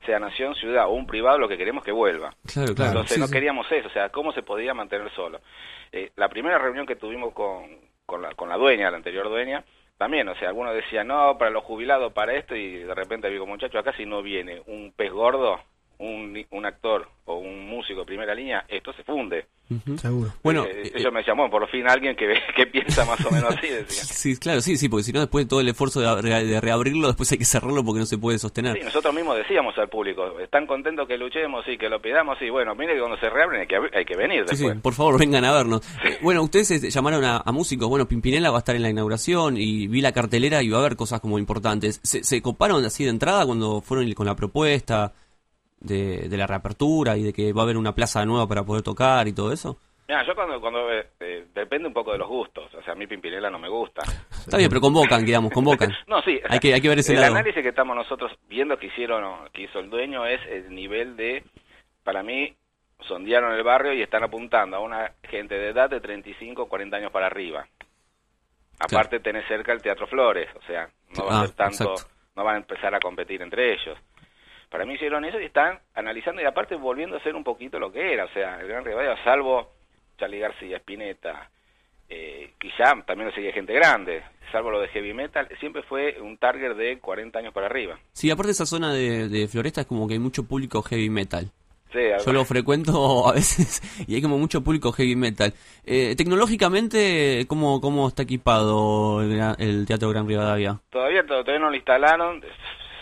sea nación, ciudad o un privado, lo que queremos que vuelva. Claro, claro. Entonces Sí, no sí. queríamos eso, o sea, cómo se podía mantener solo. Eh, la primera reunión que tuvimos con, con, la, con la dueña, la anterior dueña, también, o sea, algunos decían, no, para los jubilados, para esto, y de repente digo, muchacho, acá si no viene un pez gordo, un, un actor o un músico de primera línea, esto se funde. Seguro. Bueno, Eh, eh, ellos me decían, bueno, por fin alguien que, ve- que piensa más o menos así, decían. Sí, claro, sí, sí, porque si no después de todo el esfuerzo de, re- de reabrirlo, después hay que cerrarlo porque no se puede sostener. Sí, nosotros mismos decíamos al público, están contentos que luchemos y que lo pidamos, y bueno, mire que cuando se reabren hay que, hay que venir Sí, después. sí, por favor, vengan a vernos. Eh, Bueno, ustedes este, llamaron a, a músicos. Bueno, Pimpinela va a estar en la inauguración y vi la cartelera y va a haber cosas como importantes. ¿Se, se coparon así de entrada cuando fueron con la propuesta de, de la reapertura y de que va a haber una plaza nueva para poder tocar y todo eso? Mira, yo cuando, cuando eh, eh, depende un poco de los gustos, o sea, a mí Pimpinela no me gusta. Está bien, pero convocan, digamos, convocan. No, sí, hay, que, hay que ver ese el lado. análisis que estamos nosotros viendo que hicieron, que hizo el dueño es el nivel de, para mí, sondearon el barrio y están apuntando a una gente de edad de 35, 40 años para arriba. Aparte tenés cerca el Teatro Flores, o sea, no va a Ah, ser tanto, exacto. no van a empezar a competir entre ellos. Para mí hicieron eso y están analizando y aparte volviendo a ser un poquito lo que era, o sea, el Gran Rivadavia, salvo Charlie García, Spinetta, eh, ya también lo seguía gente grande, salvo lo de heavy metal, siempre fue un target de 40 años para arriba. Sí, aparte esa zona de, de Floresta es como que hay mucho público heavy metal. Sí, Yo lo frecuento a veces y hay como mucho público heavy metal. Eh, tecnológicamente, ¿cómo, ¿cómo está equipado el, el Teatro Gran Rivadavia? Todavía, todavía no lo instalaron,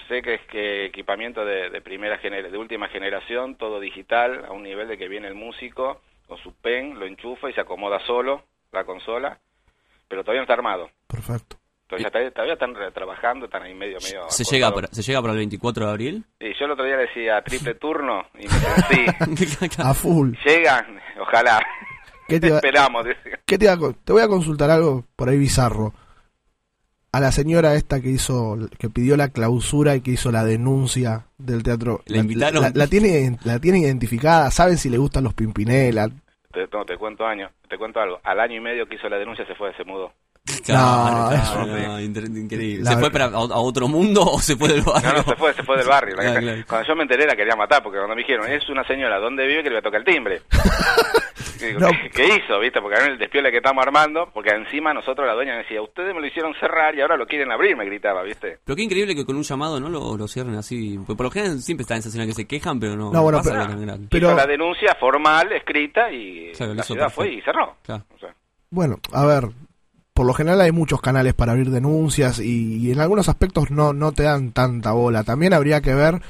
sé que es que equipamiento de, de primera genera- de última generación, todo digital, a un nivel de que viene el músico con su pen, lo enchufa y se acomoda solo la consola, pero todavía no está armado. Perfecto. Entonces todavía, todavía están trabajando, están ahí medio, medio... ¿Se llega, para, ¿Se llega para el 24 de abril? Y yo el otro día decía triple turno y me sí, A full. llegan, ojalá. ¿Qué te iba- Esperamos. ¿Qué te voy a consultar algo por ahí bizarro. A la señora esta que hizo, que pidió la clausura y que hizo la denuncia del teatro. ¿La invitaron? La, la tiene, la tiene identificada, saben si le gustan los Pimpinela. Te, no, te cuento año, te cuento algo. Al año y medio que hizo la denuncia se fue, se mudó. Claro, eso- claro, no, increíble. La ¿Se fue para, a, a otro mundo o se fue del barrio? No, no, se fue, se fue del barrio. La- Claro, claro. Cuando yo me enteré la quería matar, porque cuando me dijeron, es una señora, ¿dónde vive? Que le voy a tocar el timbre. Digo, No. ¿qué, qué hizo? ¿Viste? Porque era el despiole que estamos armando, porque encima nosotros, la dueña me decía, ustedes me lo hicieron cerrar y ahora lo quieren abrir, me gritaba, ¿viste? Pero qué increíble que con un llamado no lo, lo cierren así. Porque por lo general siempre está en esa escena que se quejan, pero no, No, bueno, pasa pero- tan grande. pero- la denuncia formal, escrita, y Claro, la ciudad fue y cerró. Claro. O sea, Bueno, a ver, por lo general hay muchos canales para abrir denuncias y, y en algunos aspectos no, no te dan tanta bola. También habría que ver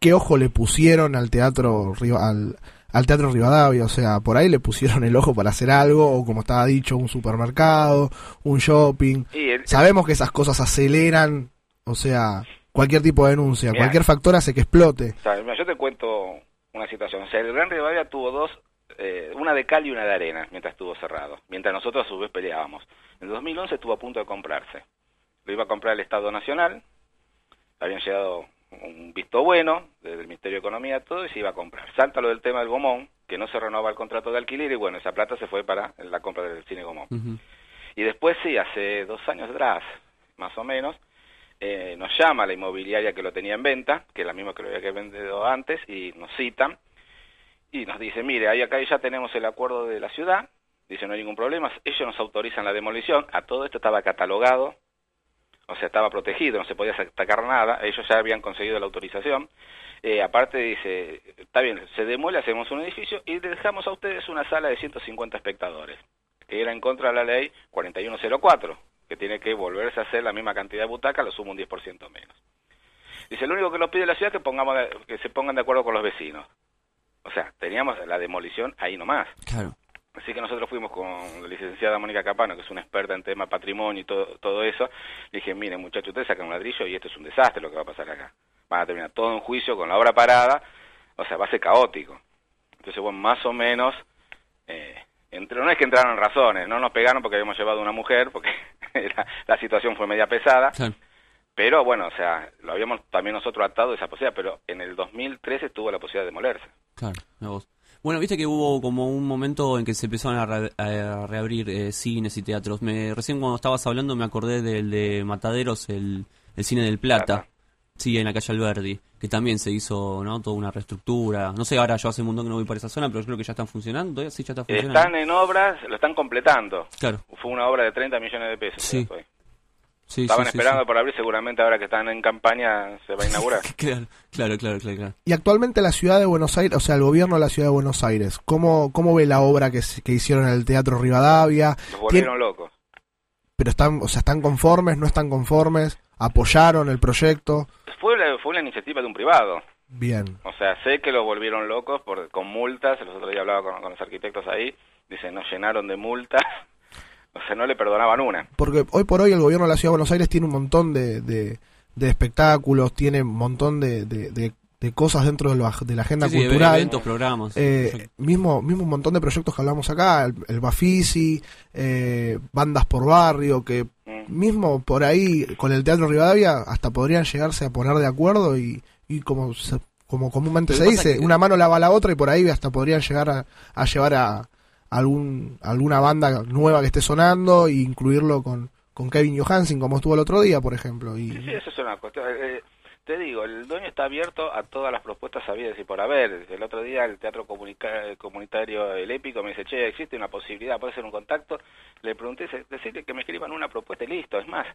qué ojo le pusieron al teatro al, al teatro Rivadavia, o sea, por ahí le pusieron el ojo para hacer algo o como estaba dicho, un supermercado, un shopping. El- Sabemos que esas cosas aceleran, o sea, cualquier tipo de denuncia, Mirá. cualquier factor hace que explote. Yo te cuento una situación. O sea, el Gran Rivadavia tuvo dos, eh, una de cal y una de arena, mientras estuvo cerrado. Mientras nosotros a su vez peleábamos. En 2011 estuvo a punto de comprarse. Lo iba a comprar el Estado Nacional. Habían llegado un visto bueno desde el Ministerio de Economía, todo, y se iba a comprar. Salta lo del tema del Gomón, que no se renovaba el contrato de alquiler, y bueno, esa plata se fue para la compra del cine Gomón. Y después sí, hace dos años atrás, más o menos, eh, nos llama la inmobiliaria que lo tenía en venta, que es la misma que lo había vendido antes, y nos citan, y nos dice, mire, ahí acá ya tenemos el acuerdo de la ciudad, dice, no hay ningún problema, ellos nos autorizan la demolición, a todo esto estaba catalogado, o sea, estaba protegido, no se podía atacar nada, ellos ya habían conseguido la autorización, Eh, aparte dice, está bien, se demuele, hacemos un edificio y dejamos a ustedes una sala de 150 espectadores, que era en contra de la ley 4104, que tiene que volverse a hacer la misma cantidad de butacas, lo sumo un 10% menos. Dice, lo único que nos pide la ciudad es que, pongamos, que se pongan de acuerdo con los vecinos. O sea, teníamos la demolición ahí nomás. Claro. Así que nosotros fuimos con la licenciada Mónica Capano, que es una experta en tema patrimonio y todo, todo eso. Le dije, miren muchachos, ustedes sacan un ladrillo y esto es un desastre lo que va a pasar acá. Van a terminar todo en juicio con la obra parada, o sea, va a ser caótico. Entonces, bueno, más o menos, eh, entre, no es que entraron razones, no nos pegaron porque habíamos llevado una mujer, porque la, la situación fue media pesada. Pero bueno, o sea, lo habíamos también nosotros atado de esa posibilidad, pero en el 2013 tuvo la posibilidad de demolerse. Claro, mira vos. Bueno, viste que hubo como un momento en que se empezaron a, re- a reabrir eh, cines y teatros. Me, recién cuando estabas hablando me acordé del de Mataderos, el, el cine del Plata. Sí, en la calle Alberdi, que también se hizo, ¿no? Toda una reestructura. No sé, ahora yo hace un montón que no voy para esa zona, pero creo que ya están funcionando. ¿Todavía sí ya está funcionando? Están en obras, lo están completando. Claro. Fue una obra de 30 millones de pesos. Sí. Sí, Estaban sí, esperando sí. por abrir, seguramente ahora que están en campaña se va a inaugurar. Claro, claro, claro, claro. claro. Y actualmente la ciudad de Buenos Aires, o sea, el gobierno de la ciudad de Buenos Aires, ¿cómo, cómo ve la obra que, se- que hicieron en el Teatro Rivadavia? Los volvieron locos. Pero están, o sea, ¿están conformes? ¿No están conformes? ¿Apoyaron el proyecto? Fue, la- fue una iniciativa de un privado. Bien. O sea, sé que los volvieron locos por, con multas. El otro día hablaba con, con los arquitectos ahí. Dicen, nos llenaron de multas. O sea, no le perdonaban una. Porque hoy por hoy el gobierno de la ciudad de Buenos Aires tiene un montón de, de, de espectáculos, tiene un montón de, de, de- de cosas dentro de la, de la agenda Sí, sí, cultural. eventos, programas. Eh, mismo, mismo un montón de proyectos que hablamos acá, el, el Bafisi, eh, bandas por barrio, que mismo por ahí con el Teatro Rivadavia hasta podrían llegarse a poner de acuerdo y, y como se- como comúnmente se dice, que- una mano lava la otra y por ahí hasta podrían llegar a, a llevar a algún alguna banda nueva que esté sonando e incluirlo con, con Kevin Johansen como estuvo el otro día, por ejemplo. Y, Sí, sí, eso es una cuestión. eh, te digo, el dueño está abierto a todas las propuestas sabidas y por haber. El otro día el Teatro Comunica- Comunitario El Épico me dice, che, existe una posibilidad, puede ser un contacto. Le pregunté, "Se- decirle que me escriban una propuesta y listo. Es más,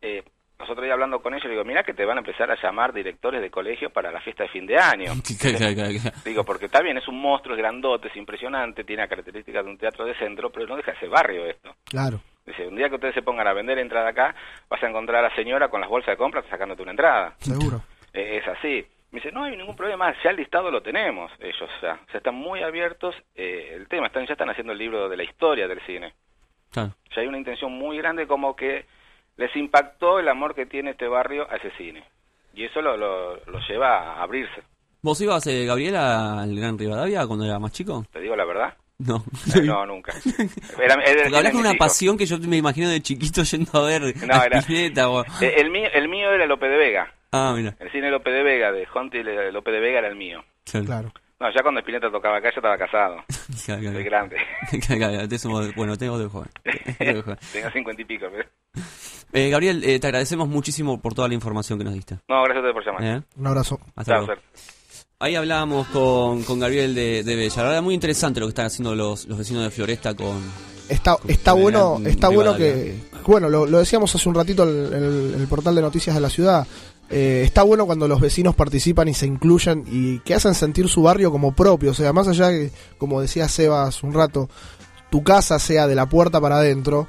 eh, nosotros día hablando con ellos, digo, mira que te van a empezar a llamar directores de colegio para la fiesta de fin de año. Digo, porque está bien, es un monstruo, es grandote, es impresionante, tiene las características de un teatro de centro, pero no deja ese barrio esto. claro. Dice, un día que ustedes se pongan a vender entrada acá, vas a encontrar a la señora con las bolsas de compras sacándote una entrada. Seguro. Eh, es así. Me dice, no hay ningún problema, ya el listado lo tenemos ellos, ya, o sea, están muy abiertos. eh, el tema, están ya están haciendo el libro de la historia del cine. Claro. Ya hay una intención muy grande como que les impactó el amor que tiene este barrio a ese cine. Y eso lo, lo, lo lleva a abrirse. ¿Vos ibas, eh, Gabriel, al Gran Rivadavia cuando era más chico? ¿Te digo la verdad? No. Eh, no, nunca. Era, era- Porque era hablas con mi una hijo. pasión que yo me imagino de chiquito yendo a ver No, a era- Spinetta o- Eh, El mío, el mío era Lope de Vega. Ah, mira. El cine Lope de Vega, de Jonti Lope de Vega era el mío. Claro. No, ya cuando Spinetta tocaba acá, ya estaba casado. Claro, claro. Soy grande. Bueno. Tengo de joven. Tengo cincuenta y pico. pero- Eh, Gabriel, eh, te agradecemos muchísimo por toda la información que nos diste. No, gracias a ustedes por llamar. ¿Eh? Un abrazo. Hasta Chao, luego. Ahí hablábamos con, con Gabriel de, de Bella. La verdad, muy interesante lo que están haciendo los, los vecinos de Floresta con... Está, está con bueno, está bueno que, bueno, lo, lo decíamos hace un ratito en el, el portal de noticias de la ciudad. eh, está bueno cuando los vecinos participan y se incluyen y que hacen sentir su barrio como propio. O sea, más allá que, como decía Sebas un rato, tu casa sea de la puerta para adentro,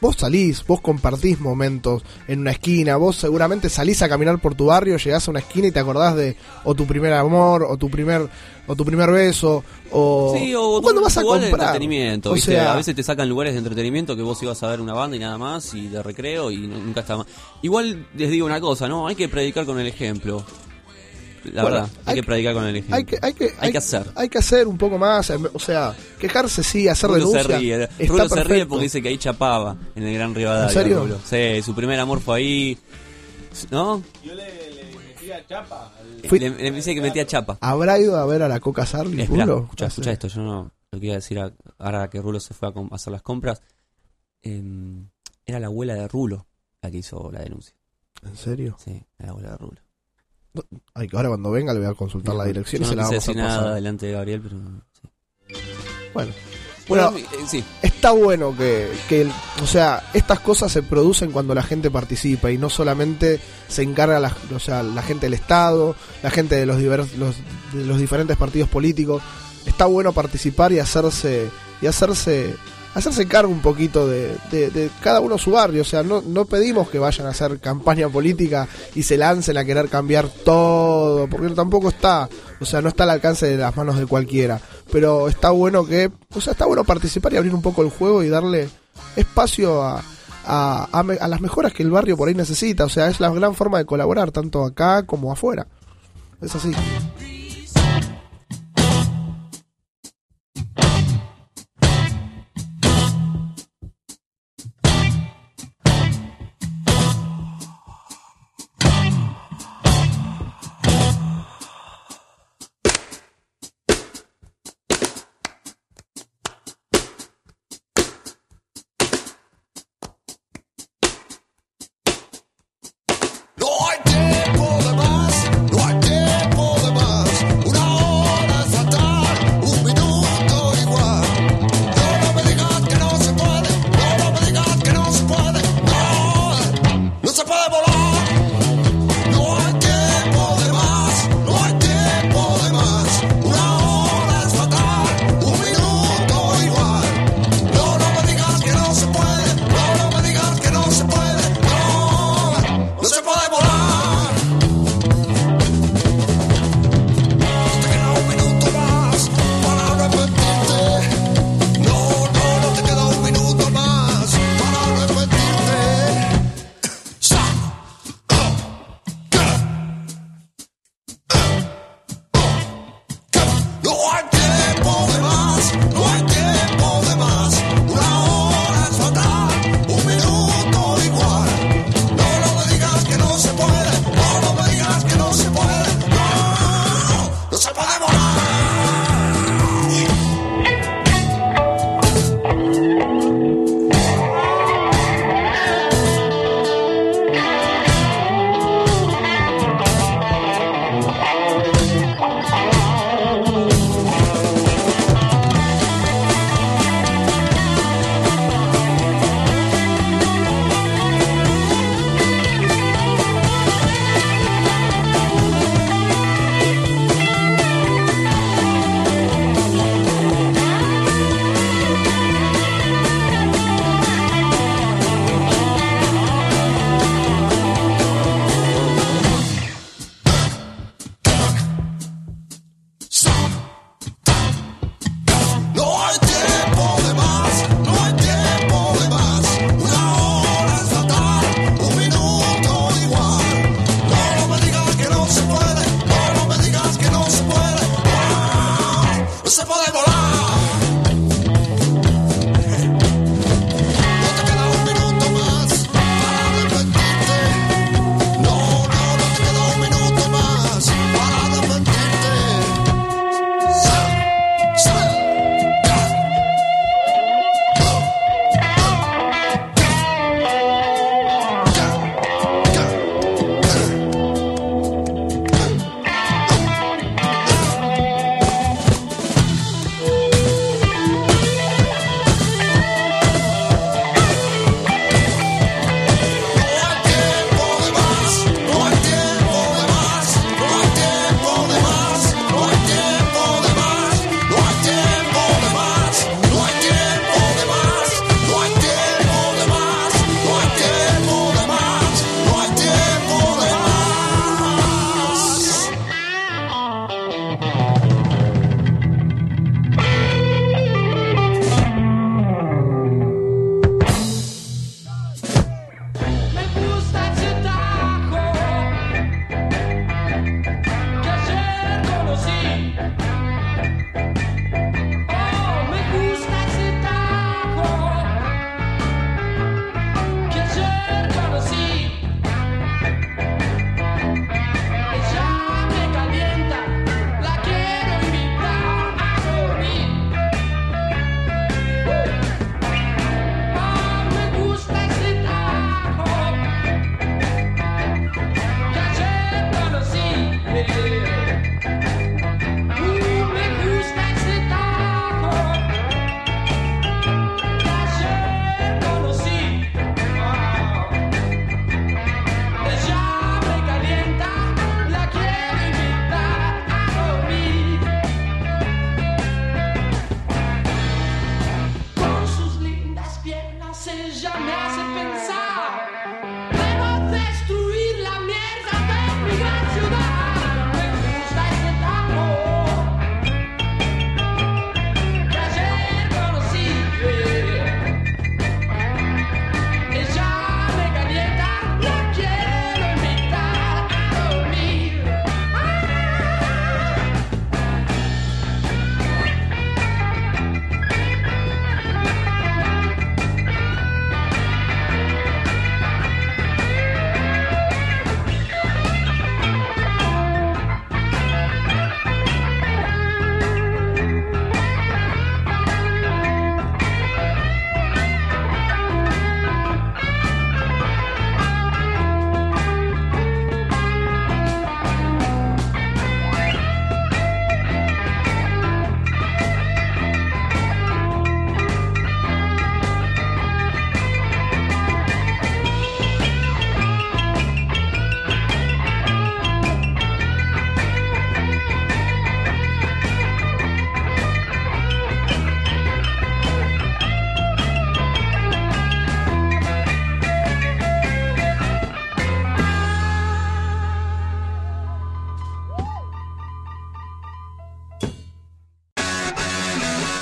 vos salís, vos compartís momentos en una esquina, vos seguramente salís a caminar por tu barrio, llegás a una esquina y te acordás de o tu primer amor, o tu primer, o tu primer beso, o, Sí, o, o cuando vas a lugares de comprar. entretenimiento, O ¿viste? sea, a veces te sacan lugares de entretenimiento que vos ibas a ver una banda y nada más, y de recreo, y nunca está más. Igual les digo una cosa, ¿no? Hay que predicar con el ejemplo. La Bueno, verdad, hay, que predicar con el ejemplo. hay que, hay que, Hay que hacer. Hay que hacer un poco más, em, o sea, quejarse sí, hacer Rulo se denuncia. ríe, está Rulo se ríe porque dice que ahí chapaba en el Gran Rivadavia. ¿En serio? Rulo. Sí, su primer amor fue ahí. ¿No? Yo le, le metía chapa. al- Fui- Le, le dice que metía chapa. ¿Habrá ido a ver a la Coca Sarli, Espera, Rulo? escucha, sé. esto. Yo no lo que iba a decir a- ahora que Rulo se fue a com- a hacer las compras. em, era la abuela de Rulo la que hizo la denuncia. ¿En serio? Sí, la abuela de Rulo. Ay, que ahora cuando venga le voy a consultar la dirección Yo y se no la vamos a pasar. nada delante de Gabriel, pero. sí. Bueno. Bueno, Bueno, eh, sí. está bueno que, que o sea, estas cosas se producen cuando la gente participa y no solamente se encarga la, o sea, la gente del Estado, la gente de los, divers- los, de los diferentes partidos políticos. Está bueno participar y hacerse y hacerse hacerse cargo un poquito de, de- cada uno su barrio. O sea, no, no pedimos que vayan a hacer campaña política y se lancen a querer cambiar todo, porque tampoco está, o sea, no está al alcance de las manos de cualquiera. Pero está bueno que, o sea, está bueno participar y abrir un poco el juego y darle espacio a, a, a las mejoras que el barrio por ahí necesita. O sea, es la gran forma de colaborar, tanto acá como afuera. Es así.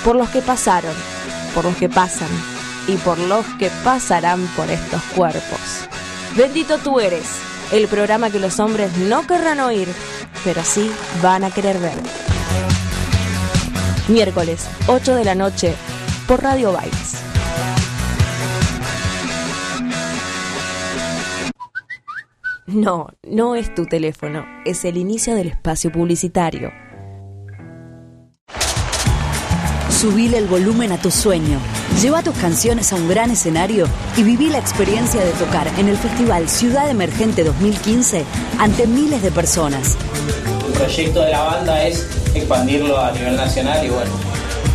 Por los que pasaron, por los que pasan y por los que pasarán por estos cuerpos. Bendito tú eres, el programa que los hombres no querrán oír, pero sí van a querer ver. Miércoles, 8 de la noche, por Radio Bikes. No, no es tu teléfono, es el inicio del espacio publicitario. Subile el volumen a tu sueño. Lleva tus canciones a un gran escenario y viví la experiencia de tocar en el Festival Ciudad Emergente 2015 ante miles de personas. El proyecto de la banda es expandirlo a nivel nacional y bueno,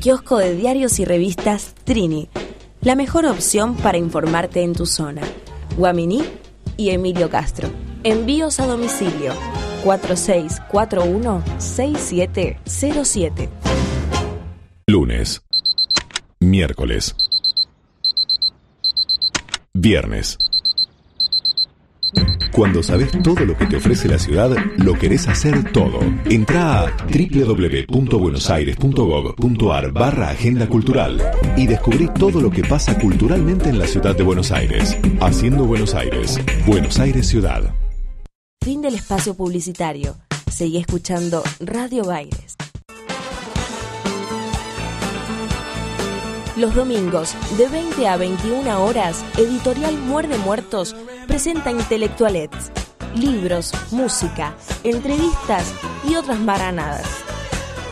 Kiosco de diarios y revistas Trini, la mejor opción para informarte en tu zona. Guaminí y Emilio Castro. Envíos a domicilio 4641-6707. Lunes. Miércoles. Viernes. Cuando sabes todo lo que te ofrece la ciudad, lo querés hacer todo. Entra a www.buenosaires.gov.ar barra Agenda Cultural y descubrí todo lo que pasa culturalmente en la ciudad de Buenos Aires. Haciendo Buenos Aires. Buenos Aires Ciudad. Fin del espacio publicitario. Seguí escuchando Radio Baires. Los domingos, de 20 a 21 horas, Editorial Muerde Muertos presenta Intelectualets, libros, música, entrevistas y otras maranadas.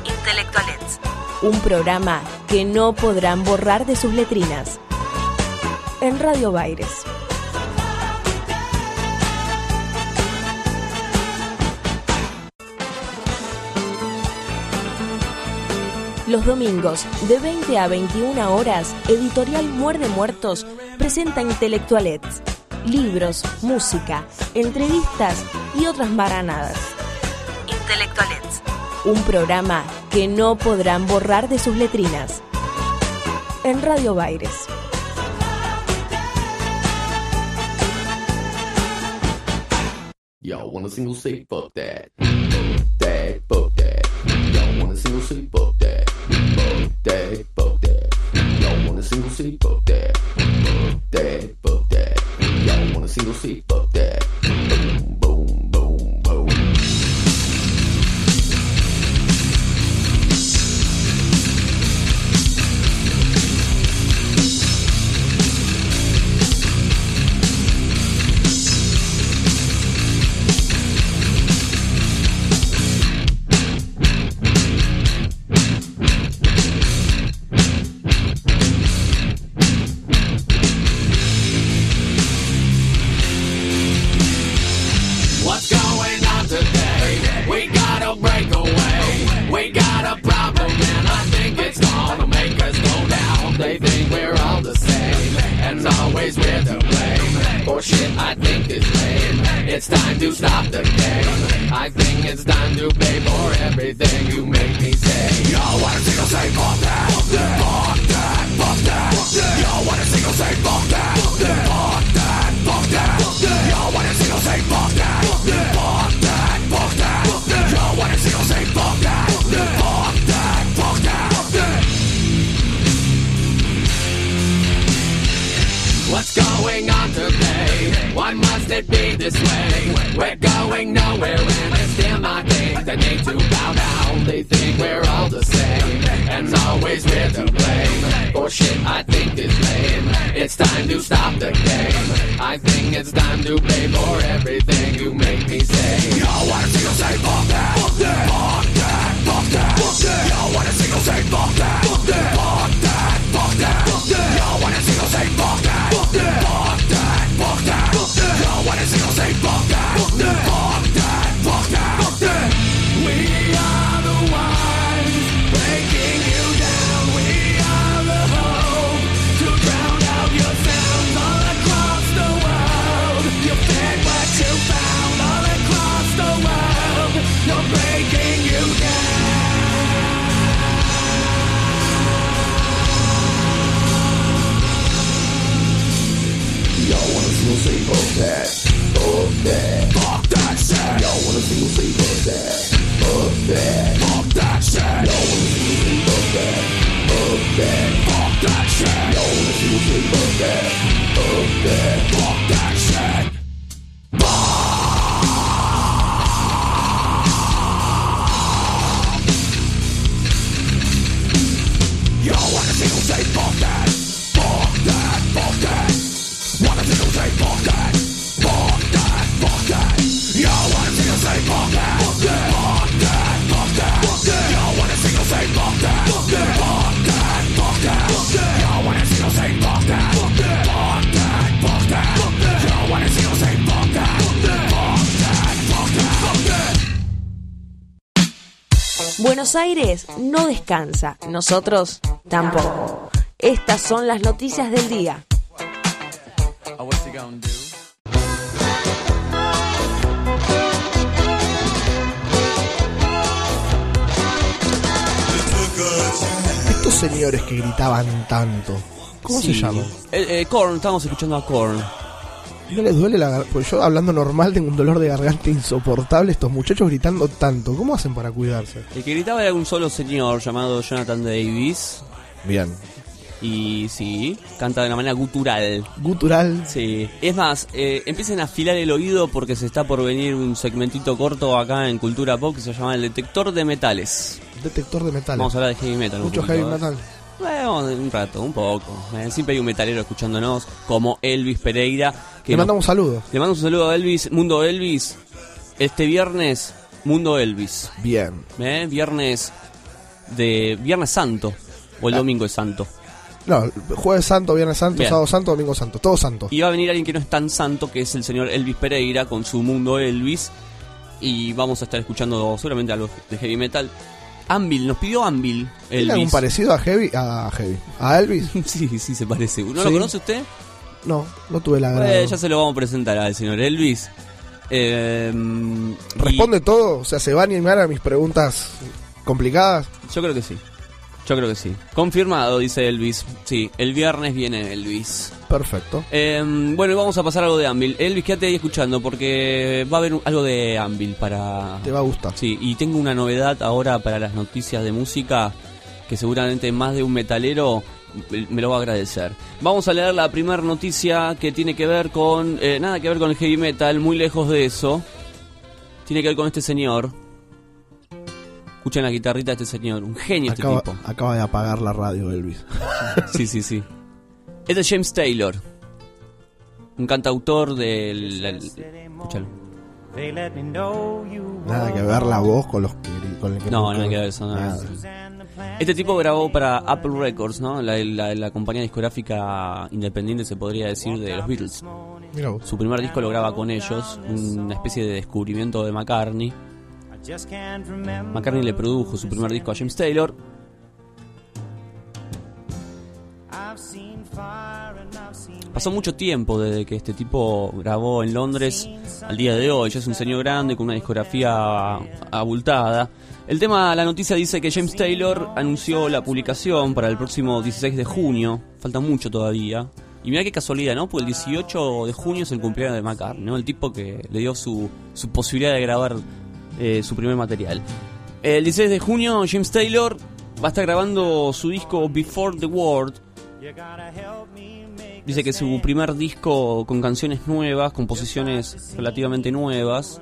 Intelectualets, un programa que no podrán borrar de sus letrinas. En Radio Baires. Los domingos, de 20 a 21 horas, Editorial Muerde Muertos presenta Intelectualets, libros, música, entrevistas y otras maranadas. Intelectualets, un programa que no podrán borrar de sus letrinas. En Radio Baires. Single single. Fuck that, fuck that. Y'all want a single say fuck that. Fuck that, fuck that. Y'all want a single say fuck that. Boom, blame. I think is lame. It's time to stop the game. I think it's time to pay for everything you make me say. Yo, what a single say fuck that. Fuck that. Fuck that. Fuck that. Yo, what a single say fuck that. Fuck that. Fuck that. Fuck that. Yo, what a single say. Fuck that. Fuck that. What's going on today? Why must it be this way? We're going nowhere and it's still not think they need to bow down. They think we're all the same and always we're to blame. For shit I think is lame. It's time to stop the game. I think it's time to pay for everything you make me say. Yo, what a single say fuck that. Fuck that. Fuck that. Fuck that. Fuck that. Yo, what a single say fuck that. Fuck that. Fuck that. Fuck that. Fuck that. Yo, what a single say fuck that. Fuck that. Fuck that. Fuck that. Fuck that. Yo, what a single say. Fuck that. Fuck that. That, fuck that, fuck that shit. Y'all wanna see me fuck that, fuck that, fuck that shit. Y'all wanna see me fuck that, fuck that, fuck that shit. Y'all wanna see me fuck that, fuck that, fuck that Buenos Aires no descansa, nosotros tampoco. Estas son las noticias del día. Estos señores que gritaban tanto, ¿cómo Sí. se llaman? Eh, eh, Korn, estamos escuchando a Korn. ¿No les duele la garganta? Porque yo hablando normal tengo un dolor de garganta insoportable. Estos muchachos gritando tanto, ¿cómo hacen para cuidarse? El que gritaba era un solo señor llamado Jonathan Davis. Bien. Y sí, canta de una manera gutural. Gutural. Sí. Es más, eh, empiecen a afilar el oído porque se está por venir un segmentito corto acá en Cultura Pop que se llama El Detector de Metales. Detector de metales. Vamos a hablar de heavy metal. Mucho poquito, heavy ¿eh? metal. Bueno, un rato, un poco. Eh, siempre hay un metalero escuchándonos, como Elvis Pereira. Que Le nos- mandamos saludos. Le mando un saludo a Elvis, Mundo Elvis. Este viernes, Mundo Elvis. Bien. ¿Eh? Viernes de Viernes Santo. O el domingo es Santo. No, jueves santo, viernes santo, Bien. sábado santo, domingo santo. Todo santo. Y va a venir alguien que no es tan santo, que es el señor Elvis Pereira con su Mundo Elvis. Y vamos a estar escuchando seguramente algo de heavy metal. Anvil, nos pidió Anvil. ¿Tiene algún parecido a Heavy? A Heavy. ¿A Elvis? sí, sí se parece. ¿No Sí. lo conoce usted? No, no tuve la Eh, ya se lo vamos a presentar al señor Elvis. Eh, y ¿Responde todo? O sea, ¿se va a animar a mis preguntas complicadas? Yo creo que sí. Yo creo que sí. Confirmado, dice Elvis. Sí, el viernes viene Elvis. Perfecto. Eh, bueno, y vamos a pasar algo de Anvil. Elvis, quédate ahí escuchando porque va a haber algo de Anvil para... Te va a gustar. Sí, y tengo una novedad ahora para las noticias de música que seguramente más de un metalero me me lo va a agradecer. Vamos a leer la primera noticia que tiene que ver con... eh, nada que ver con el heavy metal, muy lejos de eso. Tiene que ver con este señor. Escuchen la guitarrita de este señor, un genio este Acaba, tipo. acaba de apagar la radio, Elvis. Sí, sí, sí. Es de James Taylor. Un cantautor del... el- escúchalo. Nada que ver la voz con los con el que No, no hay que ver eso. Nada. Este tipo grabó para Apple Records, ¿no? La, la- la compañía discográfica independiente, se podría decir, de los Beatles. Vos. Su primer disco lo graba con ellos, una especie de descubrimiento de McCartney. McCartney le produjo su primer disco a James Taylor. Pasó mucho tiempo desde que este tipo grabó en Londres al día de hoy. Es un señor grande con una discografía abultada. El tema, la noticia dice que James Taylor anunció la publicación para el próximo 16 de junio. Falta mucho todavía. Y mira qué casualidad, ¿no? Porque el 18 de junio es el cumpleaños de McCartney, ¿no? El tipo que le dio su, su posibilidad de grabar eh, su primer material. El 16 de junio James Taylor va a estar grabando su disco Before the World. Dice que es su primer disco con canciones nuevas, composiciones relativamente nuevas,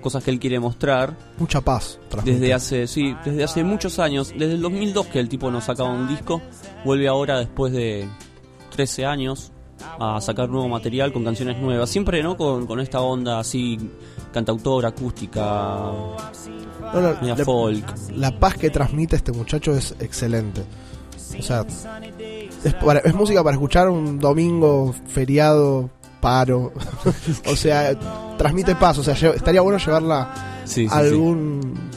cosas que él quiere mostrar. Mucha paz. transmite. Desde hace, sí, desde hace muchos años, desde el 2002 que el tipo no sacaba un disco, vuelve ahora después de 13 años a sacar nuevo material con canciones nuevas, siempre no con, con esta onda así cantautora, acústica, No, media la- folk. La paz que transmite este muchacho es excelente. O sea, es, para- es música para escuchar un domingo, feriado, paro. o sea, transmite paz. O sea, estaría bueno llevarla Sí, sí, a algún,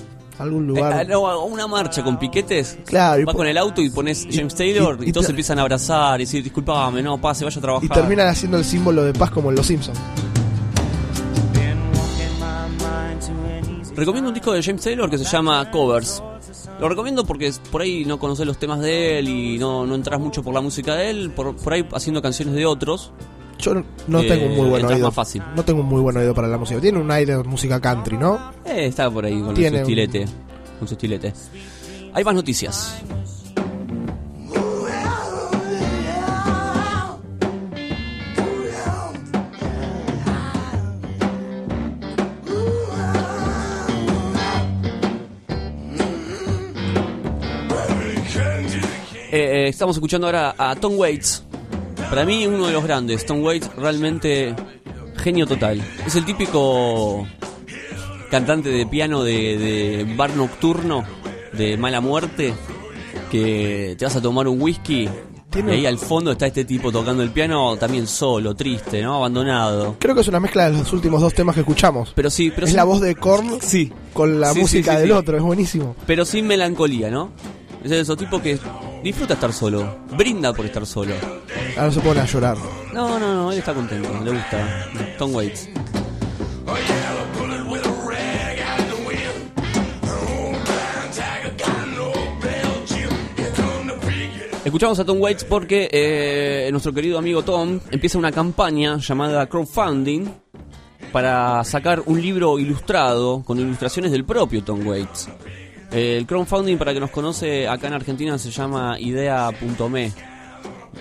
algún Eh, lugar. no, a una marcha con piquetes. Claro, y Va po- con el auto y pones James Taylor y, y todos empiezan a abrazar y decir, disculpame, no, pase, vaya a trabajar. Y terminan haciendo el símbolo de paz como en Los Simpsons. Recomiendo un disco de James Taylor que se llama Covers. Lo recomiendo porque por ahí no conoces los temas de él y no, no entras mucho por la música de él, por, por ahí haciendo canciones de otros. Yo no- eh, tengo un muy buen oído. más fácil. No tengo un muy buen oído para la música. Tiene un aire de música country, ¿no? Eh, está por ahí con Tiene su un- estilete. Con su estilete. Hay más noticias. Eh, eh, estamos escuchando ahora a Tom Waits. Para mí, uno de los grandes. Tom Waits, realmente genio total. Es el típico cantante de piano de, de bar nocturno, de mala muerte, que te vas a tomar un whisky. Y ahí al fondo está este tipo tocando el piano también solo, triste, ¿no? Abandonado. Creo que es una mezcla de los últimos dos temas que escuchamos. Pero sí, pero es sí- la voz de Korn Sí. con la Sí, música sí, del otro, es buenísimo. Pero sin melancolía, ¿no? Es de esos tipos que disfruta estar solo, brinda por estar solo. Ahora se pone a llorar. No, no, no, él está contento, le gusta. Tom Waits. Escuchamos a Tom Waits porque eh, nuestro querido amigo Tom empieza una campaña llamada crowdfunding para sacar un libro ilustrado con ilustraciones del propio Tom Waits. Eh, el crowdfunding, para que nos conoce acá en Argentina, se llama idea.me.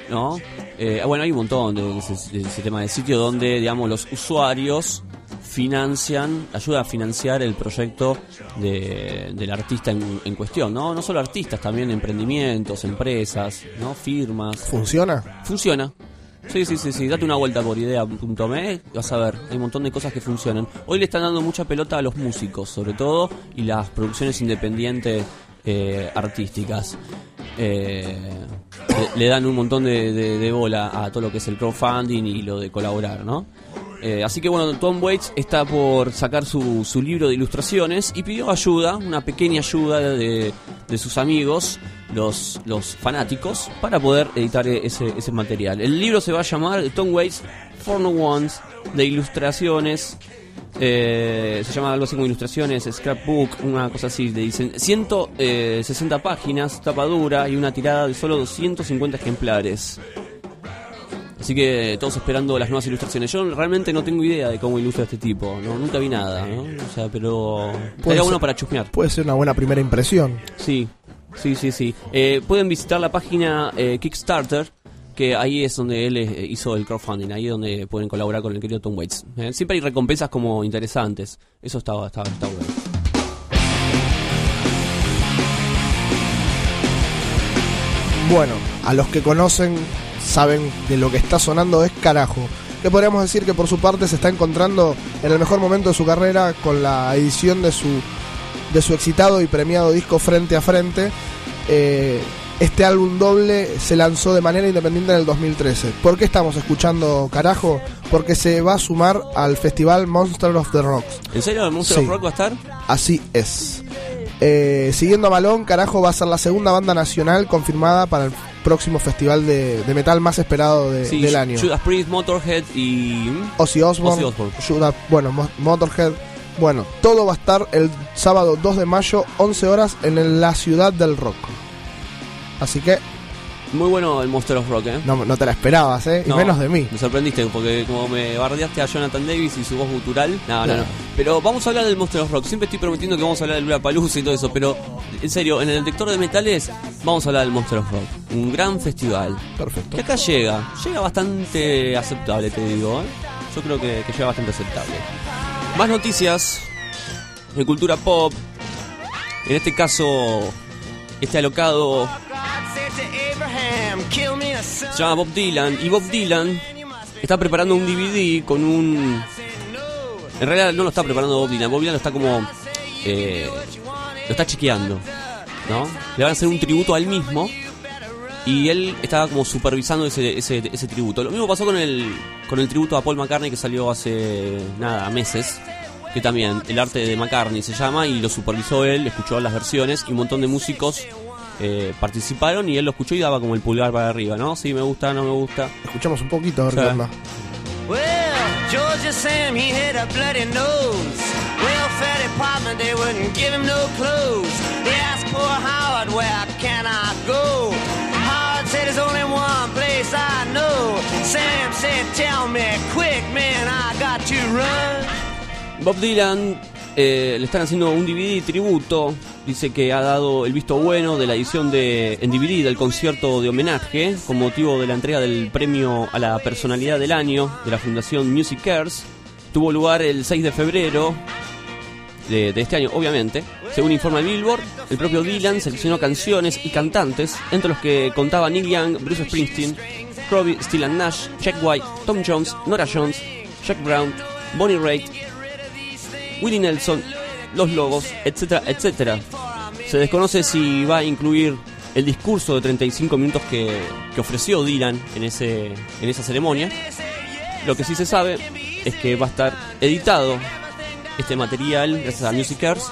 ¿No? Eh, bueno, hay un montón de ese, de ese tema de sitio donde, digamos, los usuarios financian, ayuda a financiar el proyecto de- del artista en, en cuestión, ¿no? No solo artistas, también emprendimientos, empresas, ¿no? Firmas. ¿Funciona? Funciona. Sí, sí, sí, sí. Date una vuelta por idea.me, vas a ver, hay un montón de cosas que funcionan. Hoy le están dando mucha pelota a los músicos, sobre todo, y las producciones independientes eh, artísticas. Eh, le, dan un montón de bola a todo lo que es el crowdfunding y lo de colaborar, ¿no? Eh, así que bueno, Tom Waits está por sacar su, su libro de ilustraciones y pidió ayuda, una pequeña ayuda de, de sus amigos, los, los fanáticos, para poder editar ese, ese material. El libro se va a llamar Tom Waits For No Ones, de ilustraciones. eh, se llama algo así como ilustraciones, scrapbook, una cosa así. De dicen 160 páginas, tapa dura y una tirada de solo 250 ejemplares. Así que todos esperando las nuevas ilustraciones. Yo realmente no tengo idea de cómo ilustra este tipo, ¿no? Nunca vi nada, ¿no? O sea, pero... Ser- bueno para chusmear. Puede ser una buena primera impresión. Sí, sí, sí, sí. Eh, pueden visitar la página eh, Kickstarter, que ahí es donde él eh, hizo el crowdfunding, ahí es donde pueden colaborar con el querido Tom Waits. Siempre hay recompensas como interesantes. Eso está, está, está bueno. Bueno, a los que conocen saben que lo que está sonando es carajo. Que podríamos decir que por su parte se está encontrando en el mejor momento de su carrera con la edición de su, de su excitado y premiado disco Frente a Frente. Eh, este álbum doble se lanzó de manera independiente en el 2013. ¿Por qué estamos escuchando carajo? Porque se va a sumar al festival Monster of the Rocks. ¿En serio el Monster Sí. of Rock va a estar? Así es. Eh, siguiendo a Malón, Carajo va a ser la segunda banda nacional confirmada para el próximo festival de, de metal más esperado de- Sí, del año. Judas Priest, Motorhead y... Ozzy Osbourne, Ozzy Osbourne. Judas- bueno, Mo- Motorhead. Bueno, todo va a estar el sábado 2 de mayo, 11 horas, en la ciudad del rock. Así que Muy bueno el Monster of Rock, ¿eh? no, no te la esperabas, ¿eh? No, y menos de mí. Me sorprendiste porque como me bardeaste a Jonathan Davis y su voz gutural. No, no, No. no. Pero vamos a hablar del Monster of Rock. Siempre estoy prometiendo que vamos a hablar del Lula Palusa y todo eso. Pero en serio, en el detector de metales vamos a hablar del Monster of Rock. Un gran festival. Perfecto. Que acá llega. Llega bastante aceptable, te digo. ¿eh? Yo creo que, que llega bastante aceptable. Más noticias de cultura pop. En este caso, este alocado se llama Bob Dylan y Bob Dylan está preparando un DVD con un en realidad no lo está preparando Bob Dylan Bob Dylan lo está como eh, lo está chequeando ¿no? le van a hacer un tributo a él mismo y él estaba como supervisando ese, ese, ese tributo lo mismo pasó con el con el tributo a Paul McCartney que salió hace nada meses que también el arte de McCartney se llama y lo supervisó él escuchó las versiones y un montón de músicos eh, participaron y él lo escuchó y daba como el pulgar para arriba, ¿no? Sí, me gusta, no me gusta. Escuchamos un poquito a ver onda. Well, Georgia Sam, he had a bloody nose. Welfare department, they wouldn't give him no clothes. They asked poor Howard, where can I go? Said there's only one place I know. Sam said, tell me quick, man, I got to run. Bob Dylan eh, le están haciendo un DVD tributo. Dice que ha dado el visto bueno de la edición de en DVD del concierto de homenaje con motivo de la entrega del premio a la personalidad del año de la Fundación Music Cares. Tuvo lugar el 6 de febrero de, este año, obviamente. Según informa el Billboard, el propio Dylan seleccionó canciones y cantantes, entre los que contaba Neil Young, Bruce Springsteen, Crosby, Still and Nash, Jack White, Tom Jones, Nora Jones, Jack Brown, Bonnie Raitt, Willie Nelson, Los Lobos, etcétera, etcétera. Se desconoce si va a incluir el discurso de 35 minutos que, que ofreció Dylan en, ese, en esa ceremonia. Lo que sí se sabe es que va a estar editado este material gracias a Music Cares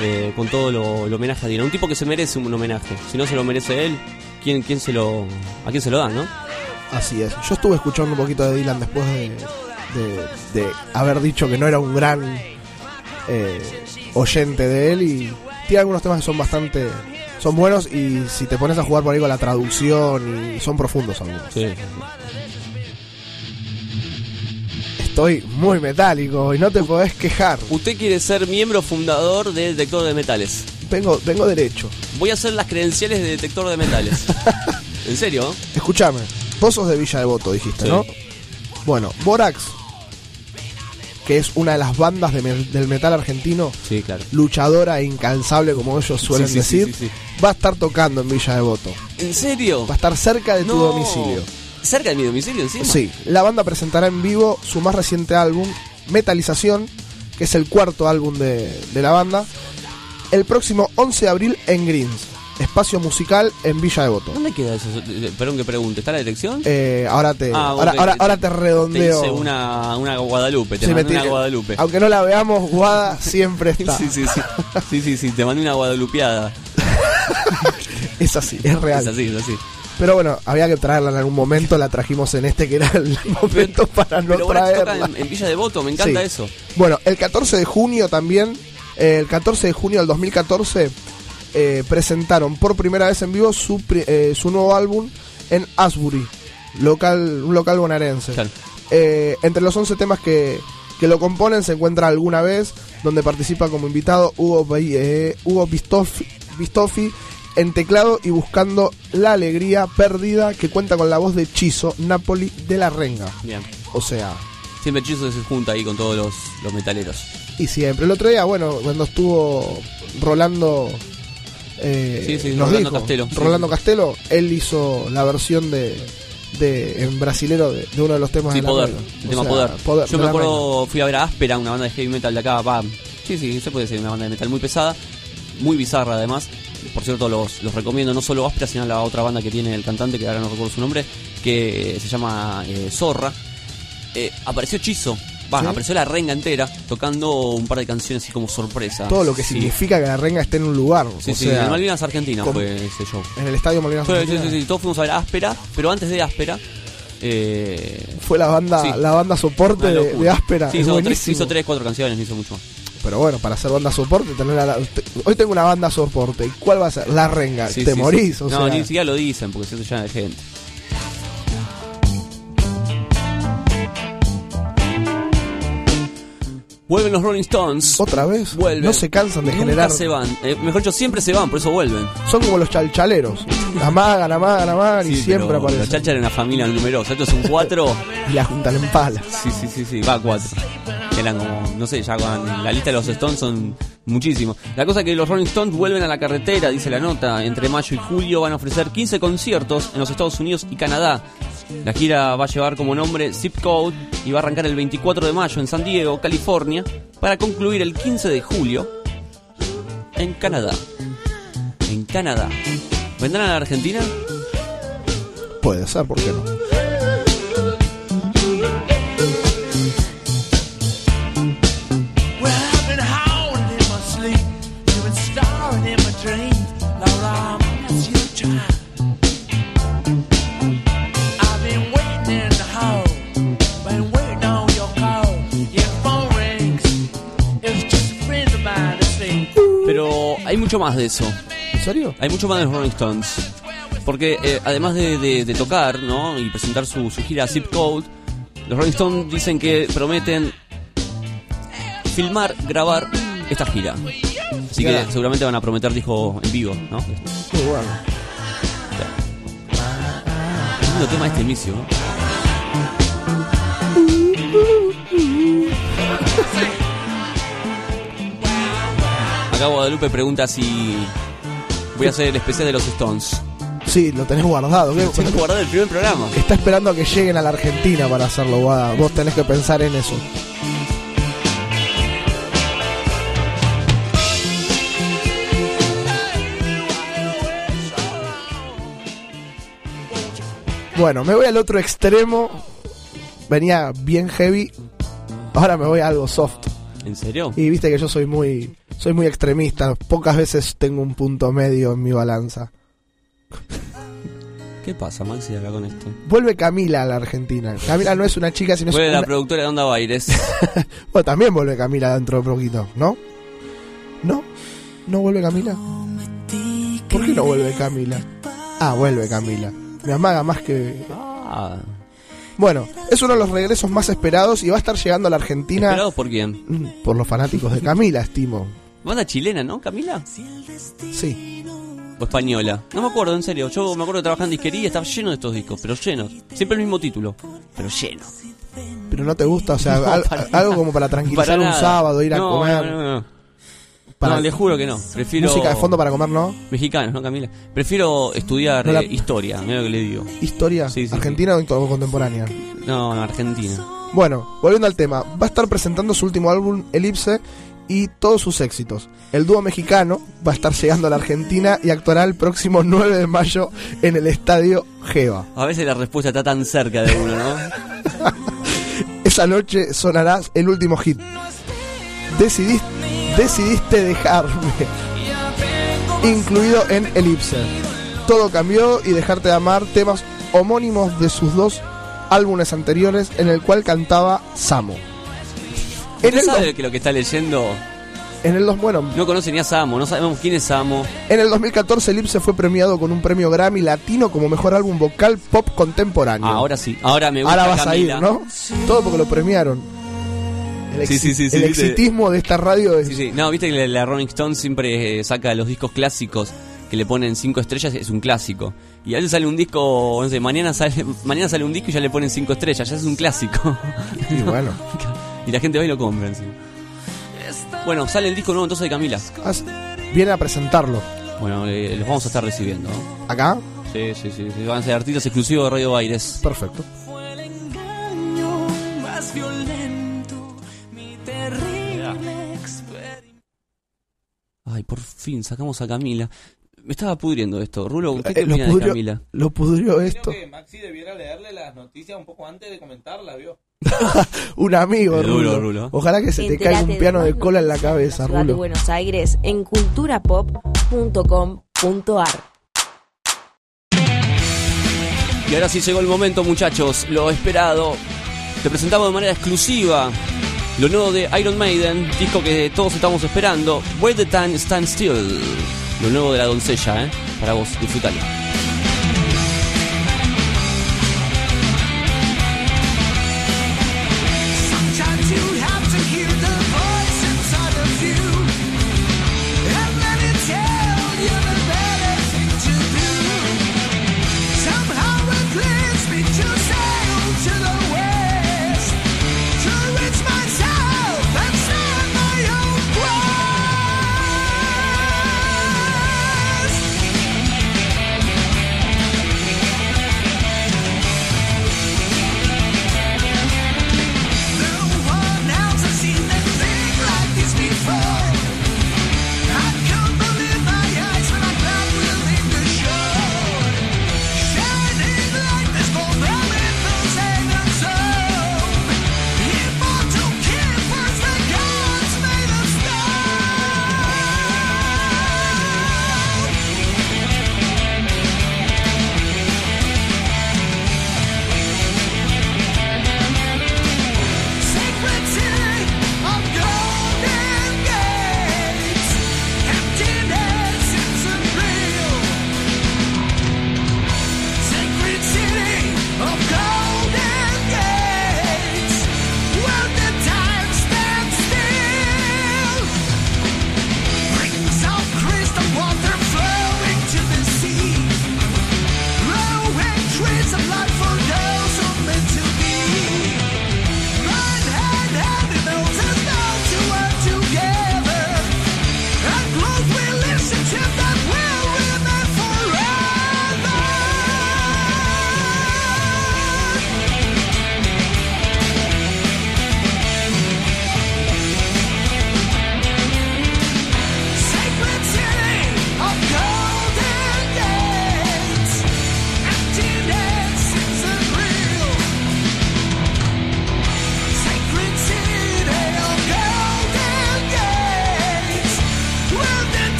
eh, con todo lo, lo homenaje a Dylan. Un tipo que se merece un homenaje. Si no se lo merece él, ¿quién, quién se lo, ¿a quién se lo da, no? Así es. Yo estuve escuchando un poquito de Dylan después de, de- de haber dicho que no era un gran eh, oyente de él y tiene algunos temas que son bastante son buenos y si te pones a jugar por ahí con la traducción y son profundos algunos. Estoy muy metálico y no te podés quejar. Usted quiere ser miembro fundador de Detector de Metales. Tengo, tengo derecho. Voy a hacer las credenciales de Detector de Metales. ¿En serio? Escúchame, vos sos de Villa Devoto, dijiste, Sí. ¿no? Bueno, Borax, que es una de las bandas de me- del metal argentino, Sí, claro. luchadora e incansable, como ellos suelen Sí, decir, va a estar tocando en Villa Devoto. ¿En serio? Va a estar cerca de tu domicilio. ¿Cerca de mi domicilio encima? Sí, la banda presentará en vivo su más reciente álbum, Metalización, que es el cuarto álbum de, de la banda, el próximo 11 de abril en Greens, espacio musical en Villa Devoto. ¿Dónde queda eso? Eh, Perdón que pregunte. ¿Está la dirección? Eh, ahora te, Ah, ahora, ahora, ahora te redondeo. Te hice una, una Guadalupe. Te Sí, mandé una Guadalupe. Aunque no la veamos, Guada siempre está. Sí, sí, sí. Sí, sí, sí. Te mandé una Guadalupeada. Es así, es real. Es así, es así. Pero bueno, había que traerla en algún momento, la trajimos en este que era el momento para no Pero Borax toca traerla. en, en Villa Devoto. Me encanta Sí. eso. Bueno, el 14 de junio también, eh, el 14 de junio del 2014, eh, presentaron por primera vez en vivo su, eh, su nuevo álbum en Asbury, local, un local bonaerense. Eh, entre los 11 temas que, que lo componen se encuentra Alguna Vez, donde participa como invitado Hugo, eh, Hugo Bistoffi, Bistoffi en teclado y buscando la alegría perdida que cuenta con la voz de Chizo Napoli de la Renga. Bien. O sea, Siempre Chizo se junta ahí con todos los, los metaleros. y siempre. El otro día, bueno, cuando estuvo Rolando. eh, Sí, sí, nos Rolando dijo, Castelo, sí. Rolando Castelo, él hizo la versión de. de en brasilero de, de uno de los temas Sí, de la poder. El tema sea, poder. Poder, Yo me acuerdo, fui a ver a Áspera, una banda de heavy metal de acá. Va. Sí, sí, se puede decir, una banda de metal muy pesada. Muy bizarra además. Por cierto, los, los recomiendo no solo Áspera, sino la otra banda que tiene el cantante, que ahora no recuerdo su nombre, que se llama eh, Zorra. Eh, apareció Chizo. Va, ¿Sí? apareció la renga entera tocando un par de canciones así como sorpresa. Todo lo que Sí. significa que la renga esté en un lugar. Sí, o sí, sea, en Malvinas Argentina fue ese show. En el estadio Malvinas Fue- sí, Argentina. sí, sí, todos fuimos a ver Áspera, pero antes de Áspera. Eh, Fue la banda, la banda soporte de, de Áspera. Sí, hizo, tres, hizo tres, cuatro canciones, hizo mucho más. Pero bueno, para hacer banda soporte, tener a la- hoy tengo una banda soporte. ¿Y cuál va a ser? La renga. Sí, Te sí, morís, sí. o no, sea. ni siquiera lo dicen porque se llena de gente. Vuelven los Rolling Stones. ¿Otra vez? Vuelven. No se cansan de Nunca generar. se van. Eh, mejor dicho, siempre se van, por eso vuelven. Son como los chalchaleros. Amagan, amagan, amagan y Sí, siempre pero aparecen. Los Chacha eran una familia numerosa. Estos son cuatro. Y la juntan en pala. Sí, sí, sí, sí, va cuatro. Eran como, no sé, ya con la lista de los Stones son muchísimos. La cosa es que los Rolling Stones vuelven a la carretera, dice la nota. Entre mayo y julio van a ofrecer 15 conciertos en los Estados Unidos y Canadá. La gira va a llevar como nombre Zip Code y va a arrancar el 24 de mayo en San Diego, California, para concluir el 15 de julio en Canadá. En Canadá. ¿Vendrán a la Argentina? Puede ser, ¿por qué no? Mucho más de eso. ¿En serio? Hay mucho más de los Rolling Stones. Porque eh, además de, de- de tocar, ¿no? Y presentar su, su gira Zip Code, los Rolling Stones dicen que prometen filmar, grabar esta gira. Así que seguramente van a prometer disco en vivo, ¿no? Muy bueno. Qué lindo tema este inicio. ¿no? Acá Guadalupe pregunta si voy a hacer el especial de los Stones. Sí, lo tenés guardado. ¿qué? Lo guardado el primer programa. Está esperando a que lleguen a la Argentina para hacerlo, Guada. Vos tenés que pensar en eso. Bueno, me voy al otro extremo. Venía bien heavy. Ahora me voy a algo soft. ¿En serio? Y viste que yo soy muy soy muy extremista. Pocas veces tengo un punto medio en mi balanza. ¿Qué pasa, Maxi, acá con esto? Vuelve Camila a la Argentina. Camila no es una chica, sino es Fue la una... productora de Onda Baires. Bueno, también vuelve Camila dentro de poquito, ¿no? ¿No? ¿No vuelve Camila? ¿Por qué no vuelve Camila? Ah, vuelve Camila. Me amaga más que... Ah, Bueno, es uno de los regresos más esperados y va a estar llegando a la Argentina ¿Esperado por quién? mm, por los fanáticos de Camila, estimo. Banda chilena, ¿no, Camila? Sí. O española. No me acuerdo, en serio. Yo me acuerdo de trabajar en disquería y estaba lleno de estos discos, pero llenos. Siempre el mismo título, pero lleno. Pero no te gusta, o sea, No, al- para algo como para tranquilizar Para un sábado, ir a comer. No, no, no. Para- No, le juro que no. Prefiero. Música de fondo para comer, ¿no? Mexicanos, ¿no, Camila? Prefiero estudiar No la- eh, historia, mira lo que le digo. Historia Sí, sí, argentina o contemporánea. No, en Argentina. Bueno, volviendo al tema, va a estar presentando su último álbum, Elipse, y todos sus éxitos. El dúo mexicano va a estar llegando a la Argentina y actuará el próximo 9 de mayo en el estadio Geva. A veces la respuesta está tan cerca de uno, ¿no? Esa noche sonará el último hit. Decidis- decidiste dejarme. Incluido en Elipse. Todo cambió y dejarte de amar temas homónimos de sus dos álbumes anteriores en el cual cantaba Samo. En ¿Usted el, sabe dos- que lo que está leyendo en el dos- bueno, no conoce ni a Samo? No sabemos quién es Samo. En el 2014 Elipse fue premiado con un premio Grammy Latino como mejor álbum vocal pop contemporáneo. Ah, ahora sí. Ahora me gusta Ahora vas Camila. a ir, ¿no? Todo porque lo premiaron. El, Sí, sí, sí, sí, el viste. exitismo de esta radio es... Sí, sí. No, viste que la, la Rolling Stone siempre eh, saca los discos clásicos que le ponen cinco estrellas, es un clásico. Y a veces sale un disco, no sé, mañana sale, mañana sale un disco y ya le ponen cinco estrellas, ya es un clásico. Y bueno. y la gente va y lo compra encima. Bueno, sale el disco nuevo entonces de Camila. As- Viene a presentarlo. Bueno, eh, los vamos a estar recibiendo. ¿no? ¿Acá? Sí, sí, sí, sí. Van a ser artistas exclusivos de Radio Baires. Perfecto. más violento, Ay, por fin, sacamos a Camila. Me estaba pudriendo esto. Rulo, ¿usted Eh, qué lo, opina de pudrió, Camila? lo pudrió esto. que Maxi debiera leerle las noticias un poco antes de comentarlas, ¿vio? Un amigo, Qué duro, Rulo. Rulo. Ojalá que se te caiga un piano de cola en la cabeza, la Rulo. Buenos Aires en culturapop.com.ar. Y ahora sí llegó el momento, muchachos, lo esperado. Te presentamos de manera exclusiva lo nuevo de Iron Maiden, disco que todos estamos esperando. Where the Time Stand Still. Lo nuevo de la doncella, ¿eh? Para vos, disfrutalo.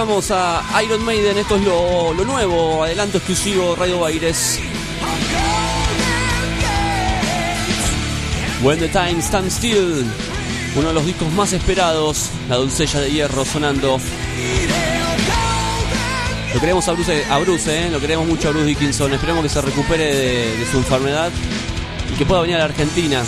Escuchamos a Iron Maiden, esto es lo, lo nuevo, adelanto exclusivo Radio Baires. When the Time Stands Still, uno de los discos más esperados, La Doncella de Hierro sonando. Lo queremos a Bruce, a Bruce ¿eh? lo queremos mucho a Bruce Dickinson, esperemos que se recupere de, de su enfermedad y que pueda venir a la Argentina.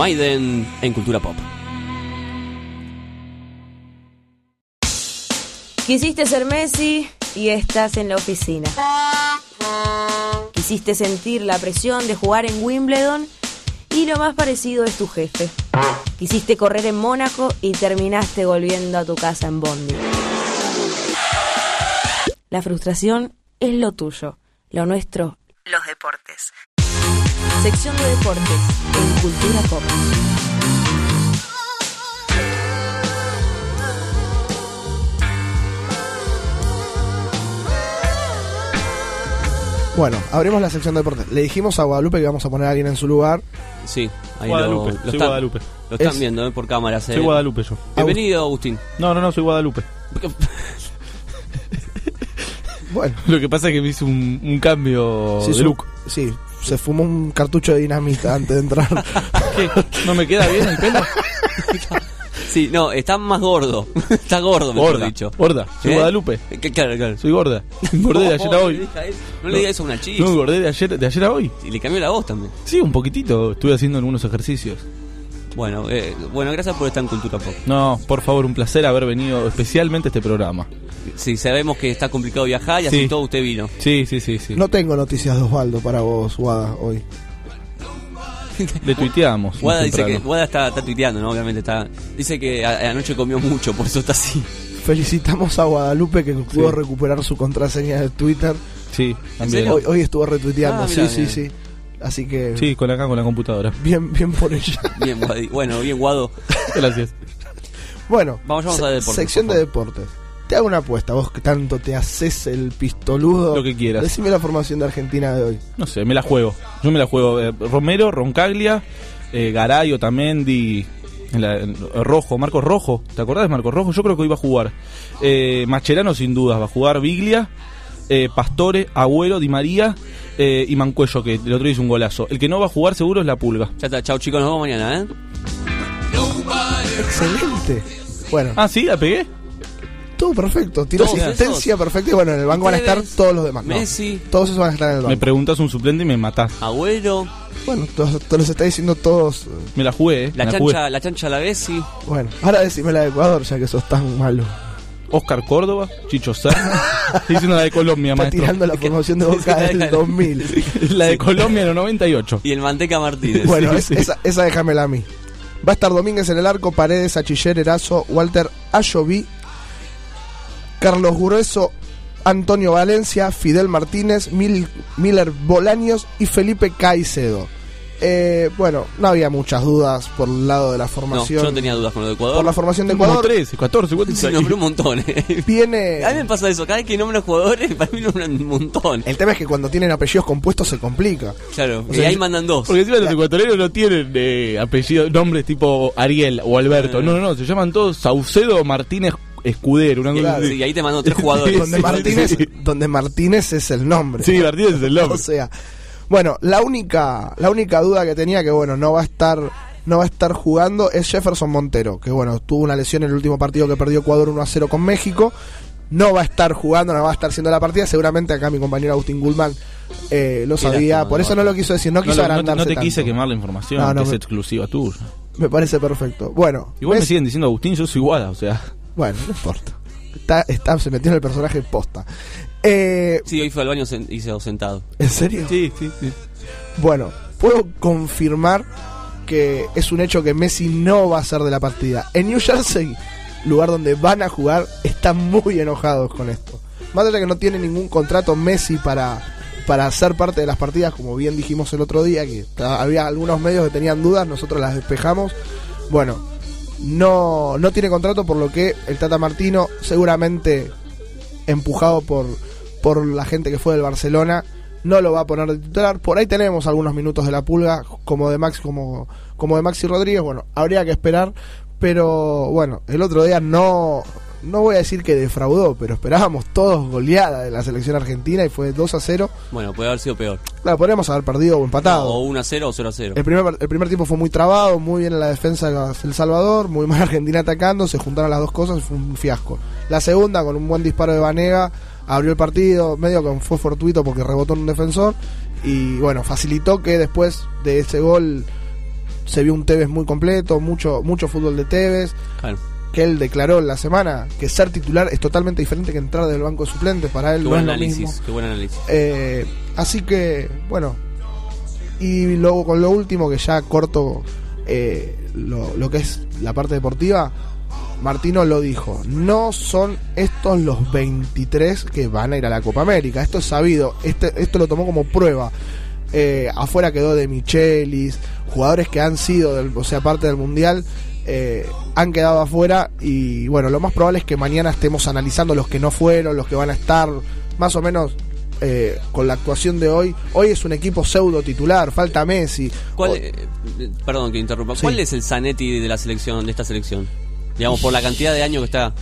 Maiden en Cultura Pop. Quisiste ser Messi y estás en la oficina. Quisiste sentir la presión de jugar en Wimbledon y lo más parecido es tu jefe. Quisiste correr en Mónaco y terminaste volviendo a tu casa en Bondi. La frustración es lo tuyo, lo nuestro, los deportes. Sección de deportes en Cultura Pop. Bueno, abrimos la sección de deportes. Le dijimos a Guadalupe que íbamos a poner a alguien en su lugar. Sí, ahí Guadalupe, lo, lo soy están, Guadalupe. Lo están Es- viendo eh, por cámaras. Soy. Guadalupe yo. Bienvenido, Agustín. No, no, no, soy Guadalupe. Bueno. Lo que pasa es que me hice un, un cambio Sí, de su- look. Sí, se fumó un cartucho de dinamita antes de entrar. ¿Qué? ¿No me queda bien el pelo? Sí, no, está más gordo. está gordo, mejor Gorda, dicho. gorda. Soy ¿Eh? Guadalupe. Que- Claro, claro. Soy gorda. Engordé de ayer a hoy. No le digas eso a una chica. No, engordé de ayer, de ayer a hoy. Y le cambió la voz también. Sí, un poquitito. Estuve haciendo algunos ejercicios. Bueno, eh, bueno, gracias por estar en Cultura Pop. No, por favor, un placer haber venido especialmente a este programa. Sí, sabemos que está complicado viajar y así Sí. todo usted vino. Sí, sí, sí, sí. No tengo noticias de Osvaldo para vos, Guada, hoy. Le tuiteamos. Guada dice que. Guada está, está tuiteando, ¿no? Obviamente está. Dice que a- anoche comió mucho, por eso está así. Felicitamos a Guadalupe que pudo recuperar su contraseña de Twitter. Sí, también. Hoy, hoy estuvo retuiteando, Ah, sí, mirá, sí, sí. Así que Sí, con acá, con la computadora. bien, bien por ella. Bien, Guadi. Bueno, bien, Guado. Gracias. Bueno, Vamos, vamos se- a deportes, sección de deportes. Te hago una apuesta, vos que tanto te haces el pistoludo. Lo que quieras. Decime la formación de Argentina de hoy. No sé, me la juego. Yo me la juego. Eh, Romero, Roncaglia, eh, Garay, Otamendi, en la- en- Rojo, Marcos Rojo. ¿Te acordás de Marcos Rojo? Yo creo que iba a jugar. Eh, Macherano sin dudas va a jugar. Biglia, eh, Pastore, Agüero, Di María eh, y Mancuello, que el otro hizo un golazo. El que no va a jugar seguro es la Pulga. Ya está, chao chicos, nos vemos mañana, ¿eh? Excelente. Bueno, Ah, sí, la pegué. todo perfecto. Tiró asistencia perfecta y bueno, en el banco van a estar todos los demás. No, Messi. todos esos van a estar en el Me banco. preguntas un suplente y me matás. Agüero, Bueno, todos, todos los está diciendo todos. Me la jugué, eh. la me la jugué. chancha, la chancha la Bessi. Bueno, ahora decime la de Ecuador, ya que sos tan malo. Oscar Córdoba, Chicho Serna. Estoy diciendo la de Colombia, Está maestro. tirando la formación de Boca del 2000. La de Colombia en el 98. Y el Manteca Martínez. Bueno, Sí, es- sí. Esa, esa déjamela a mí. Va a estar Domínguez en el arco, Paredes, Achiller, Erazo, Walter Ayoví, Carlos Grueso, Antonio Valencia, Fidel Martínez, Mil- Miller Bolaños y Felipe Caicedo. Eh, bueno, no había muchas dudas por el lado de la no, formación. yo no tenía dudas con lo de Ecuador. por la formación de Ecuador 13, 14, ¿cuántos Sí, hay? nombré un montón, eh. viene... A mí me pasa eso, cada vez que nombran jugadores, para mí nombran un montón. El tema es que cuando tienen apellidos compuestos se complica. Claro, O y ahí yo- mandan dos. Porque encima los ecuatorianos no tienen eh, apellidos, nombres tipo Ariel o Alberto. Eh. No, no, no, se llaman todos Saucedo Martínez Escudero. Una cosa así. Y ahí te mando tres jugadores. donde, sí, Martínez, sí. donde Martínez es el nombre. Sí, Martínez es el nombre. O sea, bueno, la única, la única duda que tenía que bueno, no va a estar, no va a estar jugando es Jefferson Montero, que bueno, tuvo una lesión en el último partido que perdió Ecuador 1 a 0 con México. No va a estar jugando, no va a estar haciendo la partida. Seguramente acá mi compañero Agustín Gulman eh, lo sabía, por eso no lo quiso decir, no No, quiso no te- no te tanto. quise quemar la información, No, es me- exclusiva tuya. Me parece perfecto. Bueno, Igual me Messi- siguen diciendo Agustín, yo soy Guada, o sea. bueno, no importa. Está, está, se metió en el personaje posta. Eh, Sí, hoy fue al baño y se quedó sentado. ¿En serio? Sí, sí, sí. Bueno, puedo confirmar que es un hecho que Messi no va a ser de la partida. En New Jersey, lugar donde van a jugar, están muy enojados con esto. Más allá de que no tiene ningún contrato Messi para, para ser parte de las partidas, como bien dijimos el otro día, que había algunos medios que tenían dudas, nosotros las despejamos. Bueno, no, no tiene contrato, por lo que el Tata Martino, seguramente empujado por, por la gente que fue del Barcelona, no lo va a poner de titular. Por ahí tenemos algunos minutos de la pulga, como de Max, como, como de Maxi Rodríguez. Bueno, habría que esperar. Pero bueno, el otro día no, no voy a decir que defraudó, pero esperábamos todos goleada de la selección argentina y fue 2 a 0. Bueno, puede haber sido peor. Claro, podríamos haber perdido o empatado. O 1 a 0 o 0 a 0. El primer, el primer tiempo fue muy trabado, muy bien en la defensa de El Salvador, muy mal Argentina atacando, se juntaron las dos cosas y fue un fiasco. La segunda, con un buen disparo de Vanega, abrió el partido, medio que fue fortuito porque rebotó en un defensor y bueno, facilitó que después de ese gol se vio un Tevez muy completo, mucho, mucho fútbol de Tevez. Claro. Que él declaró en la semana que ser titular es totalmente diferente que entrar del banco de suplentes. Para él Qué buen análisis, mismo. qué buen análisis. Eh, así que, bueno. Y luego con lo último, que ya corto eh, lo, lo que es la parte deportiva, Martino lo dijo. No son estos los 23 que van a ir a la Copa América. Esto es sabido. Este, esto lo tomó como prueba. Eh, afuera quedó de Michelis, jugadores que han sido, del, o sea, parte del Mundial. eh, han quedado afuera y bueno, lo más probable es que mañana estemos analizando los que no fueron, los que van a estar, más o menos eh, con la actuación de hoy. Hoy es un equipo pseudo titular, falta Messi. ¿Cuál, eh, eh, perdón que interrumpa. Sí. ¿Cuál es el Zanetti de la selección, de esta selección? Digamos, por la cantidad de años que está.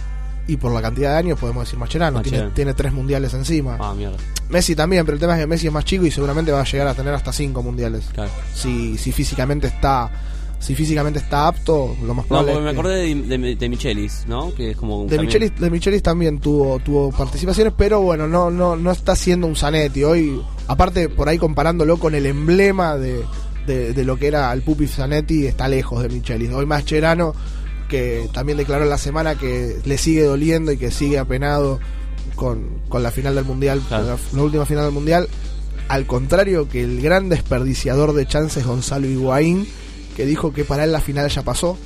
y por la cantidad de años podemos decir Mascherano, tiene, Mascherano. tiene tres mundiales encima. Ah, mierda. Messi también, pero el tema es que Messi es más chico y seguramente va a llegar a tener hasta cinco mundiales. Claro. Si, si físicamente está si físicamente está apto, lo más No, probable porque me que- acordé de, de, de Michelis, ¿no? Que es como. De también- Michelis, de Michelis también tuvo, tuvo participaciones, pero bueno, no, no, no está siendo un Zanetti. Hoy, aparte, por ahí comparándolo con el emblema de, de, de lo que era el Pupi Zanetti, está lejos de Michelis. Hoy Mascherano, que también declaró en la semana que le sigue doliendo y que sigue apenado con, con la final del Mundial, Claro. la, la última final del Mundial. Al contrario que el gran desperdiciador de chances Gonzalo Higuaín, que dijo que para él la final ya pasó.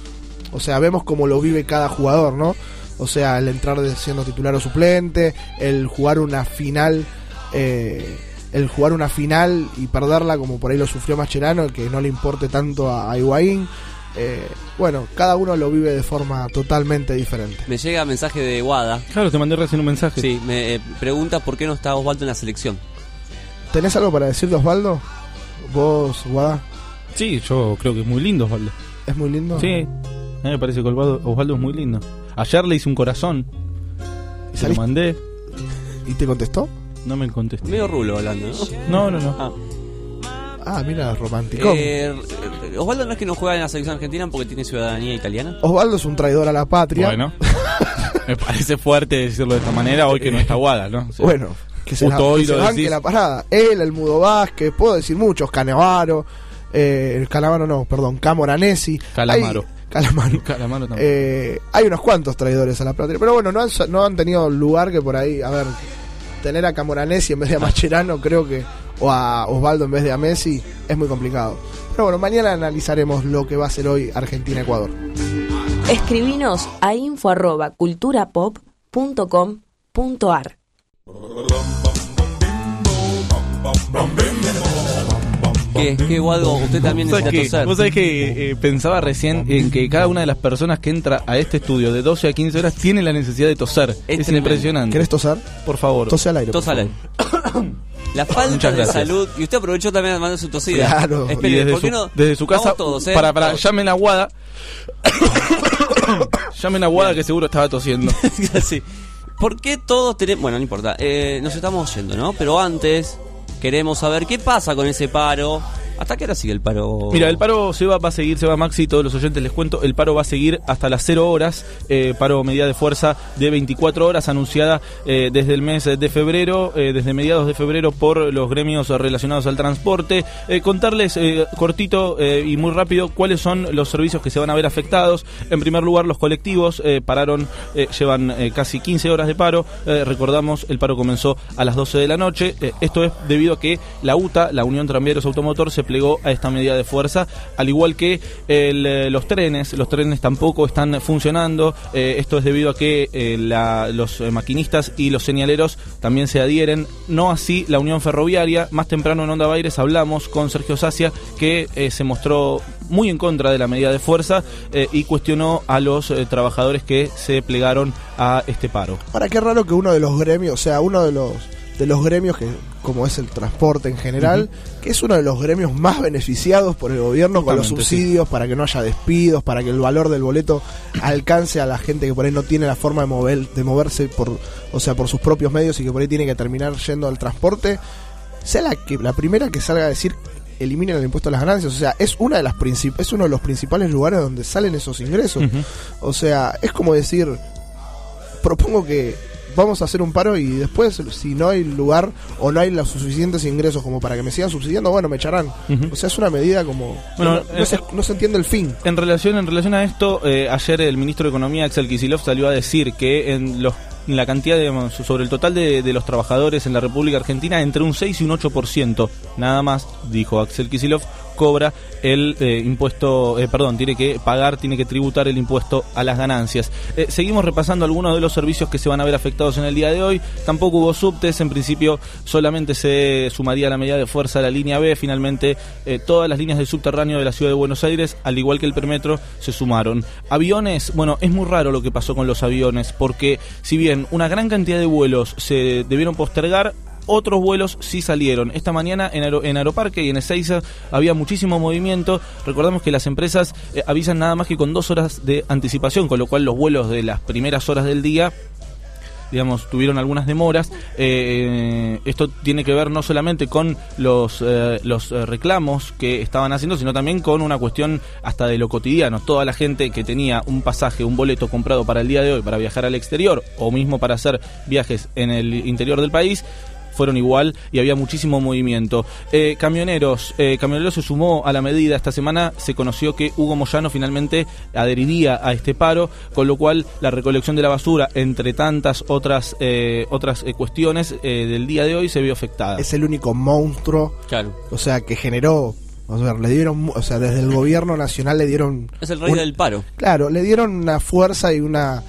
O sea, vemos cómo lo vive cada jugador, ¿no? O sea, el entrar siendo titular o suplente, el jugar una final, eh, el jugar una final y perderla como por ahí lo sufrió Mascherano, que no le importe tanto a, a Higuaín. Eh, bueno, cada uno lo vive de forma totalmente diferente. Me llega mensaje de Guada. Claro, te mandé recién un mensaje. Sí, me eh, pregunta por qué no está Osvaldo en la selección. ¿Tenés algo para decirle, Osvaldo? Vos, Guada, Sí, yo creo que es muy lindo Osvaldo. es muy lindo. Sí, a mí me parece que Osvaldo, Osvaldo es muy lindo. Ayer le hice un corazón. Y se lo mandé. ¿Y te contestó? No me contestó. Medio rulo hablando, ¿no? No, no, no. Ah. Ah, mira, romántico. Eh, eh, Osvaldo no es que no juega en la selección argentina porque tiene ciudadanía italiana. Osvaldo es un traidor a la patria. Bueno. me parece fuerte decirlo de esta manera hoy que no está Guada, ¿no? O sea, Bueno, que se, la, hoy que se lo banque decís. la parada. Él, el Mudo Vázquez, puedo decir muchos, Canevaro, eh, Calamaro no, perdón, Camoranesi. Calamaro. Hay- Calamaro. Calamaro también. Eh, hay unos cuantos traidores a la patria. Pero bueno, no han, no han tenido lugar que por ahí, a ver, tener a Camoranesi en vez de a Mascherano, creo que, o a Osvaldo en vez de a Messi, es muy complicado. Pero bueno, mañana analizaremos lo que va a ser hoy Argentina-Ecuador. Escribinos a info arroba culturapop.com.ar. ¿Qué, qué Guado? Usted también ¿Vos sabés necesita que, toser. vos sabés que eh, pensaba recién en que cada una de las personas que entra a este estudio de 12 a 15 horas tiene la necesidad de toser. Es, tremendo. impresionante. ¿Querés toser? Por favor. Tose al aire. Tos por al aire. La falta de salud. Y usted aprovechó también de mandar su tosida. Claro. Espere, y desde ¿por su, qué no? desde su casa, todos, ¿eh? para, para, Todos. llamen a Guada. llamen a Guada que seguro estaba tosiendo. Sí. ¿Por qué todos tenemos.? Bueno, no importa. Eh, nos estamos yendo, ¿no? Pero antes, queremos saber qué pasa con ese paro. ¿Hasta qué hora sigue el paro? Mira, el paro se va, va a seguir, se va Maxi, todos los oyentes les cuento, el paro va a seguir hasta las 0 horas, eh, paro medida de fuerza de 24 horas anunciada eh, desde el mes de febrero, eh, desde mediados de febrero por los gremios relacionados al transporte. Contarles cortito y muy rápido cuáles son los servicios que se van a ver afectados. En primer lugar, los colectivos pararon, llevan casi 15 horas de paro. Recordamos, el paro comenzó a las 12 de la noche. Esto es debido a que la UTA, la Unión Tranviarios Automotor, se plegó a esta medida de fuerza, al igual que eh, los trenes, los trenes tampoco están funcionando, eh, esto es debido a que eh, la- los maquinistas y los señaleros también se adhieren, no así la Unión Ferroviaria, más temprano en Onda Baires hablamos con Sergio Sacia que se mostró muy en contra de la medida de fuerza y cuestionó a los trabajadores que se plegaron a este paro. Ahora, qué raro que uno de los gremios, o sea, uno de los de los gremios que como es el transporte en general, que es uno de los gremios más beneficiados por el gobierno con los sí. subsidios para que no haya despidos, para que el valor del boleto alcance a la gente que por ahí no tiene la forma de mover de moverse por o sea, por sus propios medios y que por ahí tiene que terminar yendo al transporte, sea la que la primera que salga a decir eliminen el impuesto a las ganancias, o sea, es una de las es uno de los principales lugares donde salen esos ingresos. O sea, es como decir, propongo que vamos a hacer un paro y después, si no hay lugar o no hay los suficientes ingresos como para que me sigan subsidiando, bueno, me echarán. O sea, es una medida como... Bueno, no, no eh, se, no se entiende el fin. En relación, en relación a esto, eh, ayer el ministro de Economía, Axel Kicillof, salió a decir que en los en la cantidad, digamos, sobre el total de, de los trabajadores en la República Argentina, entre un 6 y un 8%, nada más, dijo Axel Kicillof, cobra el eh, impuesto, eh, perdón, tiene que pagar, tiene que tributar el impuesto a las ganancias. Eh, seguimos repasando algunos de los servicios que se van a ver afectados en el día de hoy. Tampoco hubo subtes, en principio solamente se sumaría a la medida de fuerza la línea B. Finalmente, todas las líneas del subterráneo de la ciudad de Buenos Aires, al igual que el permetro, se sumaron. Aviones, bueno, es muy raro lo que pasó con los aviones, porque si bien una gran cantidad de vuelos se debieron postergar, otros vuelos sí salieron. Esta mañana en, Aero- en Aeroparque y en Ezeiza había muchísimo movimiento. Recordamos que las empresas eh, avisan nada más que con dos horas de anticipación, con lo cual los vuelos de las primeras horas del día digamos, tuvieron algunas demoras. Eh, esto tiene que ver no solamente con los, eh, los reclamos que estaban haciendo, sino también con una cuestión hasta de lo cotidiano. Toda la gente que tenía un pasaje, un boleto comprado para el día de hoy para viajar al exterior o mismo para hacer viajes en el interior del país, fueron igual y había muchísimo movimiento. Eh, camioneros, eh, Camioneros se sumó a la medida. Esta semana se conoció que Hugo Moyano finalmente adheriría a este paro, con lo cual la recolección de la basura, entre tantas otras eh, otras eh, cuestiones eh, del día de hoy, se vio afectada. Es el único monstruo, Claro. o sea, que generó... O sea, le dieron, o sea, desde el gobierno nacional le dieron... Es el rey un- del paro. Claro, le dieron una fuerza y una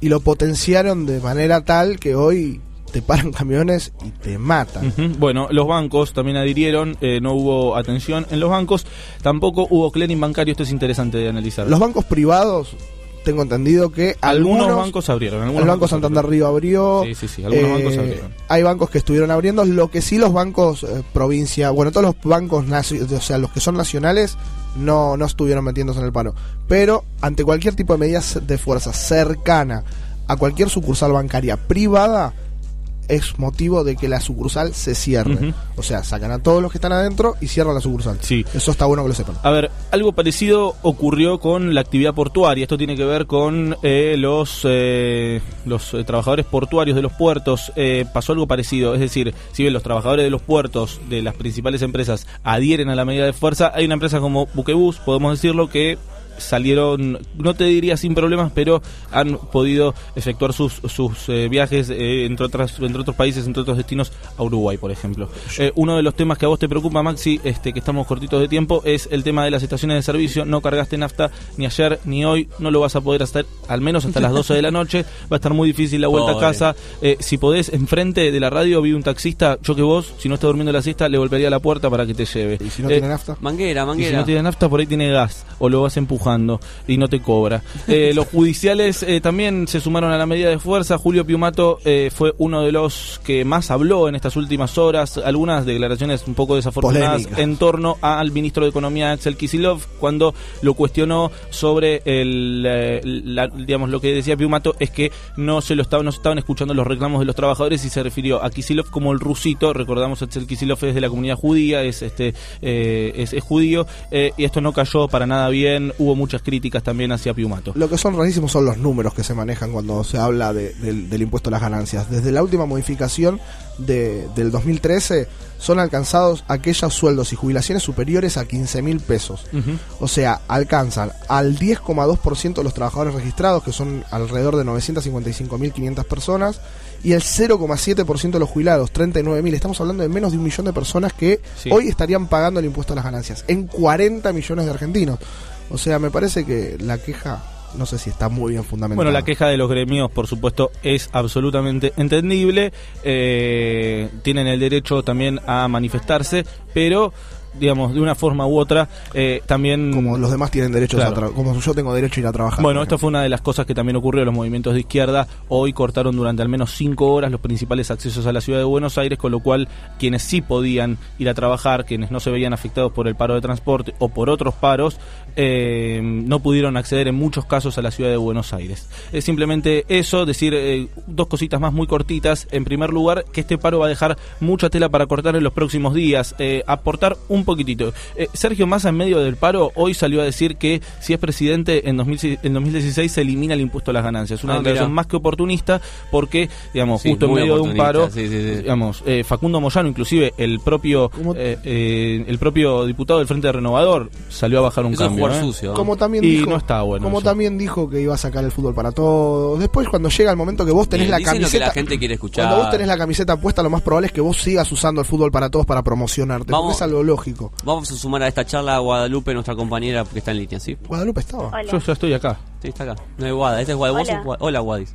y lo potenciaron de manera tal que hoy te paran camiones y te matan. Bueno, los bancos también adhirieron, eh, no hubo atención en los bancos, tampoco hubo clearing bancario, esto es interesante de analizar. Los bancos privados, tengo entendido que algunos, algunos, bancos abrieron. Algunos el Banco bancos Santander abrieron. Río abrió. Sí, sí, sí, algunos eh, bancos abrieron. Hay bancos que estuvieron abriendo. Lo que sí los bancos eh, provincia, bueno, todos los bancos, o sea, los que son nacionales, no, no estuvieron metiéndose en el paro. Pero ante cualquier tipo de medidas de fuerza cercana a cualquier sucursal bancaria privada, es motivo de que la sucursal se cierre. O sea, sacan a todos los que están adentro y cierran la sucursal. Sí. Eso está bueno que lo sepan. A ver, algo parecido ocurrió con la actividad portuaria. Esto tiene que ver con eh, los eh, los eh, trabajadores portuarios de los puertos. Eh, pasó algo parecido. Es decir, si bien los trabajadores de los puertos de las principales empresas adhieren a la medida de fuerza, hay una empresa como Buquebus, podemos decirlo, que salieron, no te diría sin problemas, pero han podido efectuar sus, sus eh, viajes, eh, entre, otras, entre otros países, entre otros destinos, a Uruguay, por ejemplo. Eh, uno de los temas que a vos te preocupa, Maxi, este, que estamos cortitos de tiempo, es el tema de las estaciones de servicio. No cargaste nafta ni ayer ni hoy, no lo vas a poder hacer al menos hasta las 12 de la noche. Va a estar muy difícil la vuelta Pobre. a casa. Si podés, enfrente de la radio vi un taxista, yo que vos, si no está durmiendo la siesta, le volvería a la puerta para que te lleve. ¿Y si no tiene nafta? Manguera, y si manguera. no tiene nafta, por ahí tiene gas o lo vas y no te cobra. Eh, los judiciales eh, también se sumaron a la medida de fuerza. Julio Piumato eh, fue uno de los que más habló en estas últimas horas. Algunas declaraciones un poco desafortunadas en torno al ministro de Economía Axel Kisilov cuando lo cuestionó sobre el, la- digamos lo que decía Piumato es que no se lo estaban no se estaban escuchando los reclamos de los trabajadores y se refirió a Kisilov como el rusito. Recordamos Axel Kisilov es de la comunidad judía, es este es, es judío y esto no cayó para nada bien. Hubo muchas críticas también hacia Piumato. Lo que son rarísimos son los números que se manejan cuando se habla de- del, del impuesto a las ganancias. Desde la última modificación de- del 2013 son alcanzados aquellos sueldos y jubilaciones superiores a 15 mil pesos. O sea, alcanzan al 10,2% de los trabajadores registrados, que son alrededor de 955.500 personas, y el 0,7% de los jubilados, 39.000. Estamos hablando de menos de un millón de personas que Sí. hoy estarían pagando el impuesto a las ganancias, en 40 millones de argentinos. O sea, me parece que la queja, no sé si está muy bien fundamentada. Bueno, la queja de los gremios, por supuesto, es absolutamente entendible. Eh, tienen el derecho también a manifestarse, pero, digamos, de una forma u otra, eh, también... Como los demás tienen derecho Claro. a trabajar, como yo tengo derecho a ir a trabajar. Bueno, esto fue una de las cosas que también ocurrió. Los movimientos de izquierda hoy cortaron durante al menos cinco horas los principales accesos a la ciudad de Buenos Aires, con lo cual quienes sí podían ir a trabajar, quienes no se veían afectados por el paro de transporte o por otros paros, eh, no pudieron acceder en muchos casos a la ciudad de Buenos Aires. Es simplemente eso, decir eh, dos cositas más muy cortitas. En primer lugar, que este paro va a dejar mucha tela para cortar en los próximos días. Eh, aportar un poquitito. Eh, Sergio Massa, en medio del paro, hoy salió a decir que si es presidente en, 2000 en 2016 se elimina el impuesto a las ganancias. Una Ah, declaración mira. más que oportunista porque, digamos, Sí, justo en medio de un paro, oportunista, sí, sí, sí. digamos, eh, Facundo Moyano, inclusive el propio eh, eh, el propio diputado del Frente Renovador salió a bajar un Eso es cambio. jugar ¿eh? sucio. Como también y dijo, no está bueno. como eso. también dijo que iba a sacar el fútbol para todos. Después, cuando llega el momento que vos tenés Bien, la dicen lo que camiseta, la gente quiere escuchar. cuando vos tenés la camiseta puesta, lo más probable es que vos sigas usando el fútbol para todos para promocionarte. Vamos. Porque es algo lógico. Vamos a sumar a esta charla a Guadalupe, nuestra compañera, porque está en línea, ¿sí? Guadalupe estaba. Hola. Yo ya estoy acá. Sí, está acá. No es Guada, este es Guada. Hola, Guadis.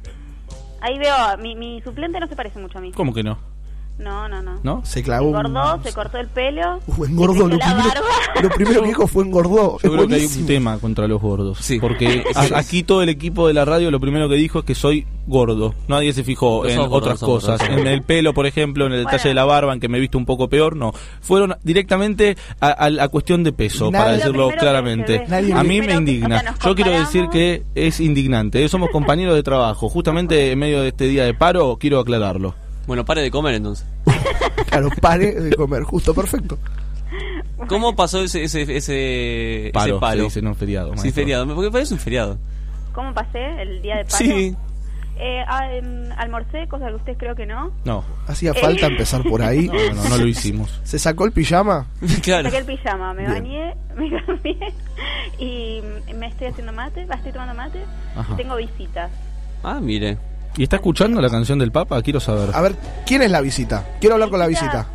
Ahí veo, mi, mi suplente no se parece mucho a mí. ¿Cómo que no? No, no, no. ¿No? Se clavó un- Engordó, se cortó el pelo. Uh, engordó. Lo primero, barba. lo primero que dijo fue engordó. Yo Es creo que hay un tema contra los gordos. Porque a- aquí todo el equipo de la radio lo primero que dijo es que soy gordo. Nadie se fijó No en otras cosas. En el pelo, por ejemplo, en el detalle de la barba, en que me he visto un poco peor, no. Fueron directamente a, a la cuestión de peso, Nadie- para Lo decirlo claramente. A mí me indigna. o sea, nos Yo quiero decir que es indignante. Somos compañeros de trabajo. Justamente en medio de este día de paro, quiero aclararlo. Bueno, pare de comer entonces. Claro, pare de comer. Justo, perfecto. ¿Cómo pasó ese, ese, ese, Paro, ese paro? se dice, no feriado. Sí, maestro. feriado. Porque parece un feriado. ¿Cómo pasé el día de paro? Sí. Eh, ah, em, almorcé, cosa que ustedes creo que no. No. Hacía Eh. falta empezar por ahí. No, no, no lo hicimos. ¿Se sacó el pijama? claro. Saqué el pijama, me Bien. bañé, me cambié y me estoy haciendo mate, estoy tomando mate Ajá. y tengo visitas. Ah, mire. ¿Y está escuchando la canción del Papa? Quiero saber. A ver, ¿quién es la visita? Quiero hablar con la visita.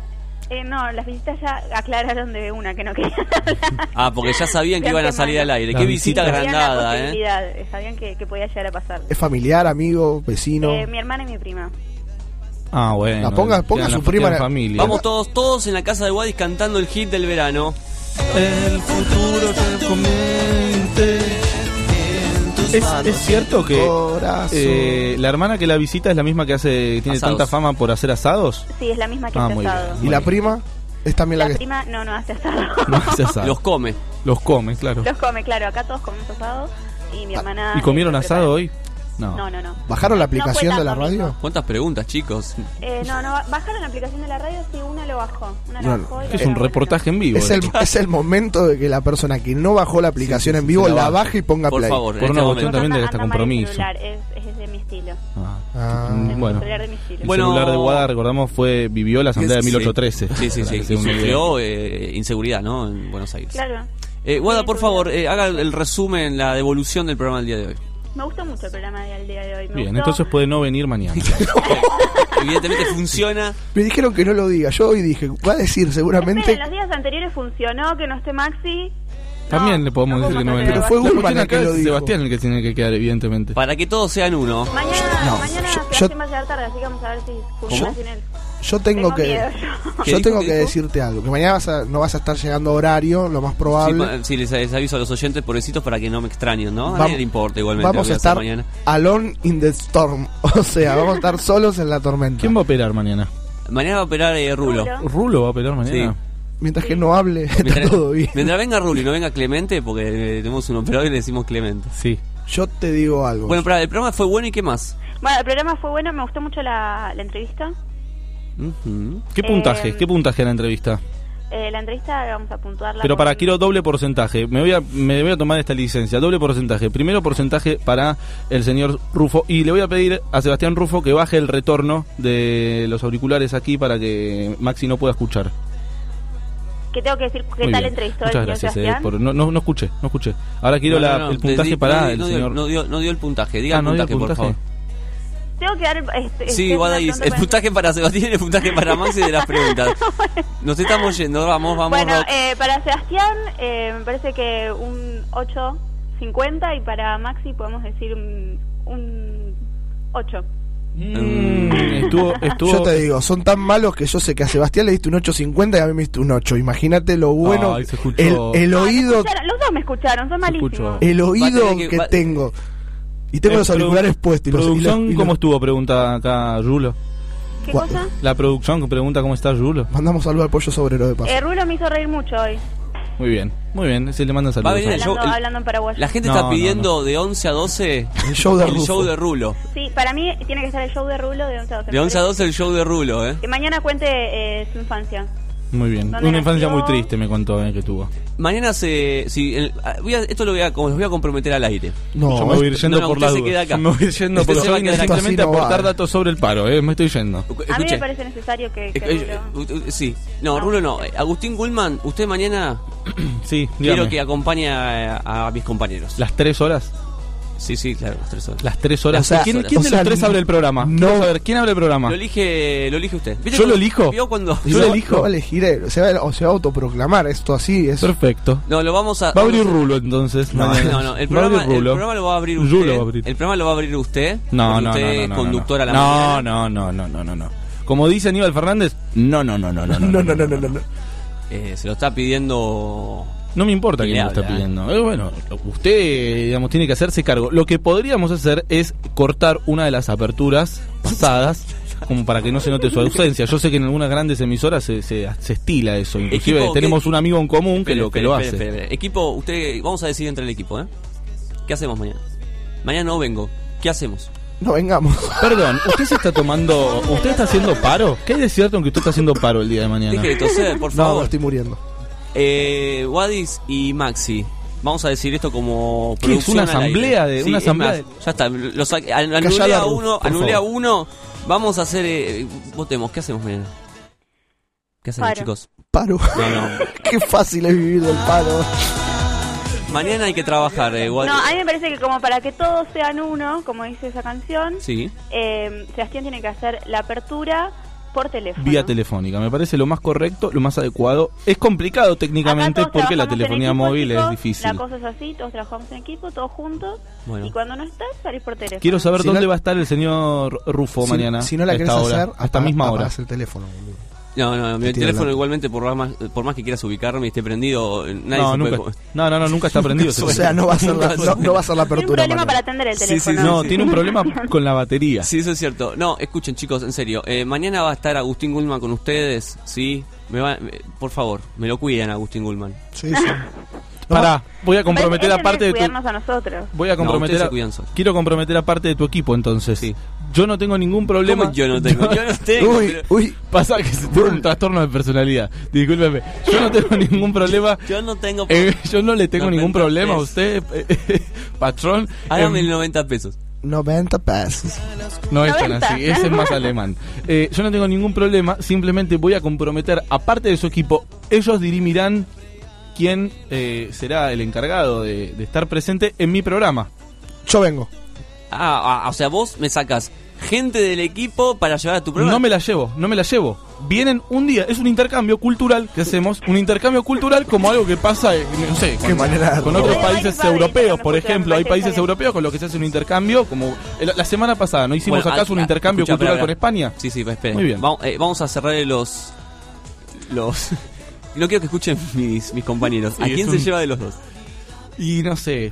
Eh, no, las visitas ya aclararon de una que no querían. Ah, porque ya sabían que iban a salir al aire. La Qué visita la agrandada, ¿eh? eh, Sabían que, que podía llegar a pasar. ¿Es familiar, amigo, vecino? Eh, mi hermana y mi prima. Ah, bueno. La ponga- ponga su la- prima en- familia. Vamos todos, todos en la casa de Guadis cantando el hit del verano. El futuro te comente. ¿Es, es cierto que eh, la hermana que la visita es la misma que hace tiene Asados. tanta fama por hacer asados? Sí, es la misma que Ah, hace muy bien. asado. ¿Y la prima? Es también la, La que... prima no, no hace asado. No hace asado. Los come. Los come, claro. Los come, claro. Acá todos comemos asado y mi hermana... ¿Y comieron asado prepara. hoy? No. No, no, no. ¿Bajaron la aplicación de la radio? ¿Cuántas preguntas, chicos? Eh, no, no, bajaron la aplicación de la radio, sí, una lo bajó. Una lo Bueno, bajó y Es un reportaje en vivo. Es el, es el momento de que la persona que no bajó la aplicación en vivo la baje. y ponga Por play. favor, Por este una momento. cuestión también de este el compromiso. celular, es, es de mi estilo. Ah. Ah. El Bueno, celular de mi estilo. el celular de Guada, recordamos, fue vivió la asamblea de Sí. 1813. Sí, sí, sí. idea. sufrió eh, inseguridad, ¿no? En Buenos Aires. Claro. Eh, Guada, Sí, por favor, eh, haga el resumen, la devolución del programa del día de hoy. Me gustó mucho el programa del día de hoy. Me Bien, gustó. entonces puede no venir mañana. Evidentemente funciona. Me dijeron que no lo diga. Yo hoy dije, va a decir seguramente. Esperen, los días anteriores funcionó, que no esté Maxi. También le podemos no decir que no venga. Pero fue Urban el que lo es dijo. Sebastián el que tiene que quedar, evidentemente. Para que todos sean uno. Mañana, No, mañana yo- Sebastián yo- va a llegar tarde, así que vamos a ver si funciona sin él. Yo tengo Tengo que. miedo yo. Tengo ¿Qué que dijo? decirte algo. Que mañana vas a- no vas a estar llegando a horario, lo más probable. sí, les, les aviso a los oyentes, pobrecitos, para que no me extrañen, ¿no? A nadie le importa igualmente. vamos a hacer estar mañana. alone in the storm. O sea, vamos a estar solos en la tormenta. ¿Quién va a operar mañana? Mañana va a operar eh, Rulo. Rulo. ¿Rulo va a operar mañana? Mientras que no hable, está Mientras, todo bien. mientras venga Rulo y no venga Clemente, porque eh, tenemos un operador y le decimos Clemente. Sí. Yo te digo algo. Bueno, pero el programa fue bueno y qué más. Bueno, el programa fue bueno, me gustó mucho la, la entrevista. ¿Qué puntaje? Eh, ¿Qué puntaje a la entrevista? Eh, la entrevista vamos a puntuarla. Pero con- para, quiero doble porcentaje. Me voy, a, me voy a tomar esta licencia. Doble porcentaje. Primero porcentaje para el señor Rufo. Y le voy a pedir a Sebastián Rufo que baje el retorno de los auriculares aquí para que Maxi no pueda escuchar. ¿Qué tengo que decir? ¿Qué Muy tal bien. entrevistó Muchas el señor gracias. eh, por- no, no, no escuché, no escuché. Ahora quiero No, la- no, no, el puntaje di- para el no dio- señor. no dio, no dio el puntaje. Diga Ah, el ¿no dio puntaje, el por puntaje? favor. Tengo que dar. Este, Sí, este, el pregunta puntaje para Sebastián y el puntaje para Maxi de las preguntas. Nos estamos yendo, vamos, vamos, Bueno, eh, para Sebastián eh, me parece que un 8.50 y para Maxi podemos decir un, un 8. Mm, estuvo, estuvo... Yo te digo, son tan malos que yo sé que a Sebastián le diste un 8.50 y a mí me diste un 8. Imagínate lo bueno. Ay, se escuchó. el, el Ah, oído, los dos me escucharon, son malísimos. el oído que- que, va- tengo. Y tengo Eh, los auriculares produ- puestos. Y los, y los- ¿Producción y los- cómo estuvo? Pregunta acá Rulo. ¿Qué Gua- cosa? La producción pregunta cómo está Rulo. Mandamos saludos al pollo sobrero de paso. Eh, Rulo me hizo reír mucho hoy, Muy bien, muy bien. Se le manda Va a saludos. venir el hablando, show- el- hablando en paraguayo. La gente No, está no, pidiendo de 11 a 12 El show de el Rufo. show de Rulo. Sí, para mí tiene que estar el show de Rulo de 11 a 12. De 11 a 12 el show de Rulo, ¿eh? Que mañana cuente eh, su infancia. Muy bien. ¿Dónde Una infancia muy triste me contó eh, que tuvo. Mañana se... Si, el- ah, voy a- esto lo voy a, como los voy a comprometer al aire. No, Yo me voy a ir esto- yendo no, no, por queda acá. Me voy a ir yendo Usted porque se va a quedar simplemente aportar datos sobre el paro, eh, me estoy yendo. A mí me parece necesario que, que Eh, Rulo... eh, sí. No, Rulo no. Agustín Gullman, usted mañana Sí, quiero dígame. que acompañe a, a mis compañeros. Las tres horas. Sí, sí, claro, las tres horas. Las tres horas. ¿Quién, de sea, los tres abre el programa? no- Quiero saber, ¿quién abre el programa? Lo elige, lo elige usted. ¿Viste ¿Yo lo elijo? ¿Vio cuando? Y Yo lo elijo. no va a elegir se va, o se va a autoproclamar esto así. Es, Perfecto. No, lo vamos a... Va a abrir Rulo entonces. No, mañana. no, no. El Va a abrir programa, el programa lo va a abrir usted. Rulo va a abrir. El programa lo va a abrir usted. No, no, usted no, no, no, conductor a la no, mañana. no, no, no, no, no, no. Como dice Aníbal Fernández, no, no, no, no, no, no, no, no, no, no, no, no. Eh, se lo está pidiendo... No me importa quién lo está pidiendo. Eh, bueno, usted, digamos, tiene que hacerse cargo. Lo que podríamos hacer es cortar una de las aperturas pasadas, como para que no se note su ausencia. Yo sé que en algunas grandes emisoras se, se, se estila eso. Inclusive Equipo, tenemos ¿qué? un amigo en común que Espere, lo que espere, lo hace. espere, espere. Equipo, usted... Vamos a decidir entre el equipo, ¿eh? ¿Qué hacemos mañana? Mañana no vengo. ¿Qué hacemos? No vengamos. Perdón, ¿usted se está tomando... ¿Usted está haciendo paro? ¿Qué hay de cierto en que usted está haciendo paro el día de mañana? Deje de toser, por No, favor. estoy muriendo. Eh, Wadis y Maxi. Vamos a decir esto como ¿Qué es, producción una al asamblea aire. de- Sí, una es asamblea más, de- Ya está, lo saqué- an- Callada, anulé a Ruf, uno, anulé a uno. Vamos a hacer eh, votemos, ¿qué hacemos mañana? ¿Qué hacemos, Paro. chicos? Paro. No, no. Qué fácil es vivir del paro. Mañana hay que trabajar, eh, Wadis. No, a mí me parece que como para que todos sean uno, como dice esa canción, Sí. eh, Sebastián tiene que hacer la apertura por teléfono. Vía telefónica, me parece lo más correcto, lo más adecuado. Es complicado técnicamente porque la telefonía equipo, móvil es difícil. La cosa es así, todos trabajamos en equipo, todos juntos. Bueno. Y cuando no estás, salís por teléfono. Quiero saber Si dónde no- va a estar el señor Rufo Si- mañana. Si no la querés hora, hacer, a esta apa- misma hora. el teléfono. boludo. No, no, mi Te tira teléfono igualmente por más, por más que quieras ubicarme y esté prendido, eh, nadie No, se nunca, puede... no, no, no, nunca está prendido. O sea, no va a ser la, no, no va a ser la Tiene un apertura. problema mañana. para atender el Sí, sí, teléfono. sí, No, tiene un problema con la batería. Sí, eso es cierto. No, escuchen chicos, en serio. Eh, mañana va a estar Agustín Gulman con ustedes, ¿sí? Me va, me- por favor, me lo cuidan Agustín Gulman. Sí, sí. Pará, voy a comprometer a parte de tu... a nosotros. Voy a comprometer a... Quiero comprometer a parte de tu equipo entonces. Sí. Yo no tengo ningún problema. ¿Cómo yo no tengo? Yo no tengo. Uy, pero- uy. Pasa que se tiene un trastorno de personalidad. Discúlpeme. Yo no tengo ningún problema. Yo no tengo... Eh, yo no le tengo ningún problema a usted, eh, patrón. Hágame Em, el 90 pesos. 90 pesos. No es tan 90. así, ese es más alemán. Eh, yo no tengo ningún problema, simplemente voy a comprometer, aparte de su equipo, ellos dirimirán quién eh, será el encargado de, de estar presente en mi programa. Yo vengo. Ah, ah, o sea, vos me sacas gente del equipo para llevar a tu programa. No me la llevo, no me la llevo. Vienen un día, es un intercambio cultural que hacemos, un intercambio cultural como algo que pasa, no sé, con, manera otros países europeos, por ejemplo, hay países europeos con los que se hace un intercambio, como el- la semana pasada, ¿no hicimos Bueno, acaso un intercambio escucha, cultural espera, con espera. España? Sí, sí, esperen. Muy bien. Vamos, eh, vamos a cerrar los... los no quiero que escuchen mis, mis compañeros. ¿A quién se un- lleva de los dos? Y no sé.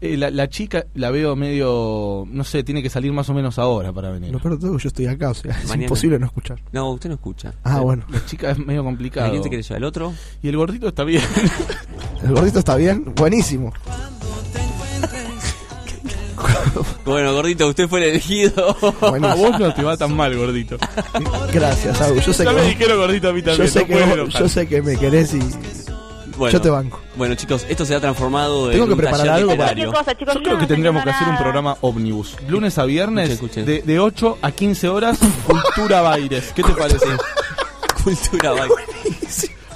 eh, la, la chica la veo medio. No sé, tiene que salir más o menos ahora para venir. Lo peor de todo yo estoy acá, o sea, es imposible no escuchar. No, usted no escucha. Ah, bueno. La chica es medio ¿A complicado. quién se quiere llevar? ¿El otro? Y el gordito está bien. ¿El gordito está bien? Buenísimo. Bueno, gordito, usted fue el elegido. a Buenísimo. vos no te va tan mal, gordito. Gracias, Agu. Yo sé Ya que, me vos- dijeron gordito a mí también. yo sé no que, puedes vos- enojar. yo sé que me querés y Bueno, yo te banco. Bueno, chicos, esto se ha transformado Tengo en que un preparar taller algo para- literario. Cualquier cosa, chicos, Yo yo creo no que tendríamos que hacer un programa ómnibus. Lunes a viernes. De, de 8 a 15 horas, Cultura Baires. ¿Qué te parece? Cultura, bye.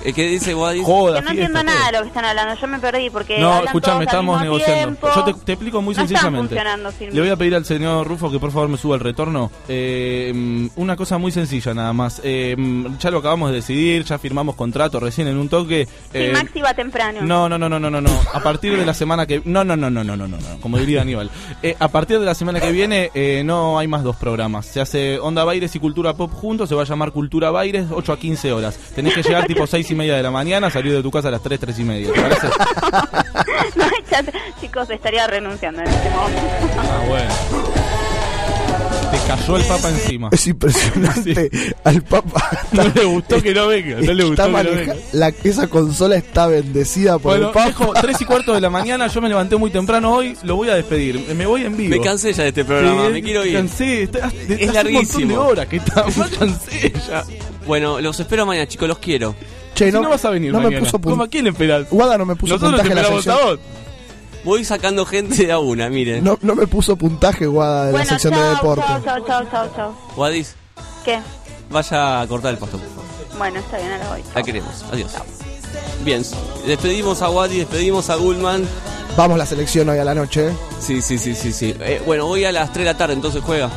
Eh, ¿Qué dice Wadi? Joda, Que no entiendo nada de lo que están hablando, yo me perdí porque No, escuchame, estamos negociando. tiempo. Yo te, te explico muy No sencillamente. Le voy a pedir al señor Rufo que por favor me suba el retorno. Eh, mm, una cosa muy sencilla nada más. Eh, mm, ya lo acabamos de decidir, ya firmamos contrato recién en un toque. Sí, Eh, Maxi va temprano. no, no, no, no, no, no, no. A partir de la semana que... No, no, no, no, no, no, no, no. Como diría Aníbal. Eh, a partir de la semana que viene eh, no hay más dos programas. Se hace Onda Baires y Cultura Pop juntos. Se va a llamar Cultura Baires 8 a 15 horas. Tenés que llegar tipo 6 y media de la mañana, salir de tu casa a las 3, 3 y media. ¿te parece? No chat. Chicos, estaría renunciando en este momento. Ah, bueno. Te cayó el papa encima. Es impresionante. Al Papa. No le gustó que no venga. No le gustó está que no maneja- venga. la, esa consola está bendecida por Bueno, el Papa. dejo 3 y cuarto de la mañana. Yo me levanté muy temprano hoy. Lo voy a despedir. Me voy en vivo. Me cansé ya de este programa, Sí, me quiero ir. Cansé. Está, Es un montón larguísimo. de horas que está. Me cansé ya. Bueno, los espero mañana, chicos, los quiero. Che, Si no vas a venir no me mañana. puso pun- ¿Cómo a quién esperás? Guada no me puso Nosotros te puntaje en la esperamos a vos. Voy sacando gente de a una, miren. No, no me puso puntaje Guada de la Bueno, sección de deporte. chao, chao, chao, chao, chao. Wadis, ¿Qué? vaya a cortar el pasto, por favor. Bueno, está bien, ahora voy. La queremos. Adiós. Bien, despedimos a Wadi, despedimos a Gullman. Vamos la selección hoy a la noche. ¿eh? Sí, sí, sí, sí, sí. Eh, bueno, hoy a las 3 de la tarde, entonces juega.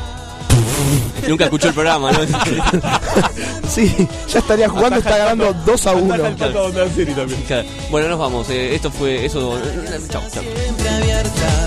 Nunca escuchó el programa, ¿no? Sí, ya estaría jugando, está ganando 2 a 1. Claro. Bueno, nos vamos. eh, esto fue eso. Chao, chao. siempre abierta